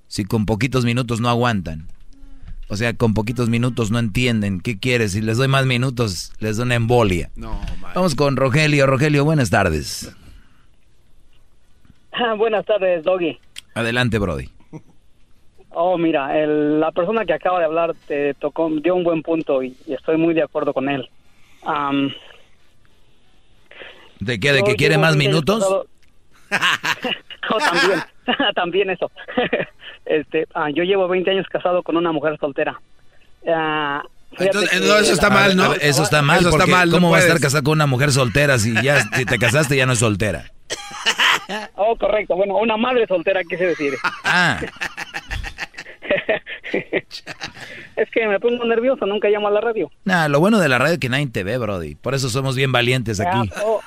si con poquitos minutos no aguantan. O sea, con poquitos minutos no entienden qué quieres. Si les doy más minutos, les da una embolia. No, Vamos con Rogelio. Rogelio, buenas tardes. Ah, Buenas tardes, Doggy. Adelante, Brody. Oh, mira, el- la persona que acaba de hablar te tocó, dio un buen punto y, y estoy muy de acuerdo con él. Am, ¿De qué? ¿De que quiere más 20 años minutos? Oh, también, también eso. este, ah, yo llevo 20 años casado con una mujer soltera. Ah, fíjate Entonces, que no, eso está mal, ¿no? Ver, Eso está mal, Eso está mal, no ¿cómo va a estar casado con una mujer soltera si ya si te casaste ya no es soltera? Oh, correcto. Bueno, una madre soltera, quise decir. Ah, es que me pongo nervioso, nunca llamo a la radio. nada, lo bueno de la radio es que nadie te ve, Brody. Por eso somos bien valientes aquí. Ah, oh.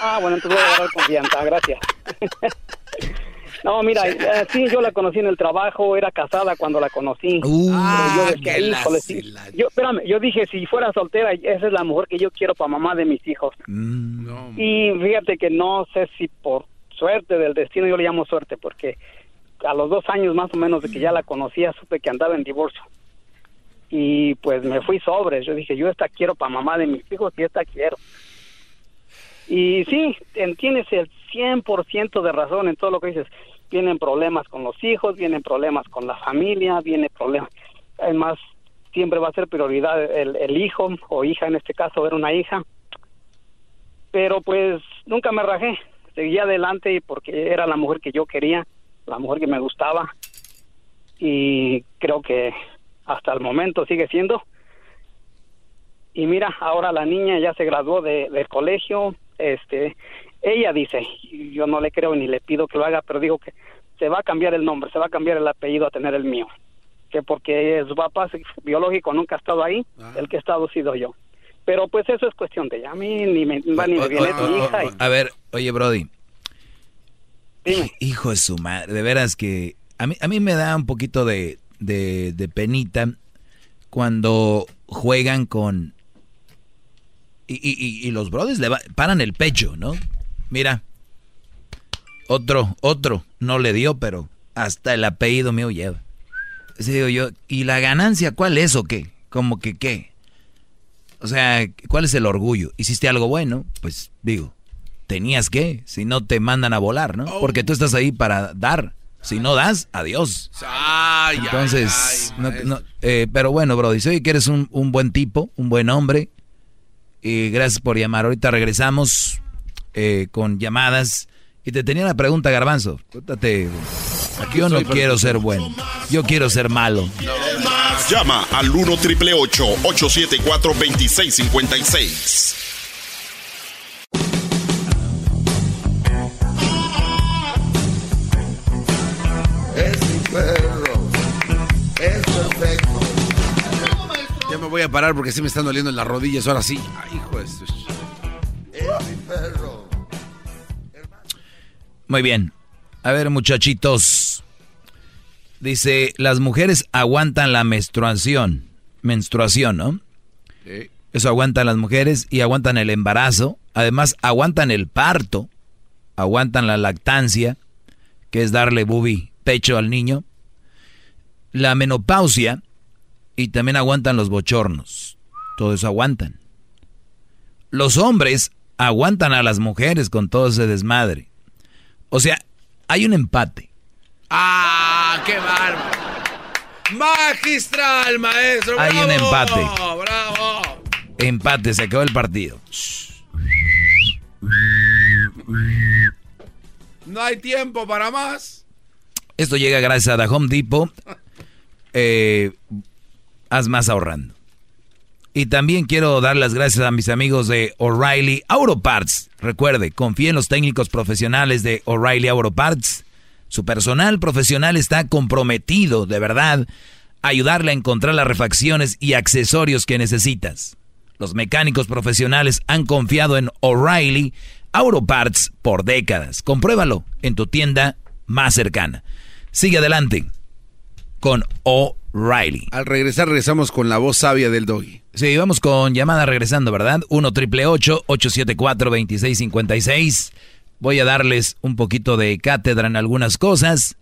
Ah, bueno, entonces voy a agarrar confianza, gracias. no, mira, eh, sí, yo la conocí en el trabajo, era casada cuando la conocí. Uh. Yo "Híjole, sí". Yo, espérame, yo dije, si fuera soltera, esa es la mujer que yo quiero para mamá de mis hijos. Mm. Y fíjate que no sé si por suerte del destino, yo le llamo suerte, porque a los dos años más o menos de que ya la conocía, supe que andaba en divorcio. Y pues me fui sobre, yo dije, yo esta quiero para mamá de mis hijos y esta quiero. Y sí, en- tienes el 100% de razón en todo lo que dices. Vienen problemas con los hijos, vienen problemas con la familia, viene problemas. Además, siempre va a ser prioridad el, el hijo o hija, en este caso era una hija. Pero pues nunca me rajé, seguí adelante porque era la mujer que yo quería, la mujer que me gustaba. Y creo que hasta el momento sigue siendo. Y mira, ahora la niña ya se graduó de, del colegio. Este, ella dice, yo no le creo ni le pido que lo haga, pero digo que se va a cambiar el nombre, se va a cambiar el apellido a tener el mío. Que porque su papá biológico nunca ha estado ahí, el que ha estado ha sido yo. Pero pues eso es cuestión de ella. A mí ni me va ni me viene mi o- hija. y- A ver, oye, Brody. Hijo de su madre, de veras que a mí, a mí me da un poquito de, de, de penita cuando juegan con... Y, y- y- los brothers le va- paran el pecho, ¿no? Mira, Otro, otro, no le dio, pero hasta el apellido mío lleva. digo yo, ¿y la ganancia cuál es o qué? Como que qué. O sea, ¿cuál es el orgullo? ¿Hiciste algo bueno? Pues digo, tenías que, si no te mandan a volar, ¿no? Oh. Porque tú estás ahí para dar. Si no das, adiós. Ay, Entonces, ay, no- maestro. no, eh, pero bueno, bro, dice, oye, que eres un, un buen tipo, un buen hombre. Y gracias por llamar. Ahorita regresamos eh, con llamadas. Y te tenía una pregunta, Garbanzo. Cuéntate, Aquí yo no quiero ser bueno. Yo quiero ser malo. Llama al 1 triple 874 2656. Voy a parar porque sí me están doliendo en las rodillas. Ahora sí. Ay, hijo de mi perro. Muy bien. A ver, muchachitos. Dice, las mujeres aguantan la menstruación. Menstruación, ¿no? Eso aguantan las mujeres y aguantan el embarazo. Además, aguantan el parto. Aguantan la lactancia, que es darle bubi, pecho al niño. La menopausia y también aguantan los bochornos. Todo eso aguantan. Los hombres aguantan a las mujeres con todo ese desmadre. O sea, hay un empate. ¡Ah, qué bárbaro! Magistral, maestro. Hay un empate. ¡Bravo! Empate, se acabó el partido. No hay tiempo para más. Esto llega gracias a The Home Depot. Eh, haz más ahorrando. Y también quiero dar las gracias a mis amigos de O'Reilly Auto Parts. Recuerde, confíe en los técnicos profesionales de O'Reilly Auto Parts. Su personal profesional está comprometido, de verdad, a ayudarle a encontrar las refacciones y accesorios que necesitas. Los mecánicos profesionales han confiado en O'Reilly Auto Parts por décadas. Compruébalo en tu tienda más cercana. Sigue adelante con O'Reilly. Al regresar, regresamos con la voz sabia del doggy. Sí, vamos con llamada regresando, ¿verdad? 1 triple 874 2656. Voy a darles un poquito de cátedra en algunas cosas.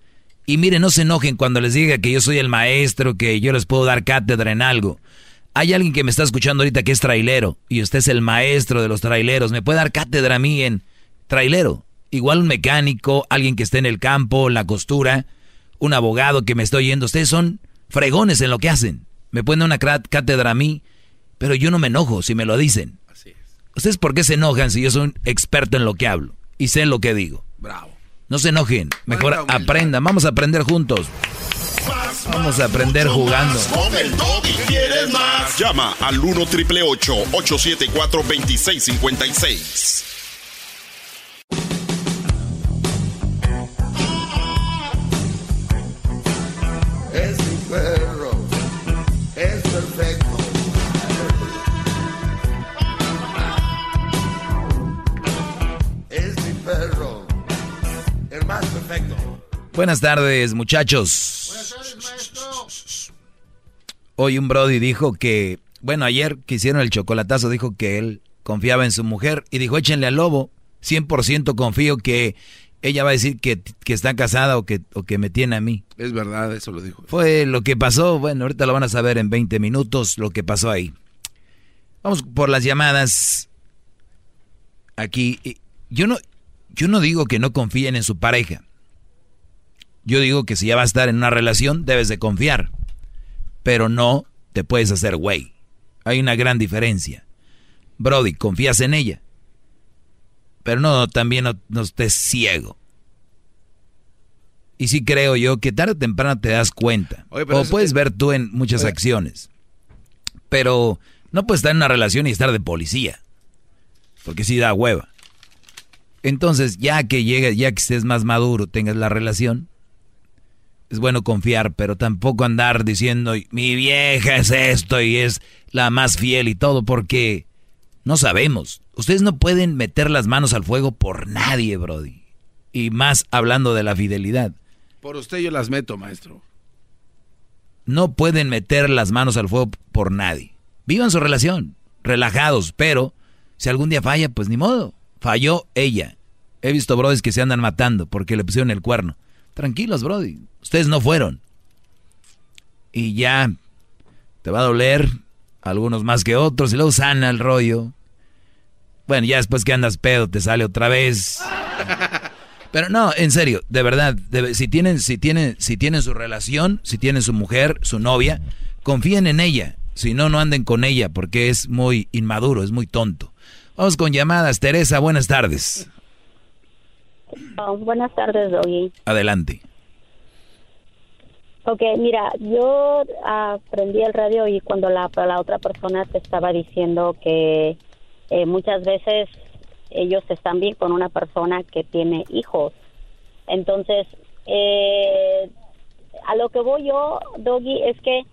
Y miren, no se enojen cuando les diga que yo soy el maestro, que yo les puedo dar cátedra en algo. Hay alguien que me está escuchando ahorita que es trailero y usted es el maestro de los traileros. ¿Me puede dar cátedra a mí en trailero? Igual un mecánico, alguien que esté en el campo, en la costura, un abogado que me esté oyendo. Ustedes son fregones en lo que hacen. Me dar una cátedra a mí, pero yo no me enojo si me lo dicen. ¿Ustedes por qué se enojan si yo soy un experto en lo que hablo y sé lo que digo? Bravo. No se enojen, mejor aprendan. Vamos a aprender juntos. Vamos a aprender jugando. Con el doggy. ¿Quieres más? Llama al 1 triple 874 2656. Perfecto. Buenas tardes, muchachos. Hoy un Brody dijo que, bueno, ayer que hicieron el chocolatazo, dijo que él confiaba en su mujer y dijo, échenle al lobo. 100% confío que ella va a decir que, que está casada o que, o que me tiene a mí. Es verdad, eso lo dijo. Fue lo que pasó, bueno, ahorita lo van a saber en 20 minutos lo que pasó ahí. Vamos por las llamadas. Aquí, y yo no, yo no digo que no confíen en su pareja. Yo digo que si ya va a estar en una relación, debes de confiar. Pero no te puedes hacer güey. Hay una gran diferencia. Brody, confías en ella. Pero no, también no, no estés ciego. Y sí creo yo que tarde o temprano te das cuenta. Oye, o puedes ver tú en muchas Oye. acciones. Pero no puedes estar en una relación y estar de policía. Porque sí da hueva. Entonces, ya que llegue, ya que estés más maduro, tengas la relación, es bueno confiar, pero tampoco andar diciendo, mi vieja es esto y es la más fiel y todo, porque no sabemos. Ustedes no pueden meter las manos al fuego por nadie, Brody. Y más hablando de la fidelidad. Por usted yo las meto, maestro. No pueden meter las manos al fuego por nadie. Vivan su relación, relajados, pero si algún día falla, pues ni modo. Falló ella. He visto brodis que se andan matando porque le pusieron el cuerno. Tranquilos, brody. Ustedes no fueron. Y ya te va a doler, algunos más que otros, y luego sana el rollo. Bueno, ya después que andas pedo te sale otra vez. Pero no, en serio, de verdad, si tienen, si tienen, si tienen su relación, si tienen su mujer, su novia, confíen en ella. Si no, no anden con ella porque es muy inmaduro, es muy tonto. Vamos con llamadas. Teresa, buenas tardes. Oh, buenas tardes, Doggy. Adelante. Ok, mira, yo aprendí el radio y cuando la, la otra persona te estaba diciendo que eh, muchas veces ellos están bien con una persona que tiene hijos. Entonces, eh, a lo que voy yo, Doggy, es que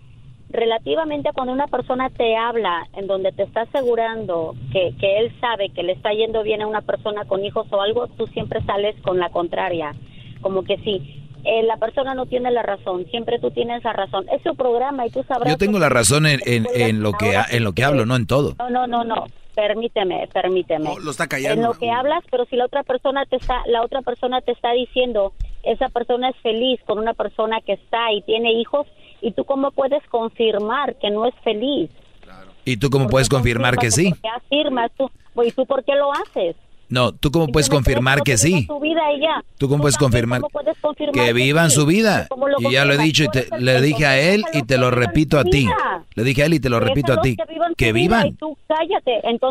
relativamente cuando una persona te habla en donde te está asegurando que, que él sabe que le está yendo bien a una persona con hijos o algo, tú siempre sales con la contraria. Como que sí, eh, la persona no tiene la razón, siempre tú tienes la razón. Es su programa y tú sabrás... Yo tengo la razón en, en, lo, que, en lo que hablo, no en todo. No, no, no, no. Permíteme, permíteme. lo está callando. En lo que hablas, pero si la otra persona te está, la otra persona te está diciendo, esa persona es feliz con una persona que está y tiene hijos, y tú cómo puedes confirmar que no es feliz. ¿Y tú cómo puedes confirmar que sí? afirmas tú? ¿Y tú por qué lo haces? No, ¿tú cómo puedes confirmar que sí? ¿Tú cómo puedes confirmar que vivan su vida? Y ya lo he dicho y te, le dije a él y te lo repito a ti. Le dije a él y te lo repito a ti. Que vivan.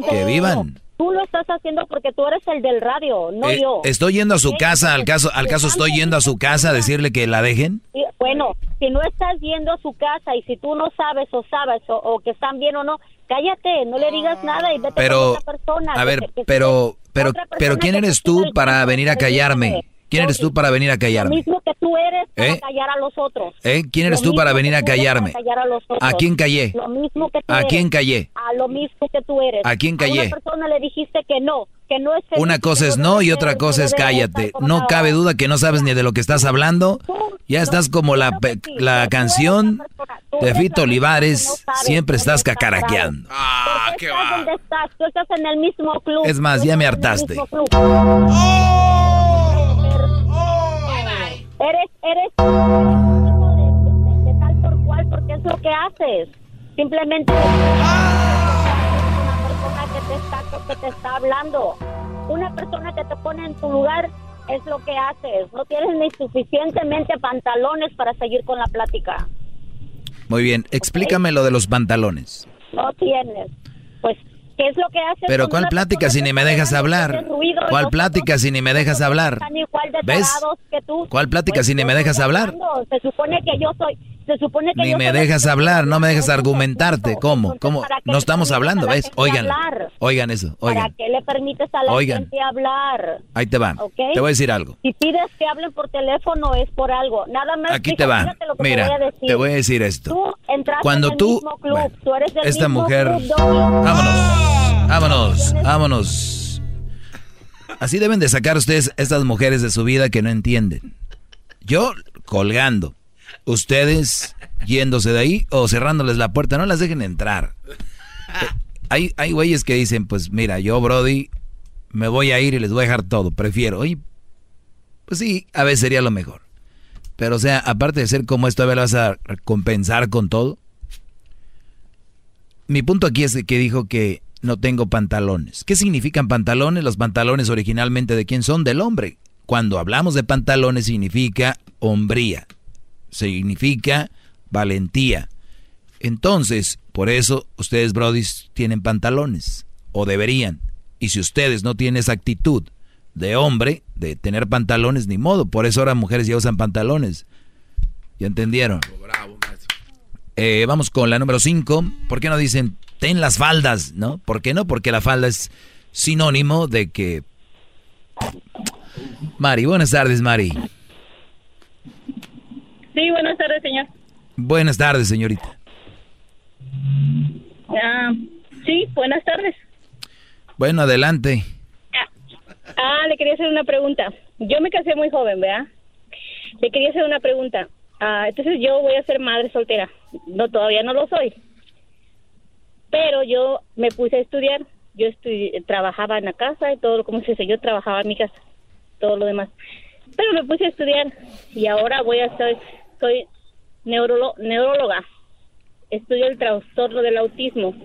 que vivan. Tú lo estás haciendo porque tú eres el del radio, no eh, yo. Estoy yendo a su casa, al caso, al caso estoy yendo a su casa a decirle que la dejen. Bueno, si no estás yendo a su casa y si tú no sabes o sabes o, que están bien o no, cállate, no le digas nada y vete pero, con otra persona. A ver, pero pero, pero ¿quién eres tú para venir a callarme? ¿Quién eres tú para venir a callarme? Lo mismo que tú eres para ¿Eh? callar a los otros. ¿Eh? ¿Quién eres tú para venir a callarme? A, quién callé? Lo mismo que tú ¿A quién callé? A lo mismo que tú eres. ¿A quién callé? A una persona le dijiste que no, que no es Una cosa es no y otra cosa es cállate. No cabe duda que no sabes ni de lo que estás hablando. Ya estás como la, la canción de Fito Olivares. Siempre estás cacaraqueando. Ah, qué va. Estás? Tú estás en el mismo club. Es más, ya me hartaste. Eres, eres de, de, tal por cual porque es lo que haces. Simplemente una persona que te, está, que te está hablando. Una persona que te pone en tu lugar es lo que haces. No tienes ni suficientemente pantalones para seguir con la plática. Muy bien, explícame lo de los pantalones. No tienes. Pues ¿Qué es lo que hace? Pero ¿cuál plática si ni me dejas hablar? ¿Cuál plática si ni me dejas hablar? ¿Ves? ¿Cuál plática si ni me dejas hablar? Se supone que yo soy se supone que Ni me dejas hablar, no me dejas argumentarte. ¿Cómo? ¿Cómo? No estamos hablando, ¿ves? Oigan. Oigan eso, oigan. ¿Para qué le permites a la gente hablar? Ahí te va. Te voy a decir algo. Si pides que hablen por teléfono es por algo. Nada más. Aquí te va. Mira, te voy a decir esto. Cuando tú, esta mujer, vámonos, vámonos, vámonos. Así deben de sacar ustedes estas mujeres de su vida que no entienden. Yo colgando ustedes yéndose de ahí o cerrándoles la puerta, no las dejen entrar. Eh, hay, hay güeyes que dicen, pues mira, yo Brody me voy a ir y les voy a dejar todo, prefiero. Oye, pues sí, a veces sería lo mejor. Pero o sea, aparte de ser como esto, a ver, vas a compensar con todo. Mi punto aquí es que dijo que no tengo pantalones. ¿Qué significan pantalones? Los pantalones originalmente de quién son? Del hombre. Cuando hablamos de pantalones significa hombría significa valentía. Entonces, por eso ustedes, brodis, tienen pantalones, o deberían. Y si ustedes no tienen esa actitud de hombre, de tener pantalones, ni modo. Por eso ahora mujeres ya usan pantalones. ¿Ya entendieron? Eh, vamos con la número 5. ¿Por qué no dicen ten las faldas? ¿No? ¿Por qué no? Porque la falda es sinónimo de que... Mari, buenas tardes, Mari. Sí, buenas tardes, señor. Buenas tardes, señorita. Ah, sí, buenas tardes. Bueno, adelante. Ah, le quería hacer una pregunta. Yo me casé muy joven, ¿verdad? Le quería hacer una pregunta. Ah, entonces yo voy a ser madre soltera. No, todavía no lo soy. Pero yo me puse a estudiar. Yo trabajaba en la casa y todo, como se dice, yo trabajaba en mi casa. todo lo demás. Pero me puse a estudiar y ahora voy a ser, soy neurolo- neuróloga. Estudio el trastorno del autismo.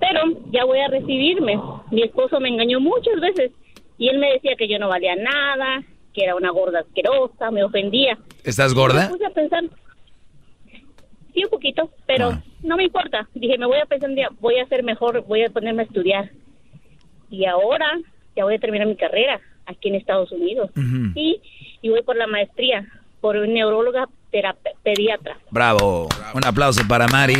Pero ya voy a recibirme. Mi esposo me engañó muchas veces y él me decía que yo no valía nada, que era una gorda asquerosa, me ofendía. ¿Estás Me gorda? puse a pensar, sí, un poquito, pero Ah. no me importa. Dije, me voy a pensar un día, voy a ser mejor, voy a ponerme a estudiar. Y ahora ya voy a terminar mi carrera aquí en Estados Unidos. Y, y voy por la maestría, por neuróloga terap- pediatra. Bravo. Un aplauso para Mari.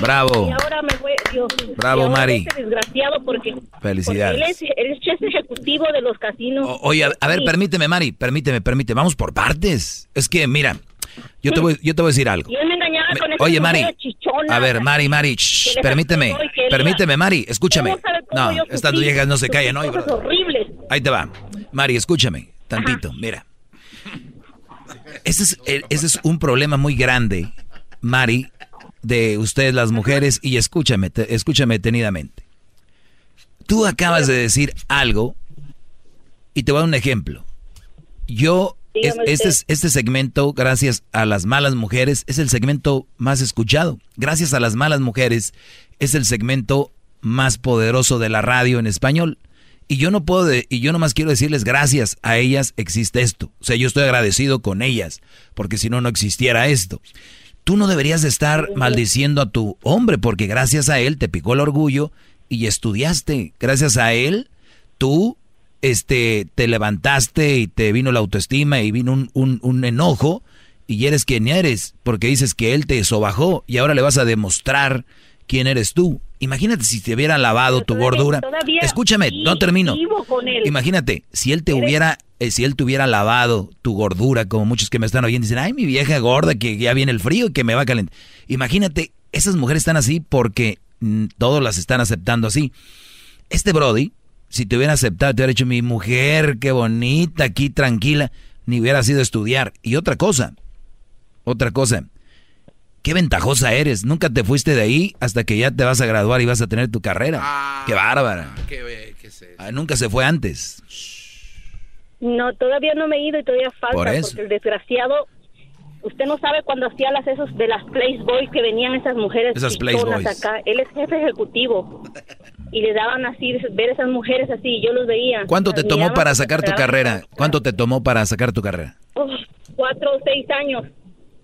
Bravo. Y ahora me voy, Dios, Bravo, Mari. Este desgraciado porque, Felicidades. porque él es el chef ejecutivo de los casinos. Oye, a, a ver, Sí. permíteme, Mari, permíteme, permíteme. Vamos por partes. Es que, mira, yo te voy, yo te voy a decir algo. Me Me- con Oye, Mari, mujeres chichonas. a ver, Mari, Mari, shh, permíteme, permíteme, Mari, escúchame. ¿Cómo sabe cómo No, estas viejas no se callan, cosas horribles. Ahí te va. Mari, escúchame, tantito, mira. Ese es, eh, ese es un problema muy grande, Mari, de ustedes las mujeres, y escúchame, te- escúchame detenidamente. Tú acabas de decir algo, y te voy a dar un ejemplo. Yo, es- este, este segmento, gracias a las malas mujeres, es el segmento más escuchado. Gracias a las malas mujeres, es el segmento más poderoso de la radio en español. Y yo no puedo, de- y yo nomás quiero decirles gracias a ellas existe esto. O sea, yo estoy agradecido con ellas, porque si no, no existiera esto. Tú no deberías de estar maldiciendo a tu hombre, porque gracias a él te picó el orgullo y estudiaste. Gracias a él, tú este, te levantaste y te vino la autoestima y vino un, un- un enojo y eres quien eres, porque dices que él te sobajó y ahora le vas a demostrar quién eres tú. Imagínate si te hubiera lavado tu gordura. Escúchame, no termino. Imagínate, si él te hubiera, eh, si él te hubiera lavado tu gordura, como muchos que me están oyendo dicen, ay, mi vieja gorda, que ya viene el frío y que me va a calentar. Imagínate, esas mujeres están así porque mm, todos las están aceptando así. Este Brody, si te hubiera aceptado, te hubiera dicho, mi mujer, qué bonita, aquí tranquila, ni hubiera sido estudiar. Y otra cosa, otra cosa, qué ventajosa eres. Nunca te fuiste de ahí hasta que ya te vas a graduar y vas a tener tu carrera. qué bárbara. ¿Qué, qué es eso? Ah, nunca se fue antes. No, todavía no me he ido y todavía falta Por eso. porque el desgraciado, usted no sabe cuando hacía las esos de las Playboys que venían esas mujeres Esas acá. Él es jefe ejecutivo y le daban así ver esas mujeres así, y yo los veía. ¿Cuánto te tomó para sacar tu carrera? ¿Cuánto te tomó para sacar tu carrera? Uf, cuatro o seis años.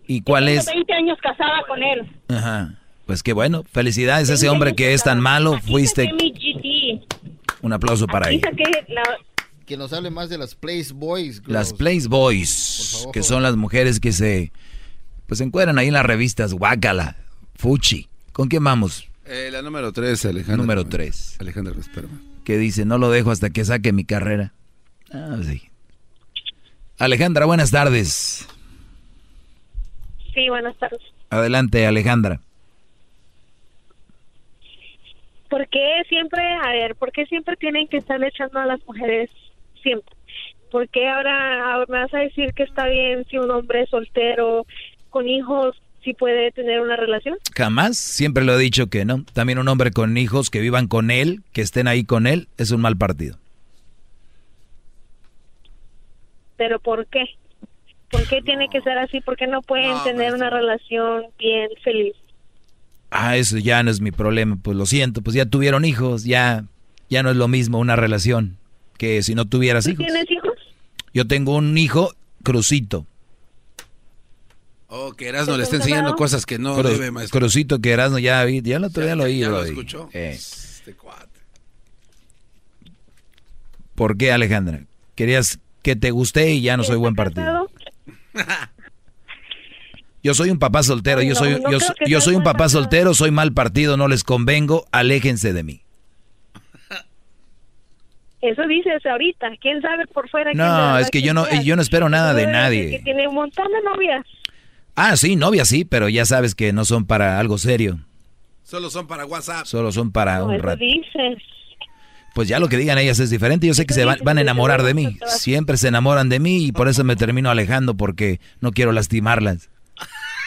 ¿Y cuál Tengo es? 20 años casada con él. Ajá. Pues qué bueno. Felicidades a ese hombre que es tan malo. Fuiste. Saqué mi GT. Un aplauso para él. la, Que nos hable más de las Place Boys. Las Place Boys, que son las mujeres que se pues se encuentran ahí en las revistas Guácala, Fuchi. ¿Con quién vamos? Eh, la número 3, Alejandra. Número 3. Alejandra Esperma. Que dice, no lo dejo hasta que saque mi carrera. Ah, sí. Alejandra, buenas tardes. Sí, buenas tardes. Adelante, Alejandra. ¿Por qué siempre, a ver, por qué siempre tienen que estar echando a las mujeres siempre? ¿Por qué ahora, ahora me vas a decir que está bien si un hombre soltero con hijos sí puede tener una relación? Jamás, siempre lo he dicho que no. También un hombre con hijos que vivan con él, que estén ahí con él, es un mal partido. ¿Pero por qué? ¿Por qué tiene que ser así? ¿Por qué no pueden tener una relación bien feliz? Ah, eso ya no es mi problema, pues lo siento, pues ya tuvieron hijos, ya, ya no es lo mismo una relación que si no tuvieras ¿Tú hijos. tienes hijos? Yo tengo un hijo, Crucito. Oh, que Erasmo le está enseñando cosas que no Cru- debe, maestro. Crucito que Erasmo ya ya el otro día lo oí. ¿Ya lo escuchó? Eh, Este cuate. ¿Por qué, Alejandra? Querías que te guste y ya no soy buen partido. Yo soy un papá soltero, yo soy, no yo, soy un papá soltero, soy mal partido, no les convengo, aléjense de mí. Eso dices ahorita. ¿Quién sabe por fuera? No, es que yo no, yo no espero nada de nadie. Que tiene un montón de novias. Ah, sí, novia sí, pero ya sabes que no son para algo serio, Solo son para WhatsApp. solo son para No, un rato. dices. Pues ya lo que digan ellas es diferente, yo sé que se van, van a enamorar de mí, siempre se enamoran de mí y por eso me termino alejando porque no quiero lastimarlas.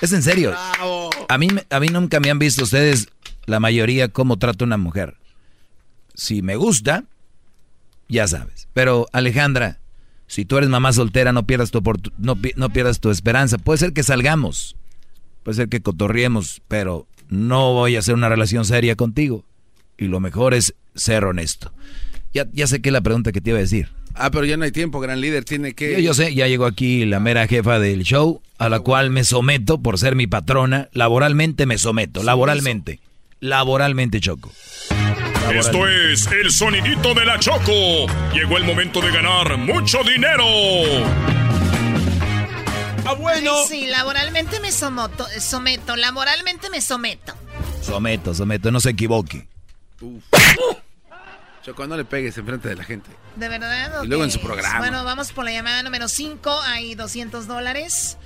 Es en serio. A mí, me- a mí nunca me han visto ustedes, la mayoría, cómo trata una mujer. si me gusta, ya sabes. Pero Alejandra, si tú eres mamá soltera, no pierdas tu, no, no pierdas tu esperanza. Puede ser que salgamos, puede ser que cotorriemos, pero no voy a hacer una relación seria contigo. Y lo mejor es ser honesto. Ya, ya sé que es la pregunta que te iba a decir. Ah, pero ya no hay tiempo, gran líder, tiene que... Yo, yo, sé, ya llegó aquí la mera jefa del show, a la cual me someto por ser mi patrona. Laboralmente me someto, laboralmente. Laboralmente, Choco. Esto es el sonidito de la Choco. Llegó el momento de ganar mucho dinero. Ah, bueno. Sí, laboralmente me somoto, someto, laboralmente me someto. Someto, someto, no se equivoque. Uf. Choco, no le pegues enfrente de la gente. ¿De verdad? Y luego en su programa. Bueno, vamos por la llamada número 5. Hay 200 dólares.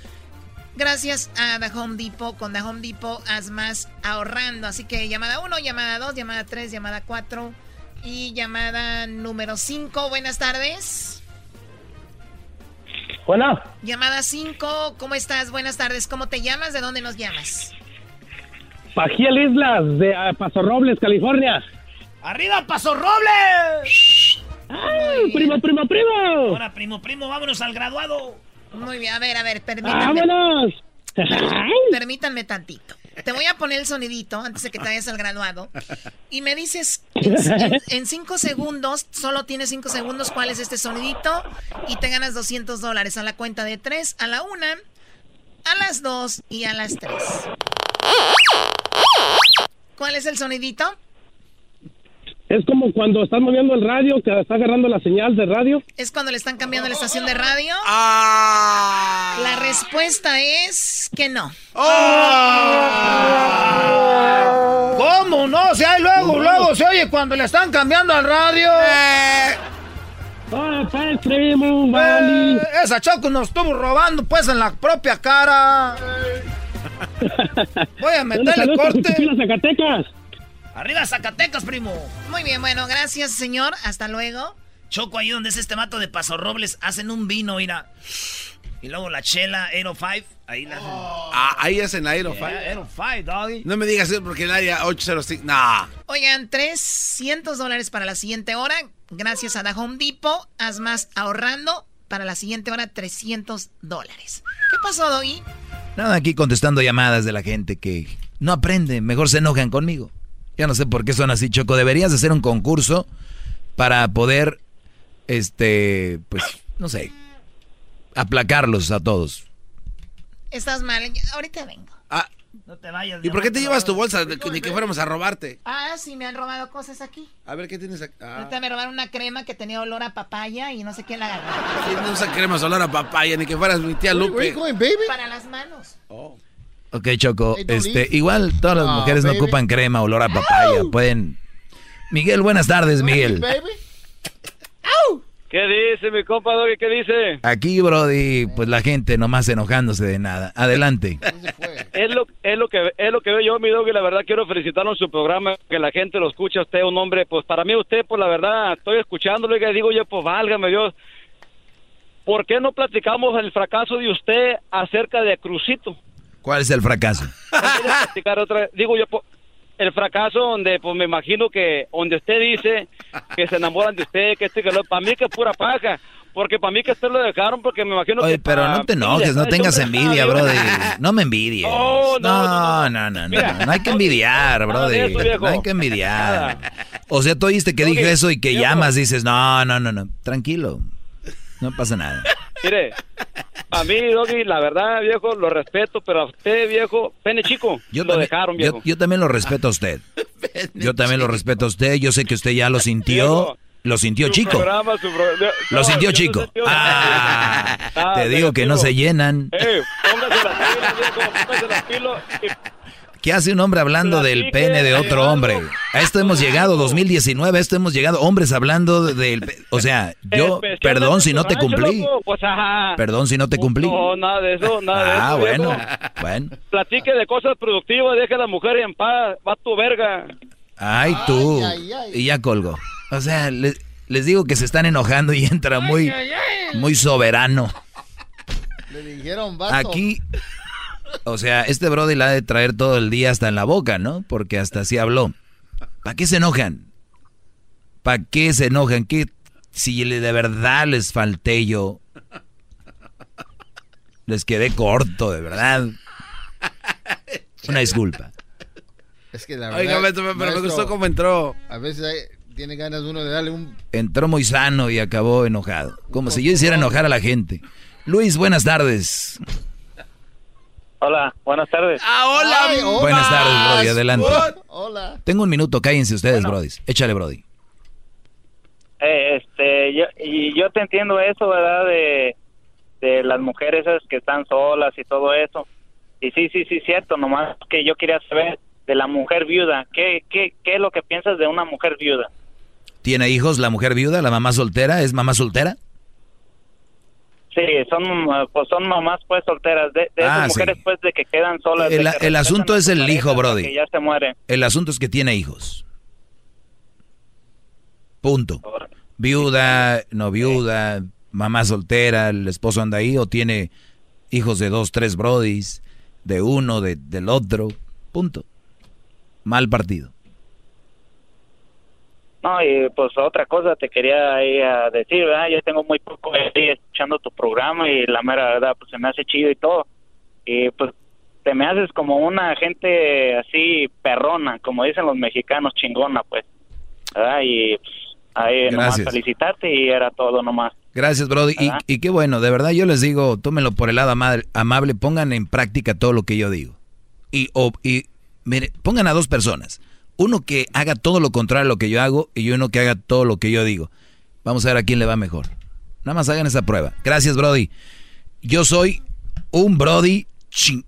Gracias a The Home Depot. Con The Home Depot haz más ahorrando. Así que llamada 1, llamada 2, llamada 3, llamada 4 y llamada número 5. Buenas tardes. Hola. Llamada 5, ¿cómo estás? Buenas tardes. ¿Cómo te llamas? ¿De dónde nos llamas? Pajiel Islas, de uh, Paso Robles, California. ¡Arriba, Paso Robles! ¡Ay, primo, primo, primo! Ahora, primo, primo, vámonos al graduado. Muy bien, a ver, a ver, permítanme. ¡Vámonos! Permítanme tantito. Te voy a poner el sonidito antes de que te vayas al graduado. Y me dices, en, cinco segundos, solo tienes cinco segundos, cuál es este sonidito. Y te ganas 200 dólares a la cuenta de tres, a la una, a las dos y a las tres. ¿Cuál es el sonidito? Es como cuando estás moviendo el radio, que está agarrando la señal de radio. ¿Es cuando le están cambiando la estación de radio? Ah. La respuesta es que no. ¿Cómo no? Si hay luego, luego se oye cuando le están cambiando al radio. ¡Ah, pues, primo, vale! Eh, esa Choco nos estuvo robando pues en la propia cara. Voy a meterle corte. Zacatecas. ¡Arriba, Zacatecas, primo! Muy bien, bueno, gracias, señor. Hasta luego. Choco, ahí donde es este mato de Paso Robles, hacen un vino, mira. Y luego la chela, 805, ahí la hacen. Ah, ahí hacen la Aero Yeah, 805, doggy. No me digas eso porque el área 805. Nah. Oigan, 300 dólares para la siguiente hora. Gracias a The Home Depot. Haz más ahorrando. Para la siguiente hora, 300 dólares. ¿Qué pasó, Doggy? Nada, aquí contestando llamadas de la gente que no aprende, mejor se enojan conmigo. Ya no sé por qué son así, Choco. Deberías hacer un concurso para poder, este, pues, no sé, aplacarlos a todos. Estás mal. Ahorita vengo. Ah, No te vayas. ¿y por qué te llevas tu bolsa? Ni que fuéramos a robarte. Ah, sí, me han robado cosas aquí. A ver, ¿qué tienes aquí? Ah, Ahorita me robaron una crema que tenía olor a papaya y no sé quién la agarró. ¿quién no usa crema solar a papaya? Ni que fueras mi tía Lupe. Para las manos. Ok, Choco, este, igual todas las Ah, mujeres no ocupan crema, olor a papaya. Pueden. Miguel, buenas tardes, Miguel. ¿Qué dice mi compa Doggy? ¿Qué dice? Aquí, Brody, pues la gente nomás enojándose de nada. Adelante. Es lo, es lo que es lo que veo yo, mi Doggy. La verdad quiero felicitarlo en su programa, que la gente lo escucha. Usted un hombre, pues para mí usted, pues la verdad, estoy escuchándolo y digo yo, pues válgame Dios. ¿Por qué no platicamos el fracaso de usted acerca de Crucito? ¿Cuál es el fracaso? ¿Puedes platicar otra? Digo yo, pues, el fracaso donde, pues me imagino que, donde usted dice que se enamoran de usted, que este que lo, para mí que es pura paja. Porque para mí que usted lo dejaron, porque me imagino Oye, que... pero para- no te enojes, no Mira, tengas envidia, Ah, Brody. mira. No me envidies. No, No, no, no, no. No hay que envidiar, de Brody. No hay que envidiar. O sea, tú oíste que dijo eso y que llamas, dices, no, no, no, no. Tranquilo. No pasa nada. Mire, a mí, Doggy, la verdad, viejo, lo respeto, pero a usted, viejo, pene chico, Yo lo también, dejaron, viejo. yo también lo respeto a usted. Yo también lo respeto a usted. Yo sé que usted ya lo sintió. Lo sintió Su chico. programa, su pro- Lo sintió no chico. Ah, Ah, te digo que no se llenan. Eh, póngase las pilas, viejo, póngase las pilas y ¿Qué hace un hombre hablando del pene de otro hombre? A esto hemos llegado, 2019, a esto hemos llegado, hombres hablando del... O sea, yo, perdón si no te cumplí. Pues, ajá. Perdón si no te cumplí. No, nada de eso, nada de eso. Ah, viejo. bueno, bueno. Platique de cosas productivas, deje a la mujer en paz, va tu verga. Ay, tú. Ay, ay, ay. Y ya colgo. O sea, le- les digo que se están enojando y entra muy, muy soberano. Le dijeron, vato. Aquí, o sea, este Brody la ha de traer todo el día hasta en la boca, ¿no? Porque hasta así habló. ¿Para qué se enojan? ¿Para qué se enojan? ¿Qué, si de verdad les falté yo? Les quedé corto, de verdad. Una disculpa. Es que la verdad. Oiga, pero me gustó cómo entró. A veces tiene ganas uno de darle un. Entró muy sano y acabó enojado. Como si yo hiciera enojar a la gente. Luis, buenas tardes. Hola, buenas tardes. Ah, hola. buenas tardes, Brody, adelante. Hola. Tengo un minuto, cállense ustedes, Brody. Échale, Brody. Eh, este, yo, y yo te entiendo eso, ¿verdad? De, de las mujeres esas que están solas y todo eso. Y sí, sí, sí, cierto, nomás que yo quería saber de la mujer viuda. ¿Qué, qué, qué es lo que piensas de una mujer viuda? ¿Tiene hijos la mujer viuda, la mamá soltera? ¿Es mamá soltera? Sí, son, pues son mamás pues solteras, de, de esas ah, mujeres pues de que quedan solas. El, asunto es el hijo, Brody. Que ya se muere. El asunto es que tiene hijos. Punto. Viuda, no viuda, mamá soltera, el esposo anda ahí o tiene hijos de dos, tres brodis, de uno, de, del otro. Punto. Mal partido. No, y pues otra cosa te quería ahí a decir, ¿verdad? Yo tengo muy poco ahí escuchando tu programa y la mera verdad, pues se me hace chido y todo. Y pues te me haces como una gente así perrona, como dicen los mexicanos, chingona, pues. ¿verdad? Y pues, ahí nomás felicitarte y era todo nomás. Gracias, Brody. Y, y, qué bueno, de verdad yo les digo, tómenlo por el lado amable, pongan en práctica todo lo que yo digo. Y, o, y mire, pongan a dos personas uno que haga todo lo contrario a lo que yo hago y uno que haga todo lo que yo digo. Vamos a ver a quién le va mejor. Nada más hagan esa prueba. Gracias, Brody. Yo soy un Brody ching.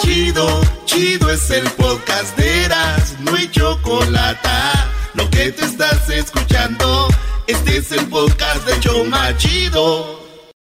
Chido, chido es el podcast de Eras, no hay chocolate. Lo que te estás escuchando, este es el podcast de Choma Chido.